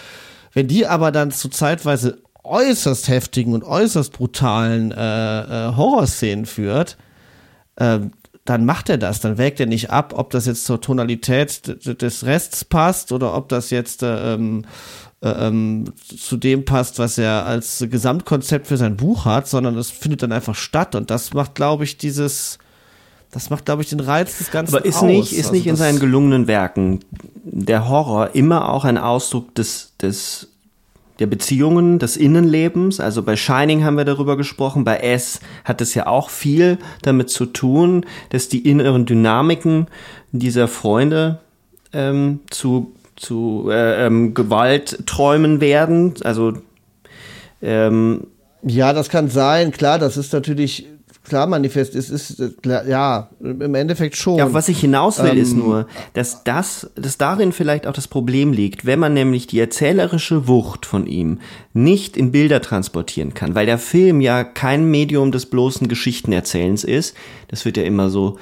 wenn die aber dann zu zeitweise äußerst heftigen und äußerst brutalen äh, äh, Horrorszenen führt, äh, dann macht er das. Dann wägt er nicht ab, ob das jetzt zur Tonalität des Rests passt oder ob das jetzt äh, ähm, äh, ähm, zu dem passt, was er als Gesamtkonzept für sein Buch hat, sondern es findet dann einfach statt und das macht, glaube ich, dieses, das macht, glaube ich, den Reiz des Ganzen Aber ist aus. nicht, ist also nicht in seinen gelungenen Werken der Horror immer auch ein Ausdruck des, des, der Beziehungen, des Innenlebens? Also bei Shining haben wir darüber gesprochen, bei S hat es ja auch viel damit zu tun, dass die inneren Dynamiken dieser Freunde ähm, zu zu äh, ähm, Gewaltträumen werden. Also ähm, ja, das kann sein. Klar, das ist natürlich klar manifest. Es ist klar, ja im Endeffekt schon. Ja, was ich hinaus will, ähm, ist nur, dass das, dass darin vielleicht auch das Problem liegt, wenn man nämlich die erzählerische Wucht von ihm nicht in Bilder transportieren kann, weil der Film ja kein Medium des bloßen Geschichtenerzählens ist. Das wird ja immer so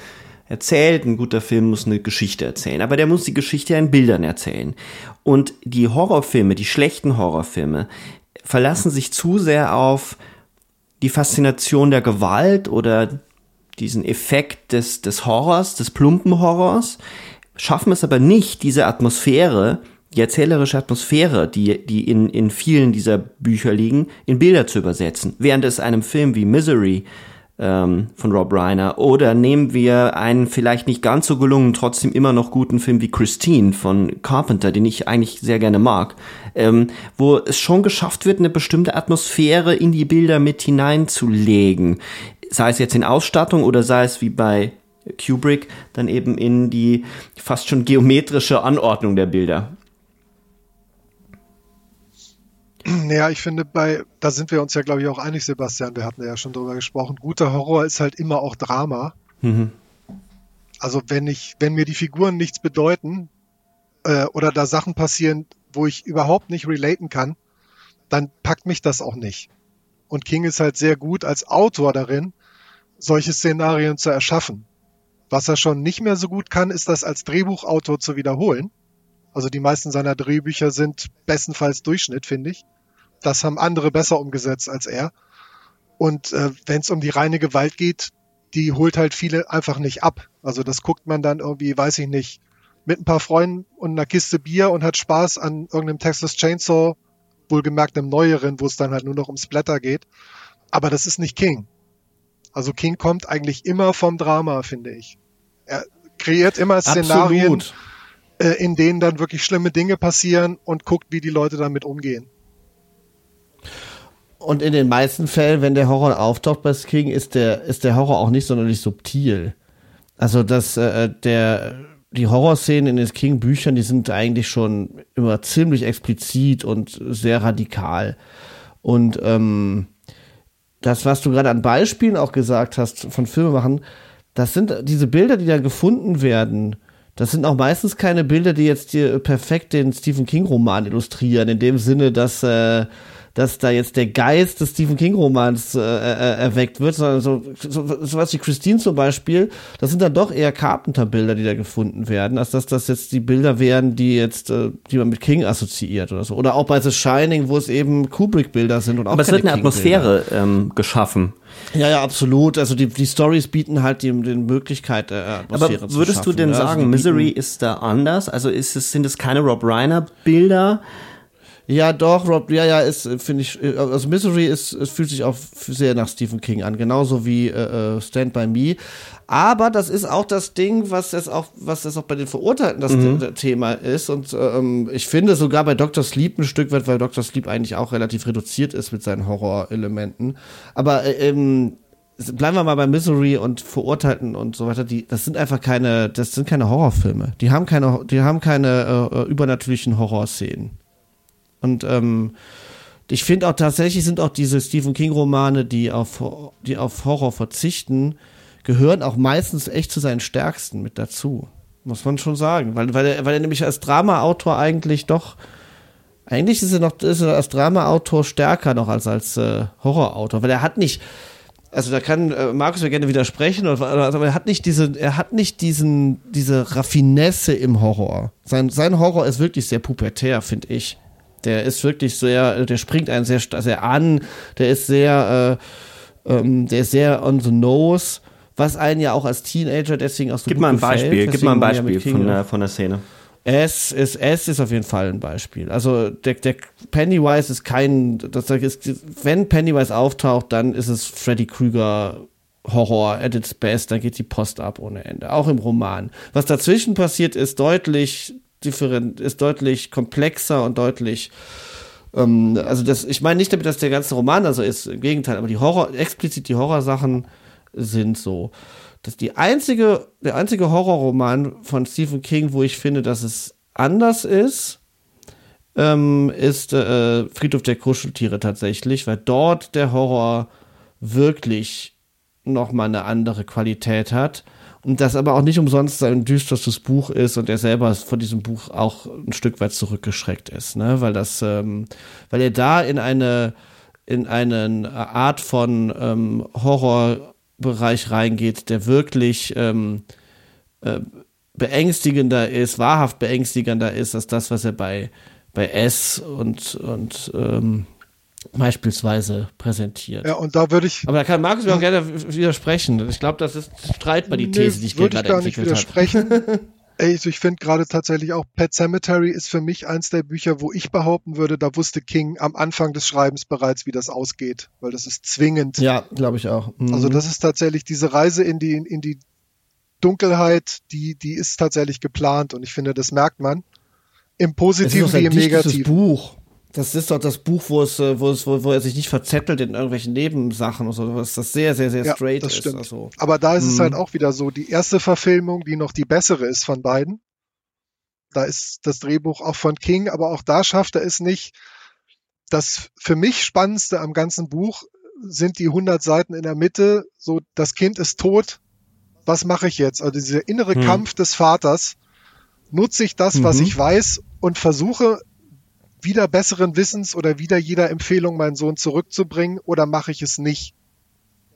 erzählt. Ein guter Film muss eine Geschichte erzählen, aber der muss die Geschichte in Bildern erzählen. Und die Horrorfilme, die schlechten Horrorfilme, verlassen sich zu sehr auf die Faszination der Gewalt oder diesen Effekt des, des Horrors, des plumpen Horrors, schaffen es aber nicht, diese Atmosphäre die erzählerische Atmosphäre, die, die in, in vielen dieser Bücher liegen, in Bilder zu übersetzen. Während es einem Film wie Misery ähm, von Rob Reiner oder nehmen wir einen vielleicht nicht ganz so gelungen, trotzdem immer noch guten Film wie Christine von Carpenter, den ich eigentlich sehr gerne mag, ähm, wo es schon geschafft wird, eine bestimmte Atmosphäre in die Bilder mit hineinzulegen. Sei es jetzt in Ausstattung oder sei es wie bei Kubrick dann eben in die fast schon geometrische Anordnung der Bilder. Ja, ich finde, bei, da sind wir uns ja, glaube ich, auch einig, Sebastian. Wir hatten ja schon drüber gesprochen. Guter Horror ist halt immer auch Drama. Mhm. Also wenn ich, wenn mir die Figuren nichts bedeuten äh, oder da Sachen passieren, wo ich überhaupt nicht relaten kann, dann packt mich das auch nicht. Und King ist halt sehr gut als Autor darin, solche Szenarien zu erschaffen. Was er schon nicht mehr so gut kann, ist das als Drehbuchautor zu wiederholen. Also die meisten seiner Drehbücher sind bestenfalls Durchschnitt, finde ich. Das haben andere besser umgesetzt als er. Und äh, wenn es um die reine Gewalt geht, die holt halt viele einfach nicht ab. Also das guckt man dann irgendwie, weiß ich nicht, mit ein paar Freunden und einer Kiste Bier und hat Spaß an irgendeinem Texas Chainsaw, wohlgemerkt einem neueren, wo es dann halt nur noch ums Blätter geht. Aber das ist nicht King. Also King kommt eigentlich immer vom Drama, finde ich. Er kreiert immer Szenarien, äh, in denen dann wirklich schlimme Dinge passieren und guckt, wie die Leute damit umgehen. Und in den meisten Fällen, wenn der Horror auftaucht bei King, ist der, ist der Horror auch nicht sonderlich subtil. Also, dass äh, der, die Horrorszenen in den King-Büchern, die sind eigentlich schon immer ziemlich explizit und sehr radikal. Und ähm, das, was du gerade an Beispielen auch gesagt hast von Filmemachen, das sind diese Bilder, die da gefunden werden. Das sind auch meistens keine Bilder, die jetzt hier perfekt den Stephen King-Roman illustrieren, in dem Sinne, dass äh, dass da jetzt der Geist des Stephen King-Romans äh, äh, erweckt wird, sondern so, so, so was wie Christine zum Beispiel, das sind dann doch eher Carpenter-Bilder, die da gefunden werden, als dass das jetzt die Bilder wären, die jetzt, äh, die man mit King assoziiert oder so. Oder auch bei The Shining, wo es eben Kubrick-Bilder sind und auch Aber es wird eine Atmosphäre ähm, geschaffen. Ja, ja, absolut. Also die, die Stories bieten halt die, die Möglichkeit, äh, Atmosphäre Aber würdest du denn ja? Also sagen, also Misery ist da anders? Also ist es, sind es keine Rob Reiner-Bilder? Ja, doch, Rob, ja, ja, ist, finde ich, also Misery ist, es fühlt sich auch sehr nach Stephen King an, genauso wie äh, äh, Stand By Me. Aber das ist auch das Ding, was jetzt auch, was jetzt auch bei den Verurteilten das mhm. Thema ist. Und ähm, ich finde sogar bei Dr. Sleep ein Stück weit, weil Dr. Sleep eigentlich auch relativ reduziert ist mit seinen Horrorelementen. Aber äh, ähm, bleiben wir mal bei Misery und Verurteilten und so weiter, die, das sind einfach keine, das sind keine Horrorfilme. Die haben keine, die haben keine äh, äh übernatürlichen Horrorszenen. Und ähm, ich finde auch tatsächlich sind auch diese Stephen King-Romane, die auf, die auf Horror verzichten, gehören auch meistens echt zu seinen stärksten mit dazu. Muss man schon sagen. Weil, weil, er, weil er nämlich als Drama-Autor eigentlich doch. Eigentlich ist er noch ist er als Drama-Autor stärker noch als als äh, Horror-Autor, weil er hat nicht. Also da kann äh, Markus ja gerne widersprechen, aber er hat nicht diese, er hat nicht diesen, diese Raffinesse im Horror. Sein, sein Horror ist wirklich sehr pubertär, finde ich. Der ist wirklich sehr, der springt einen sehr, sehr an, der ist sehr, äh, ähm, der ist sehr on the nose, was einen ja auch als Teenager deswegen auch so Gib mal ein gefällt, Beispiel, gib mal ein Beispiel von der, von der Szene. S ist, S ist auf jeden Fall ein Beispiel. Also der, der Pennywise ist kein, das ist, wenn Pennywise auftaucht, dann ist es Freddy Krüger Horror at its best, dann geht die Post ab ohne Ende. Auch im Roman. Was dazwischen passiert, ist deutlich different, ist deutlich komplexer und deutlich ähm, also das, ich meine nicht damit, dass der ganze Roman also ist, im Gegenteil, aber die Horror, explizit die Horrorsachen sind so. dass die einzige, der einzige Horrorroman von Stephen King, wo ich finde, dass es anders ist, ähm, ist äh, Friedhof der Kuscheltiere tatsächlich, weil dort der Horror wirklich nochmal eine andere Qualität hat und das aber auch nicht umsonst sein düsterstes Buch ist und er selber von diesem Buch auch ein Stück weit zurückgeschreckt ist, ne? Weil das, ähm, weil er da in eine in eine Art von ähm, Horrorbereich reingeht, der wirklich ähm, äh, beängstigender ist, wahrhaft beängstigender ist als das, was er bei bei S und und ähm, beispielsweise präsentiert. Ja, und da würde ich. Aber da kann Markus mir auch gerne widersprechen. Ich glaube, das ist streitbar die These, die ich würde ich gar nicht widersprechen. Also ich finde gerade tatsächlich auch Pet Cemetery ist für mich eins der Bücher, wo ich behaupten würde, da wusste King am Anfang des Schreibens bereits, wie das ausgeht, weil das ist zwingend. Ja, glaube ich auch. Mhm. Also das ist tatsächlich diese Reise in die, in die Dunkelheit, die, die ist tatsächlich geplant und ich finde, das merkt man. Im Positiven wie im Negativen. Buch. Das ist doch das Buch, wo es, äh, wo es, wo, wo er sich nicht verzettelt in irgendwelchen Nebensachen und so, was das sehr, sehr, sehr ja, straight das ist. Stimmt. Also. Aber da ist mhm. es halt auch wieder so, die erste Verfilmung, die noch die bessere ist von beiden. Da ist das Drehbuch auch von King, aber auch da schafft er es nicht. Das für mich Spannendste am ganzen Buch sind die 100 Seiten in der Mitte, so das Kind ist tot, was mache ich jetzt? Also dieser innere mhm. Kampf des Vaters, nutze ich das, was mhm. ich weiß und versuche wieder besseren Wissens oder wieder jeder Empfehlung meinen Sohn zurückzubringen oder mache ich es nicht?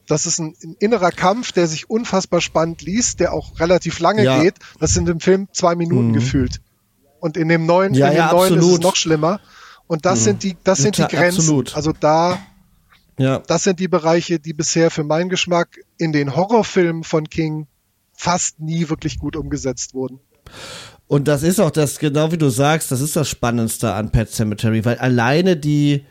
Das ist ein, ein, innerer Kampf, der sich unfassbar spannend liest, der auch relativ lange ja. geht. Das sind im Film zwei Minuten mhm. gefühlt. Und in dem neuen, ja, in dem ja, neuen ist es noch schlimmer. Und das mhm. sind die, das sind die Grenzen. Absolut. Also da, ja. das sind die Bereiche, die bisher für meinen Geschmack in den Horrorfilmen von King fast nie wirklich gut umgesetzt wurden. Und das ist auch das, genau wie du sagst, das ist das Spannendste an Pet Cemetery, weil alleine die,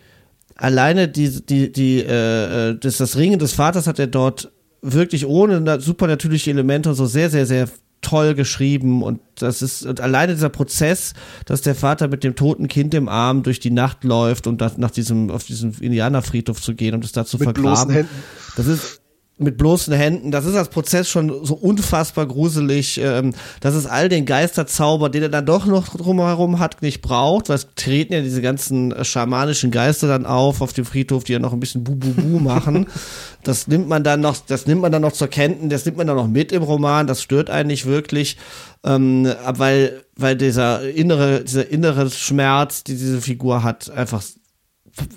alleine die, die, die, äh, äh, das, das Ringen des Vaters hat er dort wirklich ohne supernatürliche Elemente und so sehr, sehr, sehr toll geschrieben und das ist und alleine dieser Prozess, dass der Vater mit dem toten Kind im Arm durch die Nacht läuft und nach diesem auf diesem Indianerfriedhof zu gehen und es da zu mit vergraben. Das ist mit bloßen Händen. Das ist als Prozess schon so unfassbar gruselig, ähm, dass es all den Geisterzauber, den er dann doch noch drumherum hat, nicht braucht, weil es treten ja diese ganzen äh, schamanischen Geister dann auf auf dem Friedhof, die ja noch ein bisschen bu-bu-bu machen. Das nimmt man dann noch, das nimmt man dann noch zur Kenntnis, das nimmt man dann noch mit im Roman, das stört einen nicht wirklich, ähm, weil, weil dieser innere, dieser innere Schmerz, die diese Figur hat, einfach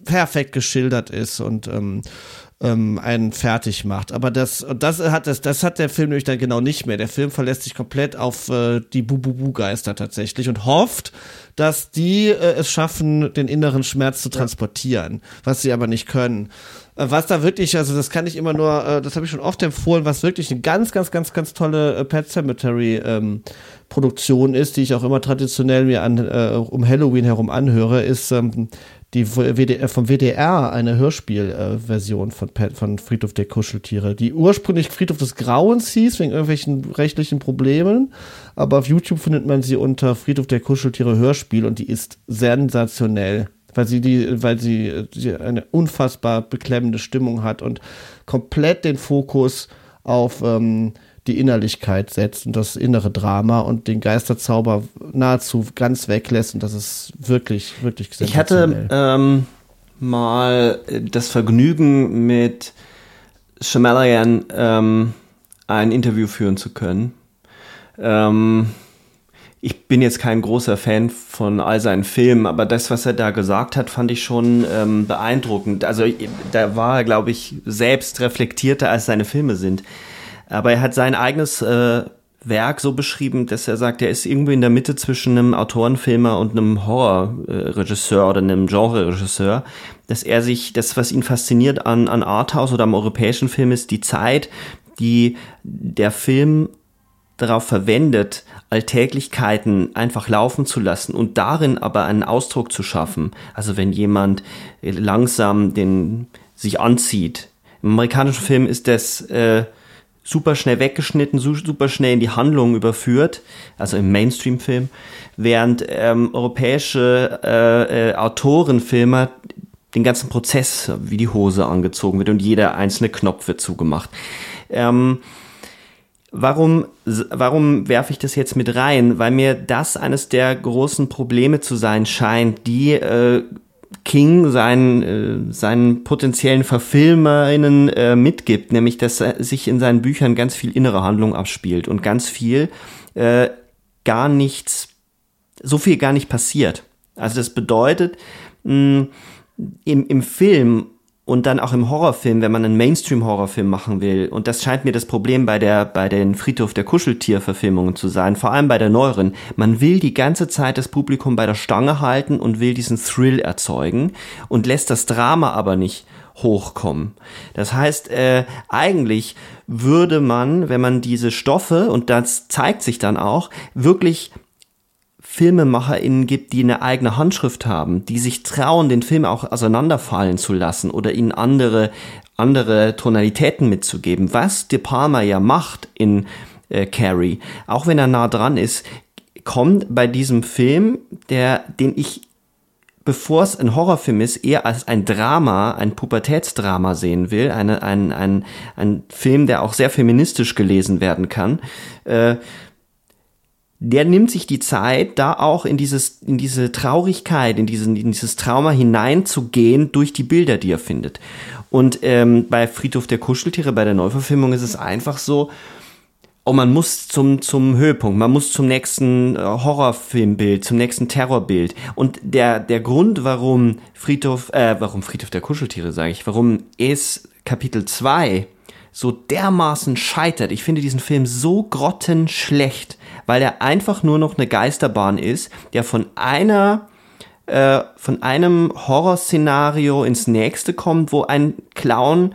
perfekt geschildert ist und ähm, ähm, einen fertig macht. Aber das, das hat das, das hat der Film nämlich dann genau nicht mehr. Der Film verlässt sich komplett auf äh, die Bububu-Geister tatsächlich und hofft, dass die äh, es schaffen, den inneren Schmerz zu transportieren, was sie aber nicht können. Äh, was da wirklich, also das kann ich immer nur, äh, das habe ich schon oft empfohlen, was wirklich eine ganz, ganz, ganz, ganz tolle äh, Pet Cemetery ähm, Produktion ist, die ich auch immer traditionell mir an, äh, um Halloween herum anhöre, ist ähm, die WDR, vom WDR eine Hörspielversion äh, von, von Friedhof der Kuscheltiere, die ursprünglich Friedhof des Grauens hieß, wegen irgendwelchen rechtlichen Problemen. Aber auf YouTube findet man sie unter Friedhof der Kuscheltiere Hörspiel und die ist sensationell. Weil sie die, weil sie, sie eine unfassbar beklemmende Stimmung hat und komplett den Fokus auf ähm, die Innerlichkeit setzt und das innere Drama und den Geisterzauber nahezu ganz weglässt und das ist wirklich, wirklich Ich hatte ähm, mal das Vergnügen mit Shamalayan ähm, ein Interview führen zu können. Ähm, ich bin jetzt kein großer Fan von all seinen Filmen, aber das, was er da gesagt hat, fand ich schon ähm, beeindruckend. Also da war er, glaube ich, selbst reflektierter, als seine Filme sind. Aber er hat sein eigenes äh, Werk so beschrieben, dass er sagt, er ist irgendwie in der Mitte zwischen einem Autorenfilmer und einem Horrorregisseur oder einem Genreregisseur, dass er sich, das, was ihn fasziniert an, an Arthouse oder am europäischen Film, ist die Zeit, die der Film darauf verwendet, Alltäglichkeiten einfach laufen zu lassen und darin aber einen Ausdruck zu schaffen. Also wenn jemand langsam den sich anzieht. Im amerikanischen Film ist das äh, super schnell weggeschnitten, super schnell in die Handlung überführt, also im Mainstream-Film, während ähm, europäische äh, äh, Autorenfilme den ganzen Prozess wie die Hose angezogen wird und jeder einzelne Knopf wird zugemacht. Ähm, warum, warum werfe ich das jetzt mit rein? Weil mir das eines der großen Probleme zu sein scheint, die äh, King seinen, äh, seinen potenziellen Verfilmerinnen äh, mitgibt, nämlich dass sich in seinen Büchern ganz viel innere Handlung abspielt und ganz viel äh, gar nichts, so viel gar nicht passiert. Also das bedeutet, mh, im, im Film und dann auch im Horrorfilm, wenn man einen Mainstream-Horrorfilm machen will. Und das scheint mir das Problem bei der, bei den Friedhof der Kuscheltier-Verfilmungen zu sein, vor allem bei der neueren. Man will die ganze Zeit das Publikum bei der Stange halten und will diesen Thrill erzeugen und lässt das Drama aber nicht hochkommen. Das heißt, äh, eigentlich würde man, wenn man diese Stoffe, und das zeigt sich dann auch, wirklich FilmemacherInnen gibt, die eine eigene Handschrift haben, die sich trauen, den Film auch auseinanderfallen zu lassen oder ihnen andere, andere Tonalitäten mitzugeben, was De Palma ja macht in äh, Carrie. Auch wenn er nah dran ist, kommt bei diesem Film, der, den ich bevor es ein Horrorfilm ist, eher als ein Drama, ein Pubertätsdrama sehen will, eine, ein, ein, ein Film, der auch sehr feministisch gelesen werden kann, äh, der nimmt sich die Zeit, da auch in dieses, in diese Traurigkeit, in diesen, in dieses Trauma hineinzugehen durch die Bilder, die er findet. Und ähm, bei Friedhof der Kuscheltiere, bei der Neuverfilmung ist es einfach so, oh, man muss zum, zum Höhepunkt, man muss zum nächsten äh, Horrorfilmbild, zum nächsten Terrorbild. Und der, der Grund, warum Friedhof, äh, warum Friedhof der Kuscheltiere, sage ich, warum es Kapitel 2 so dermaßen scheitert, ich finde diesen Film so grottenschlecht, weil er einfach nur noch eine Geisterbahn ist, der von einer äh, von einem Horrorszenario ins nächste kommt, wo ein Clown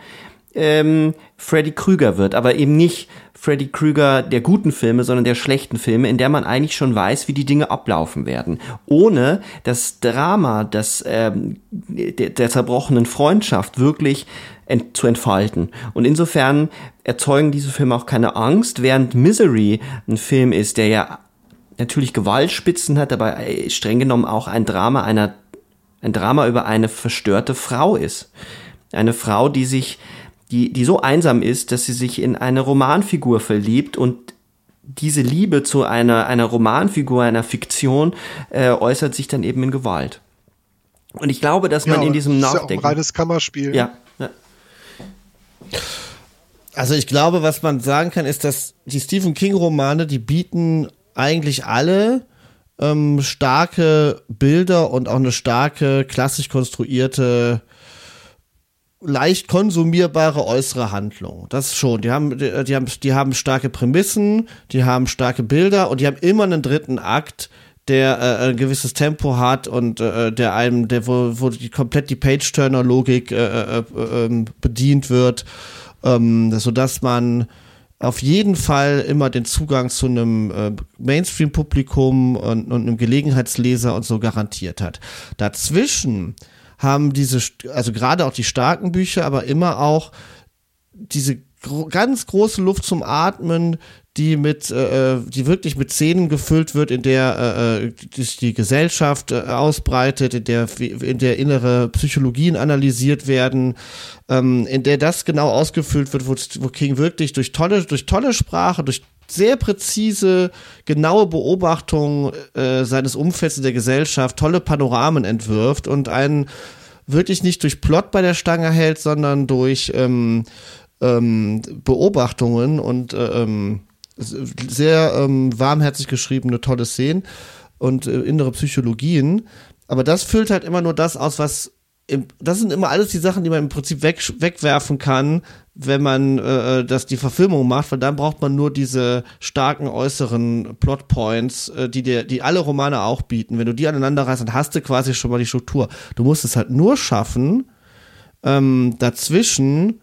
ähm, Freddy Krüger wird, aber eben nicht Freddy Krüger der guten Filme, sondern der schlechten Filme, in der man eigentlich schon weiß, wie die Dinge ablaufen werden. Ohne das Drama das, ähm, der, der zerbrochenen Freundschaft wirklich ent zu entfalten. Und insofern erzeugen diese Filme auch keine Angst, während Misery ein Film ist, der ja natürlich Gewaltspitzen hat, aber streng genommen auch ein Drama einer, ein Drama über eine verstörte Frau ist. Eine Frau, die sich die, die so einsam ist, dass sie sich in eine Romanfigur verliebt und diese Liebe zu einer, einer Romanfigur, einer Fiktion, äh, äußert sich dann eben in Gewalt. Und ich glaube, dass man ja, in diesem Nachdenken. Ja auch ein reines Kammerspiel. Ja. Also ich glaube, was man sagen kann, ist, dass die Stephen King-Romane, die bieten eigentlich alle ähm, starke Bilder und auch eine starke, klassisch konstruierte leicht konsumierbare äußere Handlung. Das schon. Die haben, die, die, haben, die haben starke Prämissen, die haben starke Bilder und die haben immer einen dritten Akt, der äh, ein gewisses Tempo hat und äh, der einem, der wo, wo die komplett die Page-Turner-Logik äh, äh, äh, ähm, bedient wird, ähm, so dass man auf jeden Fall immer den Zugang zu einem äh, Mainstream-Publikum und, und einem Gelegenheitsleser und so garantiert hat. Dazwischen haben diese, also gerade auch die starken Bücher, aber immer auch diese gro ganz große Luft zum Atmen, die mit, äh, äh die wirklich mit Szenen gefüllt wird, in der äh, die, äh, die Gesellschaft äh, ausbreitet, in der, in der innere Psychologien analysiert werden, ähm, in der das genau ausgefüllt wird, wo, wo King wirklich durch tolle, durch tolle Sprache, durch sehr präzise, genaue Beobachtung äh, seines Umfelds in der Gesellschaft, tolle Panoramen entwirft und einen wirklich nicht durch Plot bei der Stange hält, sondern durch ähm, ähm, Beobachtungen und äh, ähm, sehr ähm, warmherzig geschriebene tolle Szenen und äh, innere Psychologien. Aber das füllt halt immer nur das aus, was im, das sind immer alles die Sachen, die man im Prinzip weg, wegwerfen kann, wenn man äh, das die Verfilmung macht, weil dann braucht man nur diese starken äußeren Plotpoints, äh, die dir, die alle Romane auch bieten. Wenn du die aneinander reißt, dann hast du quasi schon mal die Struktur. Du musst es halt nur schaffen, ähm, dazwischen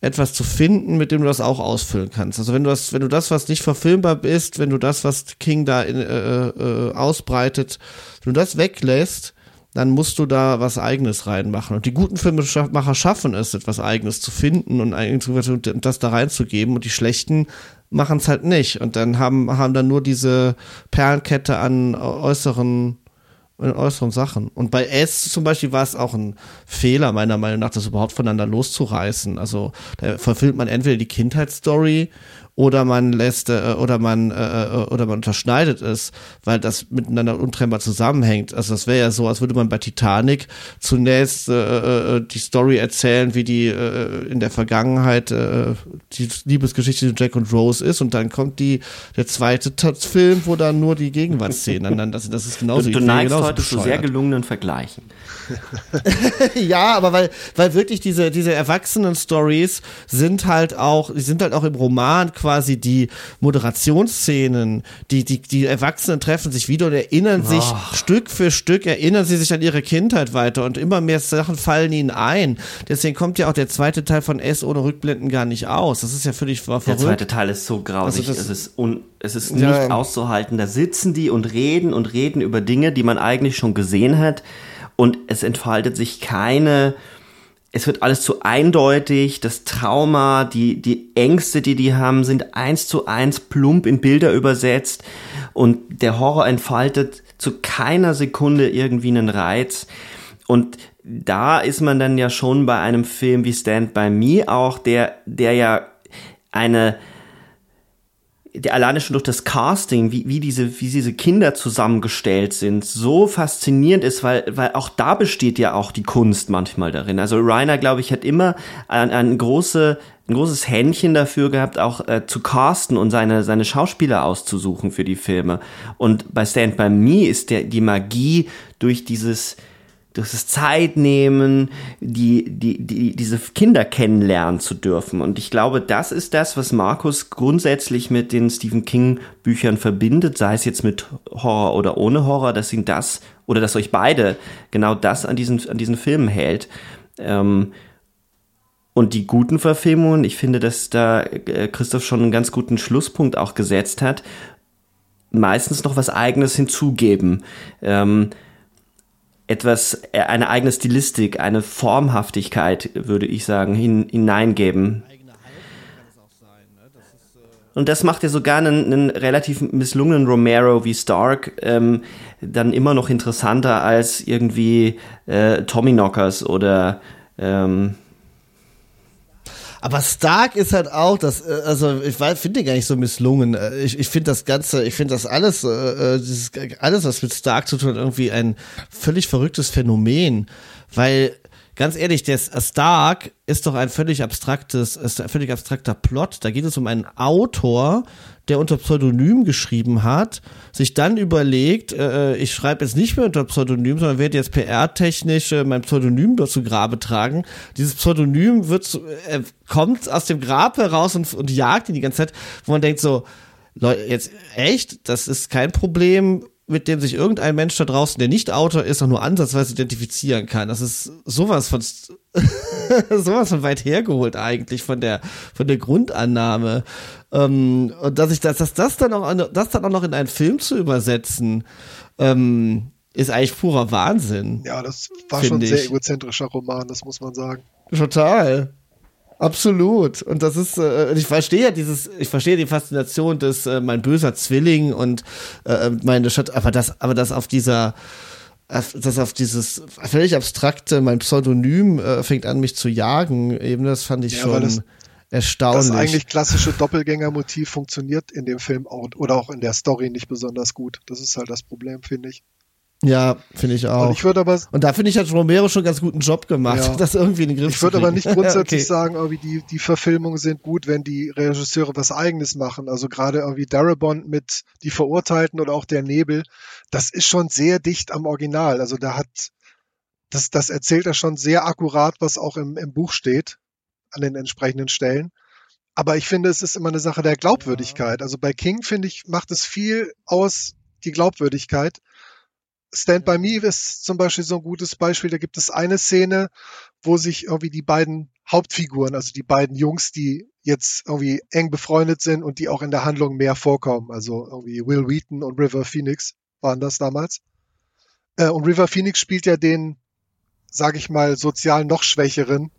etwas zu finden, mit dem du das auch ausfüllen kannst. Also wenn du das, wenn du das, was nicht verfilmbar ist, wenn du das, was King da in, äh, äh, ausbreitet, wenn du das weglässt, dann musst du da was Eigenes reinmachen. Und die guten Filmemacher schaffen es, etwas Eigenes zu finden und das da reinzugeben. Und die schlechten machen es halt nicht. Und dann haben, haben dann nur diese Perlenkette an äußeren in äußeren Sachen. Und bei S zum Beispiel war es auch ein Fehler, meiner Meinung nach, das überhaupt voneinander loszureißen. Also da verfilmt man entweder die Kindheitsstory oder man lässt äh, oder man äh, äh, oder man unterschneidet es, weil das miteinander untrennbar zusammenhängt. Also das wäre ja so, als würde man bei Titanic zunächst äh, äh, die Story erzählen, wie die äh, in der Vergangenheit äh, die Liebesgeschichte von Jack und Rose ist und dann kommt die der zweite Film, wo dann nur die Gegenwartsszenen dann das, das ist genauso. Du, du neigst genauso heute bescheuert. zu sehr gelungenen Vergleichen. ja, aber weil weil wirklich diese diese erwachsenen Stories sind halt auch, die sind halt auch im Roman quasi quasi die Moderationsszenen, die, die, die Erwachsenen treffen sich wieder und erinnern sich Oh. Stück für Stück, erinnern sie sich an ihre Kindheit weiter und immer mehr Sachen fallen ihnen ein. Deswegen kommt ja auch der zweite Teil von S ohne Rückblenden gar nicht aus. Das ist ja völlig war Der verrückt. zweite Teil ist so grausig, Also das- es ist, un, es ist Ja, nicht ähm. auszuhalten. Da sitzen die und reden und reden über Dinge, die man eigentlich schon gesehen hat und es entfaltet sich keine, es wird alles zu eindeutig, das Trauma, die, die Ängste, die die haben, sind eins zu eins plump in Bilder übersetzt und der Horror entfaltet zu keiner Sekunde irgendwie einen Reiz. Und da ist man dann ja schon bei einem Film wie Stand By Me auch, der, der ja eine, der alleine schon durch das Casting, wie, wie diese, wie diese Kinder zusammengestellt sind, so faszinierend ist, weil, weil auch da besteht ja auch die Kunst manchmal darin. Also Reiner, glaube ich, hat immer ein, ein, große, ein großes Händchen dafür gehabt, auch äh, zu casten und seine, seine Schauspieler auszusuchen für die Filme. Und bei Stand By Me ist der, die Magie durch dieses, durch das Zeitnehmen, die, die, die, diese Kinder kennenlernen zu dürfen. Und ich glaube, das ist das, was Markus grundsätzlich mit den Stephen King Büchern verbindet, sei es jetzt mit Horror oder ohne Horror, dass ihn das oder dass euch beide genau das an diesen, an diesen Filmen hält. Ähm, und die guten Verfilmungen, ich finde, dass da äh, Christoph schon einen ganz guten Schlusspunkt auch gesetzt hat, meistens noch was Eigenes hinzugeben. Ähm, etwas, äh, eine eigene Stilistik, eine Formhaftigkeit, würde ich sagen, hin, hineingeben. Und das macht ja sogar einen, einen relativ misslungenen Romero wie Stark ähm, dann immer noch interessanter als irgendwie äh, Tommyknockers oder ähm, Aber Stark ist halt auch, das, äh, also ich finde den gar nicht so misslungen. Äh, Ich, ich finde das Ganze, ich finde das alles, äh, äh, dieses, alles, was mit Stark zu tun hat, irgendwie ein völlig verrücktes Phänomen. Weil, ganz ehrlich, der Stark ist doch ein völlig abstraktes, ist ein völlig abstrakter Plot. Da geht es um einen Autor, der unter Pseudonym geschrieben hat, sich dann überlegt, äh, ich schreibe jetzt nicht mehr unter Pseudonym, sondern werde jetzt PR-technisch äh, mein Pseudonym dort zu Grabe tragen. Dieses Pseudonym wird äh, kommt aus dem Grab heraus und, und jagt ihn die ganze Zeit, wo man denkt so, Leute, jetzt echt, das ist kein Problem, mit dem sich irgendein Mensch da draußen, der nicht Autor ist, auch nur ansatzweise identifizieren kann. Das ist sowas von sowas von weit hergeholt eigentlich von der von der Grundannahme ähm, und dass ich das dass das dann auch das dann auch noch in einen Film zu übersetzen ähm, ist eigentlich purer Wahnsinn Ja, das war schon ein sehr egozentrischer Roman, das muss man sagen. total Absolut. Und das ist, äh, ich verstehe ja dieses, ich verstehe die Faszination des äh, mein böser Zwilling und äh, meine Stadt, aber das, aber das auf dieser, das auf dieses völlig abstrakte, mein Pseudonym äh, fängt an, mich zu jagen, eben, das fand ich Ja, schon das- erstaunlich. Das eigentlich klassische Doppelgängermotiv funktioniert in dem Film auch, oder auch in der Story nicht besonders gut. Das ist halt das Problem, finde ich. Ja, finde ich auch. Und ich würde aber, Und da finde ich, hat Romero schon einen ganz guten Job gemacht, Ja. das irgendwie in den Griff ich würde aber nicht grundsätzlich Okay. sagen, irgendwie die, die Verfilmungen sind gut, wenn die Regisseure was Eigenes machen. Also gerade irgendwie Darabont mit Die Verurteilten oder auch Der Nebel, das ist schon sehr dicht am Original. Also da hat, das, das erzählt er schon sehr akkurat, was auch im, im Buch steht, an den entsprechenden Stellen. Aber ich finde, es ist immer eine Sache der Glaubwürdigkeit. Also bei King, finde ich, macht es viel aus, die Glaubwürdigkeit. Stand by Me ist zum Beispiel so ein gutes Beispiel. Da gibt es eine Szene, wo sich irgendwie die beiden Hauptfiguren, also die beiden Jungs, die jetzt irgendwie eng befreundet sind und die auch in der Handlung mehr vorkommen. Also irgendwie Will Wheaton und River Phoenix waren das damals. Äh, und River Phoenix spielt ja den, sage ich mal, sozial noch schwächeren.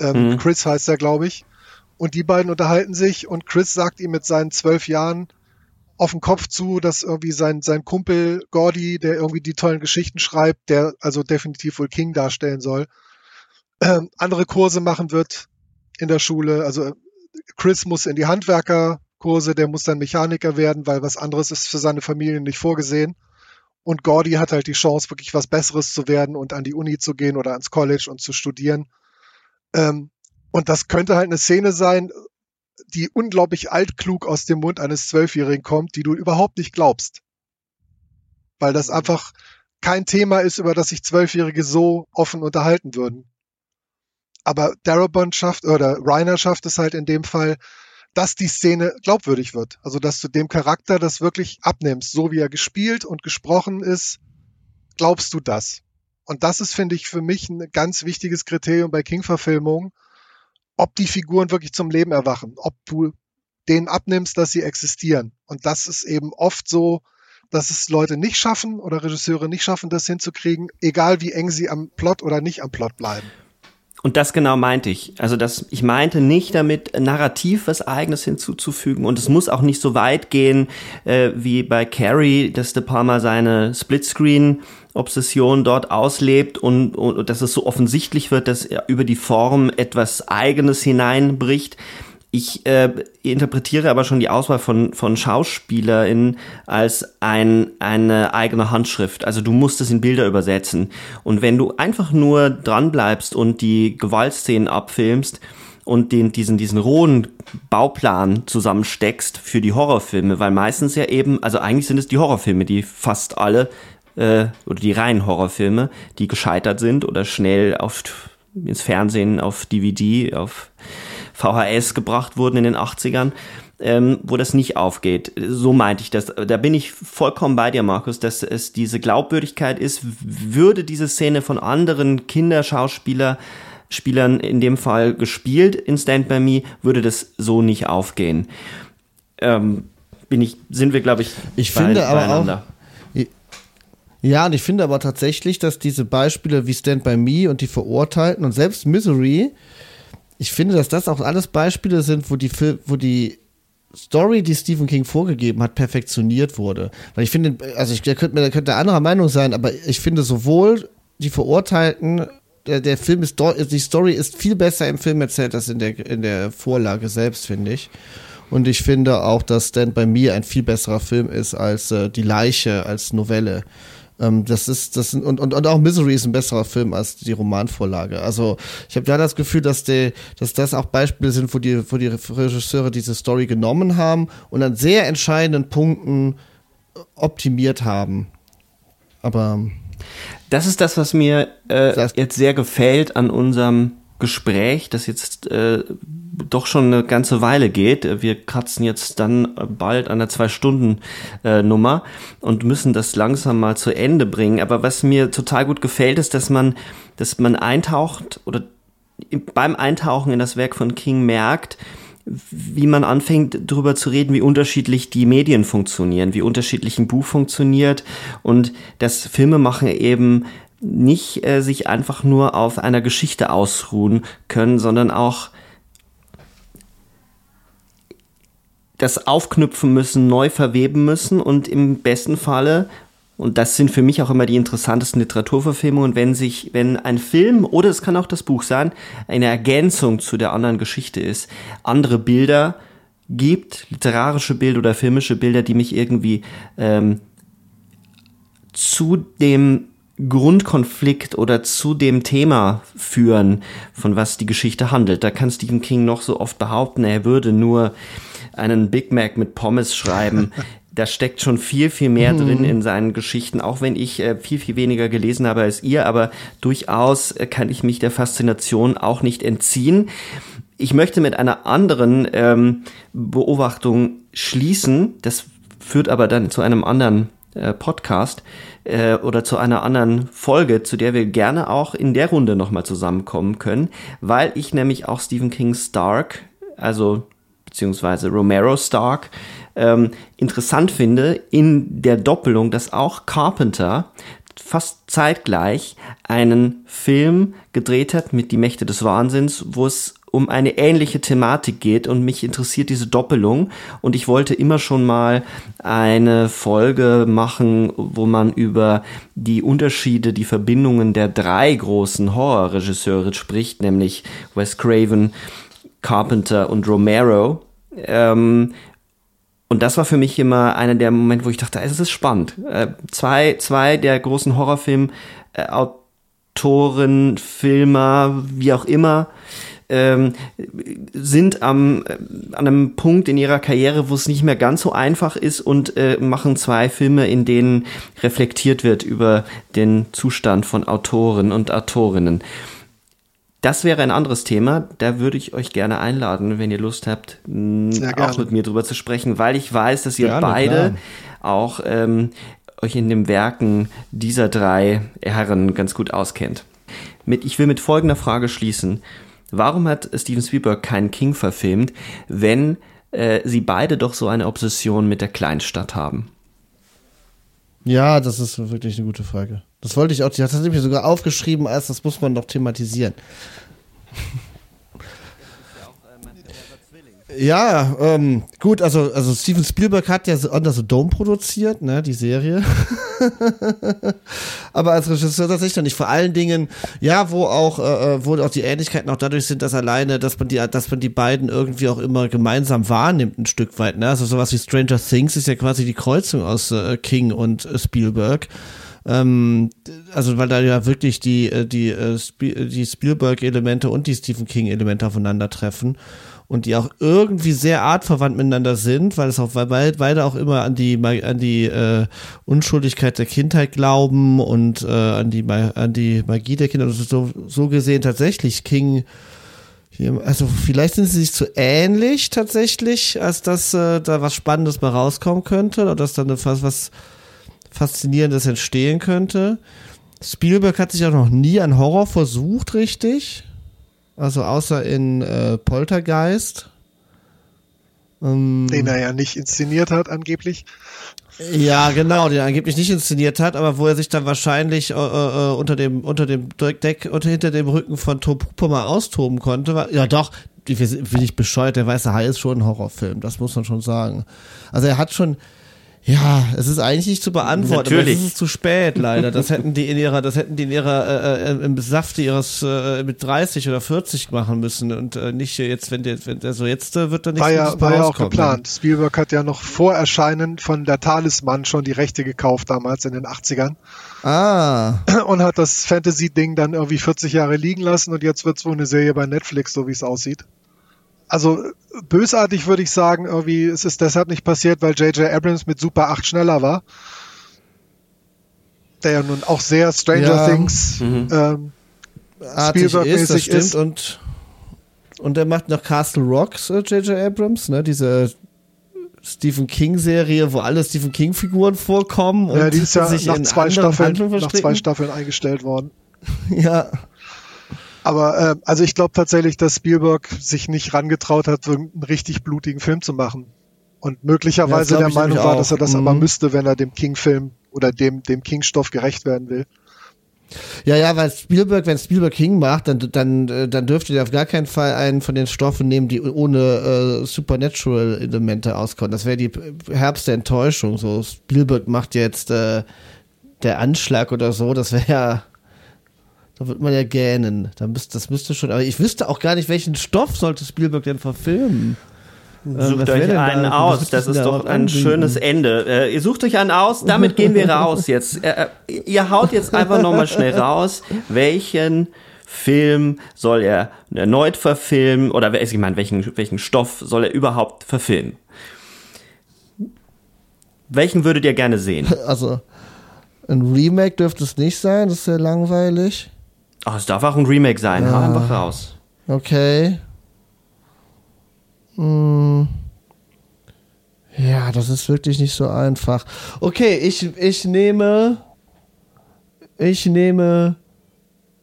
Ähm, Mhm. Chris heißt er, glaube ich. Und die beiden unterhalten sich und Chris sagt ihm mit seinen zwölf Jahren auf den Kopf zu, dass irgendwie sein, sein Kumpel Gordy, der irgendwie die tollen Geschichten schreibt, der also definitiv wohl King darstellen soll, ähm, andere Kurse machen wird in der Schule. Also Chris muss in die Handwerkerkurse, der muss dann Mechaniker werden, weil was anderes ist für seine Familie nicht vorgesehen. Und Gordy hat halt die Chance, wirklich was Besseres zu werden und an die Uni zu gehen oder ans College und zu studieren. Ähm, und das könnte halt eine Szene sein, die unglaublich altklug aus dem Mund eines Zwölfjährigen kommt, die du überhaupt nicht glaubst. Weil das einfach kein Thema ist, über das sich Zwölfjährige so offen unterhalten würden. Aber Darabont schafft, oder Reiner schafft es halt in dem Fall, dass die Szene glaubwürdig wird. Also dass du dem Charakter das wirklich abnimmst, so wie er gespielt und gesprochen ist, glaubst du das. Und das ist, finde ich, für mich ein ganz wichtiges Kriterium bei King-Verfilmungen, ob die Figuren wirklich zum Leben erwachen, ob du denen abnimmst, dass sie existieren. Und das ist eben oft so, dass es Leute nicht schaffen oder Regisseure nicht schaffen, das hinzukriegen, egal wie eng sie am Plot oder nicht am Plot bleiben. Und das genau meinte ich. Also das, ich meinte nicht damit, narrativ was Eigenes hinzuzufügen. Und es muss auch nicht so weit gehen, äh, wie bei Carrie, dass De Palma seine Splitscreen-Obsession dort auslebt und, und dass es so offensichtlich wird, dass er über die Form etwas Eigenes hineinbricht. Ich äh, interpretiere aber schon die Auswahl von, von SchauspielerInnen als ein, eine eigene Handschrift. Also du musst es in Bilder übersetzen. Und wenn du einfach nur dranbleibst und die Gewaltszenen abfilmst und den, diesen, diesen rohen Bauplan zusammensteckst für die Horrorfilme, weil meistens ja eben, also eigentlich sind es die Horrorfilme, die fast alle, äh, oder die reinen Horrorfilme, die gescheitert sind oder schnell auf ins Fernsehen, auf DVD, auf VHS gebracht wurden in den 80ern, ähm, wo das nicht aufgeht. So meinte ich das. Da bin ich vollkommen bei dir, Markus, dass es diese Glaubwürdigkeit ist. Würde diese Szene von anderen Kinderschauspieler Spielern in dem Fall gespielt in Stand By Me, würde das so nicht aufgehen. Ähm, bin ich, sind wir, glaube ich, ich finde aber auch, ja, und ich finde aber tatsächlich, dass diese Beispiele wie Stand By Me und die Verurteilten und selbst Misery ich finde, dass das auch alles Beispiele sind, wo die, wo die Story, die Stephen King vorgegeben hat, perfektioniert wurde. Weil ich finde, also ich, der könnte, der könnte anderer Meinung sein, aber ich finde sowohl die Verurteilten, der, der Film ist, die Story ist viel besser im Film erzählt als in der, in der Vorlage selbst, finde ich. Und ich finde auch, dass Stand By Me ein viel besserer Film ist als äh, Die Leiche, als Novelle. Ähm, das ist, das sind, und, und, und auch Misery ist ein besserer Film als die Romanvorlage. Also ich habe da das Gefühl, dass, die, dass das auch Beispiele sind, wo die, wo die Regisseure diese Story genommen haben und an sehr entscheidenden Punkten optimiert haben. Aber das ist das, was mir äh, jetzt sehr gefällt an unserem Gespräch, das jetzt äh, doch schon eine ganze Weile geht. Wir kratzen jetzt dann bald an der Zwei-Stunden-Nummer und müssen das langsam mal zu Ende bringen. Aber was mir total gut gefällt, ist, dass man, dass man eintaucht oder beim Eintauchen in das Werk von King merkt, wie man anfängt, darüber zu reden, wie unterschiedlich die Medien funktionieren, wie unterschiedlich ein Buch funktioniert und das Filmemachen eben nicht äh, sich einfach nur auf einer Geschichte ausruhen können, sondern auch das aufknüpfen müssen, neu verweben müssen und im besten Falle und das sind für mich auch immer die interessantesten Literaturverfilmungen, wenn sich, wenn ein Film oder es kann auch das Buch sein, eine Ergänzung zu der anderen Geschichte ist, andere Bilder gibt, literarische Bilder oder filmische Bilder, die mich irgendwie ähm, zu dem Grundkonflikt oder zu dem Thema führen, von was die Geschichte handelt. Da kann Stephen King noch so oft behaupten, er würde nur einen Big Mac mit Pommes schreiben. da steckt schon viel, viel mehr drin mhm. in seinen Geschichten, auch wenn ich äh, viel, viel weniger gelesen habe als ihr, aber durchaus äh, kann ich mich der Faszination auch nicht entziehen. Ich möchte mit einer anderen ähm, Beobachtung schließen, das führt aber dann zu einem anderen äh, Podcast äh, oder zu einer anderen Folge, zu der wir gerne auch in der Runde nochmal zusammenkommen können, weil ich nämlich auch Stephen King Stark, also beziehungsweise Romero Stark, ähm, interessant finde in der Doppelung, dass auch Carpenter fast zeitgleich einen Film gedreht hat mit Die Mächte des Wahnsinns, wo es um eine ähnliche Thematik geht und mich interessiert diese Doppelung und ich wollte immer schon mal eine Folge machen, wo man über die Unterschiede, die Verbindungen der drei großen Horrorregisseure spricht, nämlich Wes Craven, Carpenter und Romero. Ähm, und das war für mich immer einer der Momente, wo ich dachte, es ist spannend. Äh, zwei, zwei der großen Horrorfilm-Autoren, Filmer, wie auch immer, ähm, sind am, äh, an einem Punkt in ihrer Karriere, wo es nicht mehr ganz so einfach ist und äh, machen zwei Filme, in denen reflektiert wird über den Zustand von Autoren und Autorinnen. Das wäre ein anderes Thema. Da würde ich euch gerne einladen, wenn ihr Lust habt, mh, auch mit mir drüber zu sprechen, weil ich weiß, dass ihr Gerne, beide klar. auch ähm, euch in den Werken dieser drei Herren ganz gut auskennt. Mit, ich will mit folgender Frage schließen. Warum hat Steven Spielberg keinen King verfilmt, wenn äh, sie beide doch so eine Obsession mit der Kleinstadt haben? Ja, das ist wirklich eine gute Frage. Das wollte ich auch, die hat das nämlich sogar aufgeschrieben, als das muss man doch thematisieren. Ja, ähm, gut, also, also Steven Spielberg hat ja Under the Dome produziert, ne, die Serie. Aber als Regisseur tatsächlich noch nicht. Vor allen Dingen, ja, wo auch, äh, wo auch die Ähnlichkeiten auch dadurch sind, dass alleine, dass man die, dass man die beiden irgendwie auch immer gemeinsam wahrnimmt, ein Stück weit, ne. Also sowas wie Stranger Things ist ja quasi die Kreuzung aus äh, King und äh, Spielberg. Ähm, also weil da ja wirklich die, äh, die, äh, die Spielberg-Elemente und die Stephen King-Elemente aufeinandertreffen und die auch irgendwie sehr artverwandt miteinander sind, weil es auch weil beide auch immer an die an die äh, Unschuldigkeit der Kindheit glauben und äh, an die an die Magie der Kinder. Also so, so gesehen tatsächlich King. Also vielleicht sind sie sich zu ähnlich tatsächlich, als dass äh, da was Spannendes mal rauskommen könnte oder dass da was, was Faszinierendes entstehen könnte. Spielberg hat sich auch noch nie an Horror versucht, richtig. Also außer in äh, Poltergeist. Ähm, den er ja nicht inszeniert hat, angeblich. Ja, genau, den er angeblich nicht inszeniert hat, aber wo er sich dann wahrscheinlich äh, äh, unter dem unter dem Deck unter hinter dem Rücken von Tom Hooper mal austoben konnte. War, ja, doch, bin ich bescheuert. Der Weiße Hai ist schon ein Horrorfilm, das muss man schon sagen. Also er hat schon ja, es ist eigentlich nicht zu beantworten, Natürlich. aber es ist zu spät leider. Das hätten die in ihrer, das hätten die in ihrer äh, äh, im Safte ihres äh, mit 30 oder 40 machen müssen und äh, nicht jetzt, wenn der, wenn der so jetzt äh, wird dann nicht War ja, war ja auch rauskommen. geplant. Spielberg hat ja noch vor Erscheinen von der Talisman schon die Rechte gekauft damals in den 80ern Ah, und hat das Fantasy-Ding dann irgendwie 40 Jahre liegen lassen und jetzt wird's wohl eine Serie bei Netflix, so wie es aussieht. Also bösartig würde ich sagen, irgendwie es ist deshalb nicht passiert, weil J.J. Abrams mit Super 8 schneller war. Der ja nun auch sehr Stranger Ja. Things Mhm. ähm, ist, Spielberg-mäßig stimmt ist. und und er macht noch Castle Rocks, äh, J.J. Abrams, ne, diese Stephen King Serie, wo alle Stephen King Figuren vorkommen und ja, die ist ja sich nach in zwei, Staffeln, nach zwei. Staffeln eingestellt worden. Ja. Aber äh, also ich glaube tatsächlich, dass Spielberg sich nicht rangetraut hat, einen richtig blutigen Film zu machen. Und möglicherweise Ja, der Meinung war, dass er das Mhm. aber müsste, wenn er dem King-Film oder dem, dem King-Stoff gerecht werden will. Ja, ja, weil Spielberg, wenn Spielberg King macht, dann, dann, äh, dann dürfte der auf gar keinen Fall einen von den Stoffen nehmen, die ohne äh, Supernatural-Elemente auskommen. Das wäre die Herbst der Enttäuschung. So, Spielberg macht jetzt äh, der Anschlag oder so, das wäre ja. Da wird man ja gähnen. Da müsst, das müsste schon. Aber ich wüsste auch gar nicht, welchen Stoff sollte Spielberg denn verfilmen. Ähm, Sucht wär euch denn da- einen was aus. Das ist da doch ein anbieten? schönes Ende. Äh, ihr sucht euch einen aus. Damit gehen wir raus jetzt. Äh, äh, ihr haut jetzt einfach nochmal schnell raus, welchen Film soll er erneut verfilmen oder ich meine, welchen, welchen Stoff soll er überhaupt verfilmen? Welchen würdet ihr gerne sehen? Also, ein Remake dürfte es nicht sein, das ist sehr langweilig. Oh, es darf auch ein Remake sein. Hau einfach raus. Okay. Hm. Ja, das ist wirklich nicht so einfach. Okay, ich, ich nehme. Ich nehme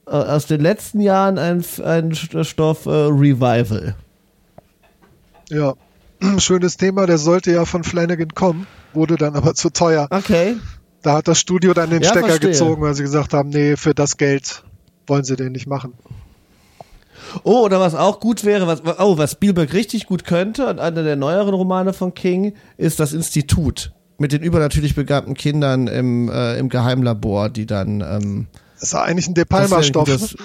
äh, aus den letzten Jahren einen einen Stoff äh, Revival. Ja, schönes Thema. Der sollte ja von Flanagan kommen, wurde dann aber zu teuer. Okay. Da hat das Studio dann den Ja, Stecker verstehe. gezogen, weil sie gesagt haben, nee, für das Geld wollen sie den nicht machen. Oh, oder was auch gut wäre, was, oh, was Spielberg richtig gut könnte, und einer der neueren Romane von King, ist das Institut. Mit den übernatürlich begabten Kindern im, äh, im Geheimlabor, die dann, ähm, Das ist eigentlich ein De Palma-Stoff.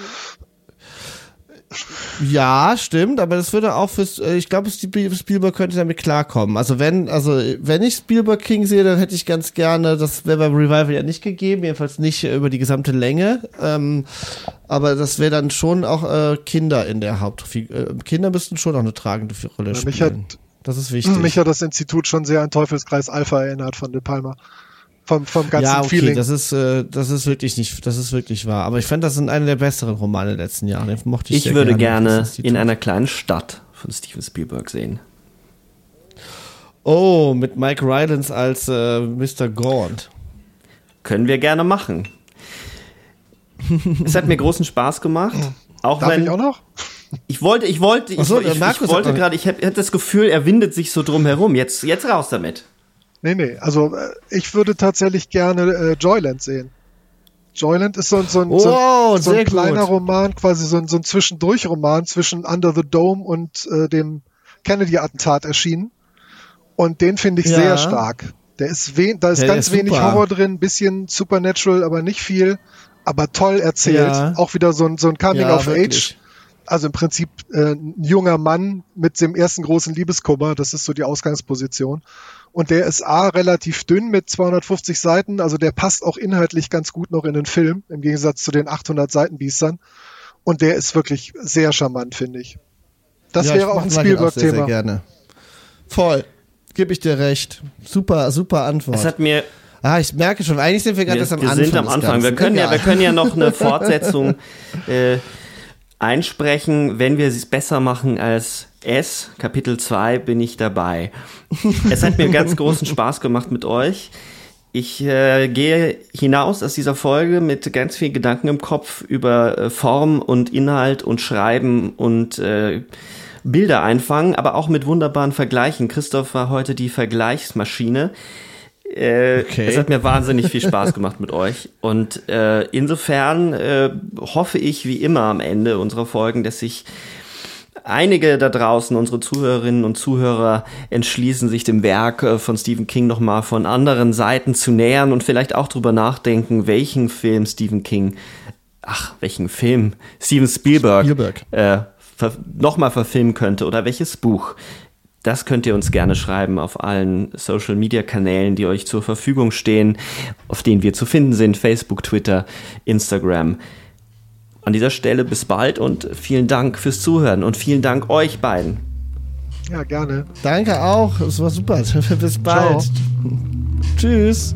Ja, stimmt, aber das würde auch fürs, äh, ich glaube, Spielberg könnte damit klarkommen. Also wenn, also wenn ich Spielberg King sehe, dann hätte ich ganz gerne, das wäre beim Revival ja nicht gegeben, jedenfalls nicht über die gesamte Länge. Ähm, aber das wäre dann schon auch äh, Kinder in der Hauptfigur. Äh, Kinder müssten schon auch eine tragende Rolle spielen. mich hat- das ist wichtig. Mich hat das Institut schon sehr an Teufelskreis Alpha erinnert von De Palma. Vom, vom ganzen ja, okay, Feeling. das ist, äh, das ist wirklich nicht, das ist wirklich wahr. Aber ich fand, das sind eine der besseren Romane der letzten Jahre. Den mochte ich Ich sehr würde gerne. gerne in einer kleinen Stadt von Steven Spielberg sehen. Oh, mit Mike Rylance als äh, Mr. Gaunt. Können wir gerne machen. es hat mir großen Spaß gemacht. Auch Darf wenn ich auch noch? ich wollte, ich wollte, ich, so, ich, ich wollte gerade, ich hatte das Gefühl, er windet sich so drum herum. Jetzt, jetzt raus damit. Nee, nee. Also äh, ich würde tatsächlich gerne äh, Joyland sehen. Joyland ist so, ein- so ein, so Oh, ein, so ein kleiner gut. Roman, quasi so ein, so ein Zwischendurch-Roman zwischen Under the Dome und äh, dem Kennedy-Attentat erschienen. Und den finde ich Ja. sehr stark. Der ist wen, da ist der ganz ist wenig. Horror drin, bisschen Supernatural, aber nicht viel. Aber toll erzählt. Ja. Auch wieder so ein, so ein Coming Ja, of Age. wirklich. Also im Prinzip äh, ein junger Mann mit dem ersten großen Liebeskummer, das ist so die Ausgangsposition. Und der ist A relativ dünn mit 250 Seiten, also der passt auch inhaltlich ganz gut noch in den Film, im Gegensatz zu den 800 Seiten Biestern. Und der ist wirklich sehr charmant, finde ich. Das Ja, ich wäre auch mag- ein auch Sehr, sehr Spielberg-Thema. gerne. Voll. Gebe ich dir recht. Super, super Antwort. Es hat mir ah, ich merke schon, eigentlich sind wir gerade wir, erst am wir Anfang. sind am Anfang. Wir können, ja, wir können ja noch eine Fortsetzung äh, einsprechen. Wenn wir es besser machen als S, Kapitel 2, bin ich dabei. Es hat mir ganz großen Spaß gemacht mit euch. Ich äh, gehe hinaus aus dieser Folge mit ganz viel Gedanken im Kopf über äh, Form und Inhalt und Schreiben und äh, Bilder einfangen, aber auch mit wunderbaren Vergleichen. Christoph war heute die Vergleichsmaschine. Äh, Okay. Es hat mir wahnsinnig viel Spaß gemacht mit euch. Und äh, insofern äh, hoffe ich wie immer am Ende unserer Folgen, dass sich einige da draußen, unsere Zuhörerinnen und Zuhörer, entschließen, sich dem Werk äh, von Stephen King nochmal von anderen Seiten zu nähern und vielleicht auch drüber nachdenken, welchen Film Stephen King, ach, welchen Film Steven Spielberg, Spielberg. äh, ver nochmal verfilmen könnte oder welches Buch. Das könnt ihr uns gerne schreiben auf allen Social Media Kanälen, die euch zur Verfügung stehen, auf denen wir zu finden sind: Facebook, Twitter, Instagram. An dieser Stelle bis bald und vielen Dank fürs Zuhören und vielen Dank euch beiden. Ja, gerne. Danke auch. Es war super. Bis bald. Tschüss.